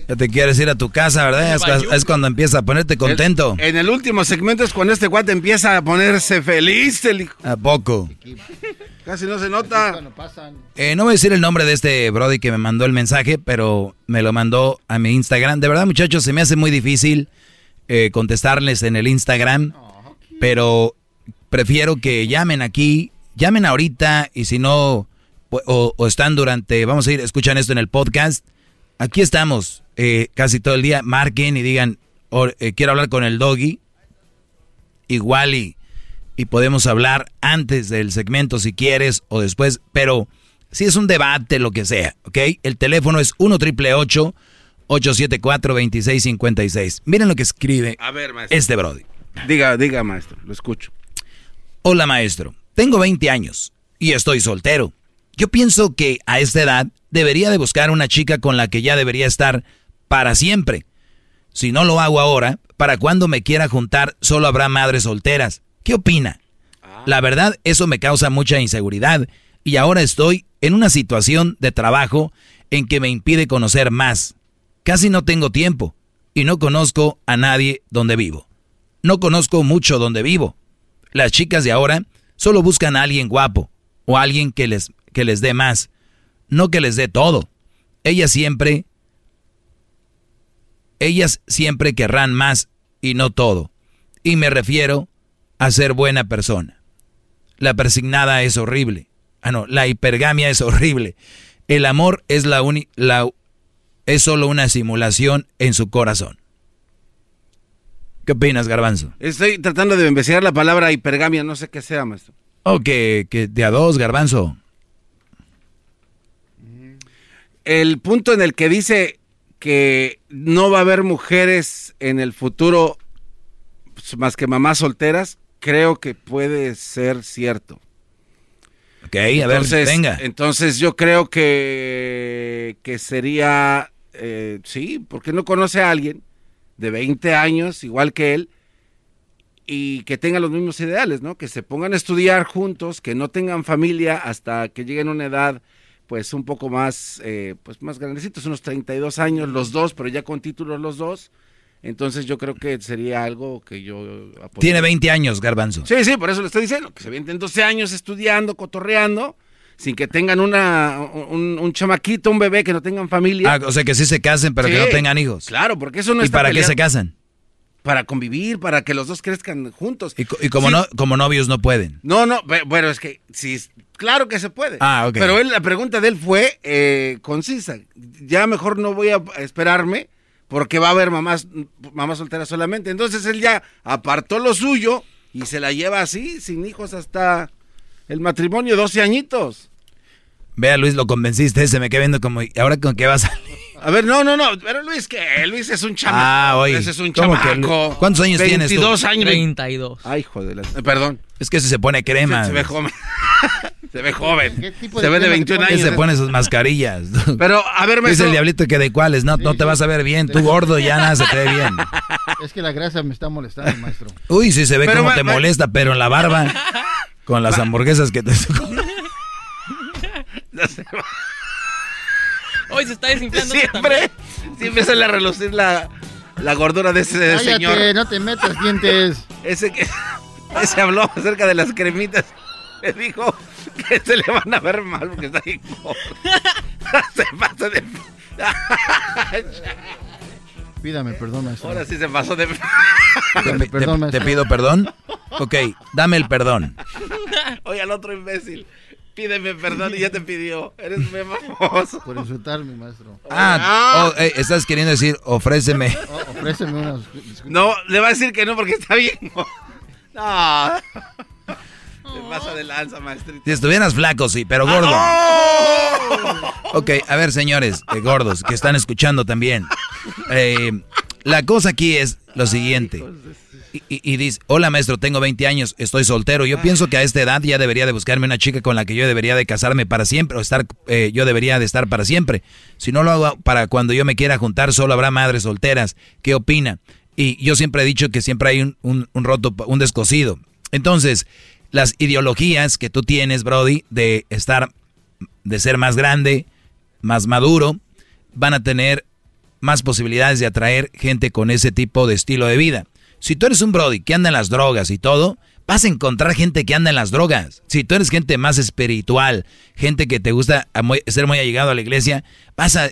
Ya te quieres ir a tu casa, ¿verdad? Es, cuando empieza a ponerte contento. en el último segmento es cuando este guate empieza a ponerse feliz. ¿A poco? Casi no se nota. Eh, no voy a decir el nombre de este Brody que me mandó el mensaje, pero me lo mandó a mi Instagram. De verdad, muchachos, se me hace muy difícil eh, contestarles en el Instagram, pero prefiero que llamen aquí, llamen ahorita y si no, o, o están durante, vamos a ir, escuchan esto en el podcast aquí estamos eh, casi todo el día. Marquen y digan, eh, quiero hablar con el doggy. Igual y, y podemos hablar antes del segmento si quieres o después, pero si es un debate, lo que sea, ¿ok? El teléfono es 1 triple 874 2656. Miren lo que escribe este Brody. Diga, diga, maestro, lo escucho. Hola, maestro. Tengo 20 años y estoy soltero. Yo pienso que a esta edad debería de buscar una chica con la que ya debería estar para siempre. Si no lo hago ahora, para cuando me quiera juntar solo habrá madres solteras. ¿Qué opina? Ah. La verdad, eso me causa mucha inseguridad y ahora estoy en una situación de trabajo en que me impide conocer más. Casi no tengo tiempo y no conozco a nadie donde vivo. No conozco mucho donde vivo. Las chicas de ahora solo buscan a alguien guapo o alguien que les, que les dé más no que les dé todo. Ellas siempre, ellas siempre querrán más y no todo. Y me refiero a ser buena persona. La persignada es horrible. Ah, no, la hipergamia es horrible. El amor es la, uni, la es solo una simulación en su corazón. ¿Qué opinas, Garbanzo? Estoy tratando de investigar la palabra hipergamia, no sé qué sea, maestro. Oh, que, que de a dos, Garbanzo. El punto en el que dice que no va a haber mujeres en el futuro pues, más que mamás solteras, creo que puede ser cierto. Ok, a ver, venga. Entonces yo creo que, que sería, eh, sí, porque no conoce a alguien de 20 años, igual que él, y que tengan los mismos ideales, ¿no? Que se pongan a estudiar juntos, que no tengan familia hasta que lleguen a una edad, pues un poco más, eh, pues más grandecitos, unos 32 años los dos, pero ya con títulos los dos. Entonces yo creo que sería algo que yo apoyaría. Tiene 20 años, Garbanzo. Sí, sí, por eso le estoy diciendo, que se vienten 12 años estudiando, cotorreando, sin que tengan una, un, chamaquito, un bebé, que no tengan familia. Ah, o sea, que sí se casen, pero que no tengan hijos. Claro, porque eso no ¿Y para qué se casan? Para convivir, para que los dos crezcan juntos. Y, como, no, como novios no pueden. No, no, bueno, es que sí, claro que se puede. Ah, ok. Pero él, la pregunta de él fue eh, concisa. Ya mejor no voy a esperarme porque va a haber mamás, mamás solteras solamente. Entonces él ya apartó lo suyo y se la lleva así, sin hijos hasta el matrimonio, 12 añitos. Vea, Luis, lo convenciste, se me queda viendo como, ¿y ahora con qué vas a salir? A ver, no, no, no, pero Luis, ¿qué? Luis es un chamaco. Ah, oye. Luis es un chamaco. ¿Cuántos años tienes tú? 22 años. 32. Ay, joder, eh, perdón. Es que si se pone crema. Se, ve joven. se ve joven. se ve de 21 años. se pone sus mascarillas. Pero, a ver, maestro. Dice el diablito que de cuáles, no, no te vas a ver bien. Tú gordo ya nada se te ve bien. Es que la grasa me está molestando, maestro. Uy, sí se ve como te molesta, pero en la barba, con las hamburguesas que te... Hoy se está desinflando. Siempre, siempre sale a relucir la, la gordura de ese Cállate, señor. no te metas dientes. Ese que ese habló acerca de las cremitas. Le dijo que se le van a ver mal porque está ahí gordo. se pasa de. Pídame perdón, maestro. Ahora sí se pasó de. Pídame perdón, ¿Te, maestro. te pido perdón? Ok, dame el perdón. Oye, al otro imbécil. Pídeme perdón y ya te pidió. Eres muy famoso. Por insultarme, maestro. Ah, oh, eh, estás queriendo decir, ofréceme. Oh, ofréceme unas. No, le va a decir que no porque está bien. No. Te pasa de lanza, maestrito. Si estuvieras flaco, sí, pero gordo. Ok, a ver, señores, eh, gordos, que están escuchando también. Eh, la cosa aquí es lo siguiente. Y- dice, hola maestro, tengo 20 años, estoy soltero. Yo pienso que a esta edad ya debería de buscarme una chica con la que yo debería de casarme para siempre, o estar, eh, yo debería de estar para siempre. Si no lo hago para cuando yo me quiera juntar, solo habrá madres solteras. ¿Qué opina? Y yo siempre he dicho que siempre hay un, un- un roto, un descosido. Entonces, las ideologías que tú tienes, Brody, de estar, de ser más grande, más maduro, van a tener más posibilidades de atraer gente con ese tipo de estilo de vida. Si tú eres un Brody que anda en las drogas y todo, vas a encontrar gente que anda en las drogas. Si tú eres gente más espiritual, gente que te gusta ser muy allegado a la iglesia, vas a,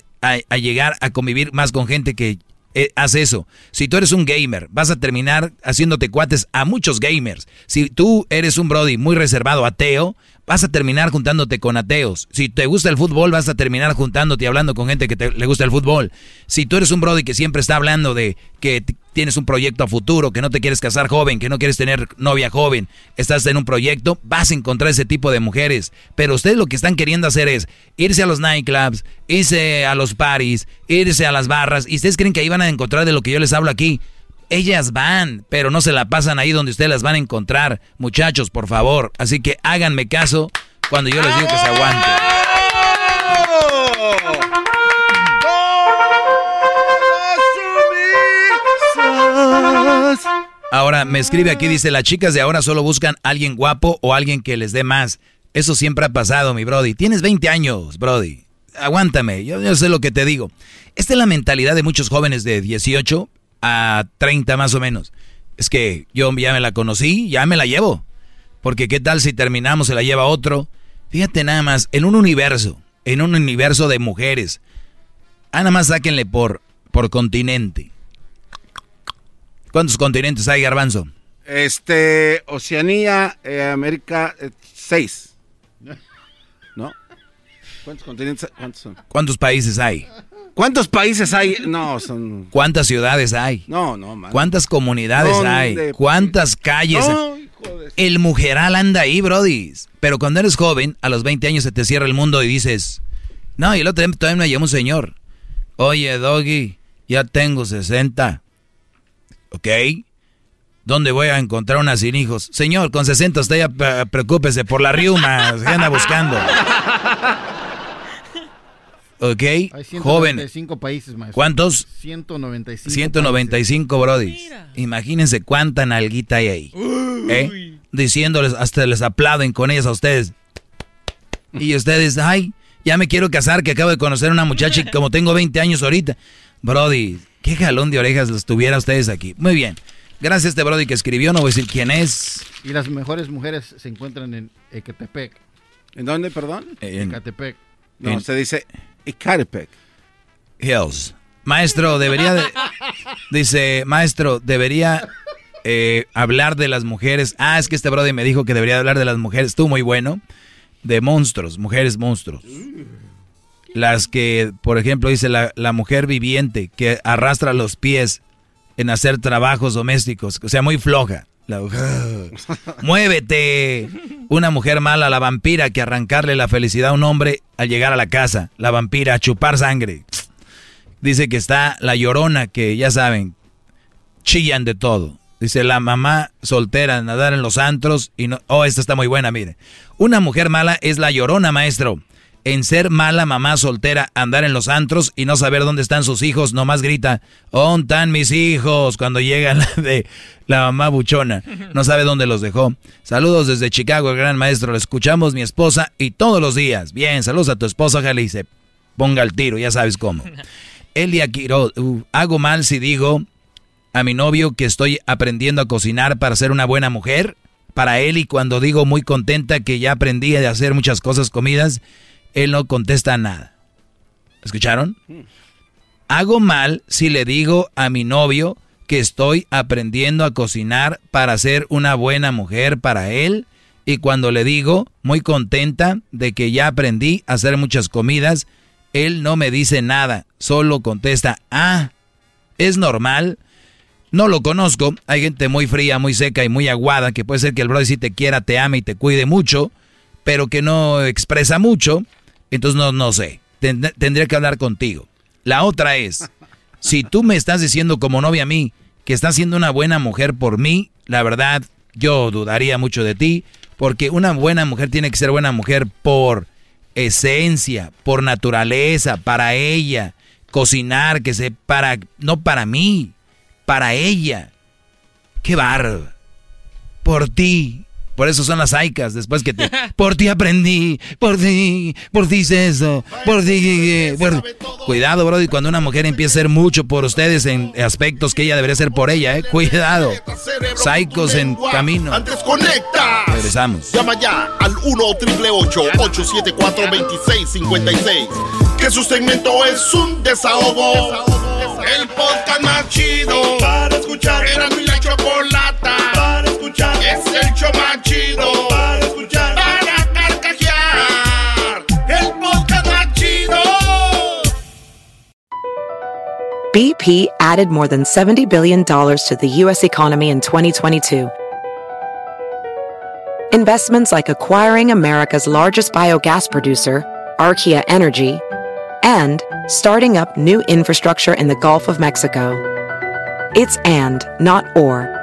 llegar a convivir más con gente que eh, hace eso. Si tú eres un gamer, vas a terminar haciéndote cuates a muchos gamers. Si tú eres un Brody muy reservado, ateo, vas a terminar juntándote con ateos. Si te gusta el fútbol, vas a terminar juntándote y hablando con gente que te- le gusta el fútbol. Si tú eres un Brody que siempre está hablando de que tienes un proyecto a futuro, que no te quieres casar joven, que no quieres tener novia joven, estás en un proyecto, vas a encontrar ese tipo de mujeres. Pero ustedes lo que están queriendo hacer es irse a los nightclubs, irse a los parties, irse a las barras, y ustedes creen que ahí van a encontrar de lo que yo les hablo aquí. Ellas van, pero no se la pasan ahí donde ustedes las van a encontrar. Muchachos, por favor. Así que háganme caso cuando yo les digo que se aguanten. Ahora me escribe aquí, dice, las chicas de ahora solo buscan alguien guapo o alguien que les dé más. Eso siempre ha pasado, mi Brody. Tienes 20 años, Brody. Aguántame, yo, yo sé lo que te digo. Esta es la mentalidad de muchos jóvenes de 18 a 30 más o menos. Es que yo ya me la conocí, ya me la llevo. Porque qué tal si terminamos, se la lleva otro. Fíjate nada más, en un universo, en un universo de mujeres. Ah, nada más sáquenle por, por continente. ¿Cuántos continentes hay, Garbanzo? Este, Oceanía, eh, América, 6. ¿No? ¿Cuántos continentes? ¿Cuántos son? ¿Cuántos países hay? ¿Cuántos países hay? No, son... ¿Cuántas ciudades hay? No, no, man. ¿Cuántas comunidades hay? ¿Cuántas calles? No, el mujeral anda ahí, Brody. Pero cuando eres joven, a los 20 años se te cierra el mundo y dices, no, y el otro día todavía me llamó un señor. Oye, Doggy, ya tengo 60. ¿Ok? ¿Dónde voy a encontrar una sin hijos? Señor, con 60 usted ya eh, preocúpese por la riuma, se anda buscando. ¿Ok? Hay Joven. 195 países, maestro. ¿Cuántos? 195. 195, Brody. Imagínense cuánta nalguita hay ahí. ¿Eh? Diciéndoles, hasta les aplauden con ellas a ustedes. Y ustedes, ay, ya me quiero casar, que acabo de conocer a una muchacha y como tengo 20 años ahorita. Brody, qué jalón de orejas los tuviera ustedes aquí. Muy bien. Gracias a este Brody que escribió, no voy a decir quién es. Y las mejores mujeres se encuentran en Ecatepec. ¿En dónde, perdón? En- Ecatepec. No, en- se dice Ecatepec. Hills. Maestro, debería de... Dice, maestro, debería eh, hablar de las mujeres. Ah, es que este brother me dijo que debería hablar de las mujeres. Estuvo muy bueno. De monstruos, mujeres monstruos. Las que, por ejemplo, dice la, la mujer viviente que arrastra los pies en hacer trabajos domésticos. O sea, muy floja. La- Muévete. Una mujer mala, la vampira, que arrancarle la felicidad a un hombre al llegar a la casa. La vampira, a chupar sangre. Dice que está la llorona, que ya saben, chillan de todo. Dice la mamá soltera, nadar en los antros y no... Oh, esta está muy buena, mire. Una mujer mala es la llorona, maestro. En ser mala mamá soltera, andar en los antros y no saber dónde están sus hijos, nomás grita, ¿dónde están mis hijos? Cuando llega la de la mamá buchona. No sabe dónde los dejó. Saludos desde Chicago, el gran maestro. Lo escuchamos mi esposa y todos los días. Bien, saludos a tu esposa, ojalá y se ponga el tiro, ya sabes cómo. Elia Quiroz, uh, hago mal si digo a mi novio que estoy aprendiendo a cocinar para ser una buena mujer. Para él y cuando digo muy contenta que ya aprendí a hacer muchas cosas comidas, él no contesta nada. ¿Escucharon? Hago mal si le digo a mi novio que estoy aprendiendo a cocinar para ser una buena mujer para él y cuando le digo muy contenta de que ya aprendí a hacer muchas comidas, él no me dice nada, solo contesta, ah, es normal. No lo conozco, hay gente muy fría, muy seca y muy aguada, que puede ser que el brother sí te quiera, te ame y te cuide mucho, pero que no expresa mucho, entonces no, no sé, Tend- tendría que hablar contigo. La otra es, si tú me estás diciendo como novia a mí que estás siendo una buena mujer por mí, la verdad, yo dudaría mucho de ti, porque una buena mujer tiene que ser buena mujer por esencia, por naturaleza, para ella, cocinar, que se para, no para mí, para ella. Qué bárbaro. Por ti. Por eso son las aicas, después que te... Por ti aprendí, por ti, por ti hice eso, por ti... por- Cuidado, Brody, cuando una mujer empieza a hacer mucho por ustedes en aspectos que ella debería hacer por ella, ¿eh? Cuidado. Psicos en camino. Antes conecta. Regresamos. Llama ya al 1 874 2656 Que su segmento es un desahogo. El podcast más chido para escuchar. Era mi la chocolata escuchar. Es el show más chido para escuchar. Para carcajear. El podcast más chido. BP added more than $70 billion to the U.S. economy in 2022. Investments like acquiring America's largest biogas producer, Archaea Energy, and starting up new infrastructure in the Gulf of Mexico. It's and, not or.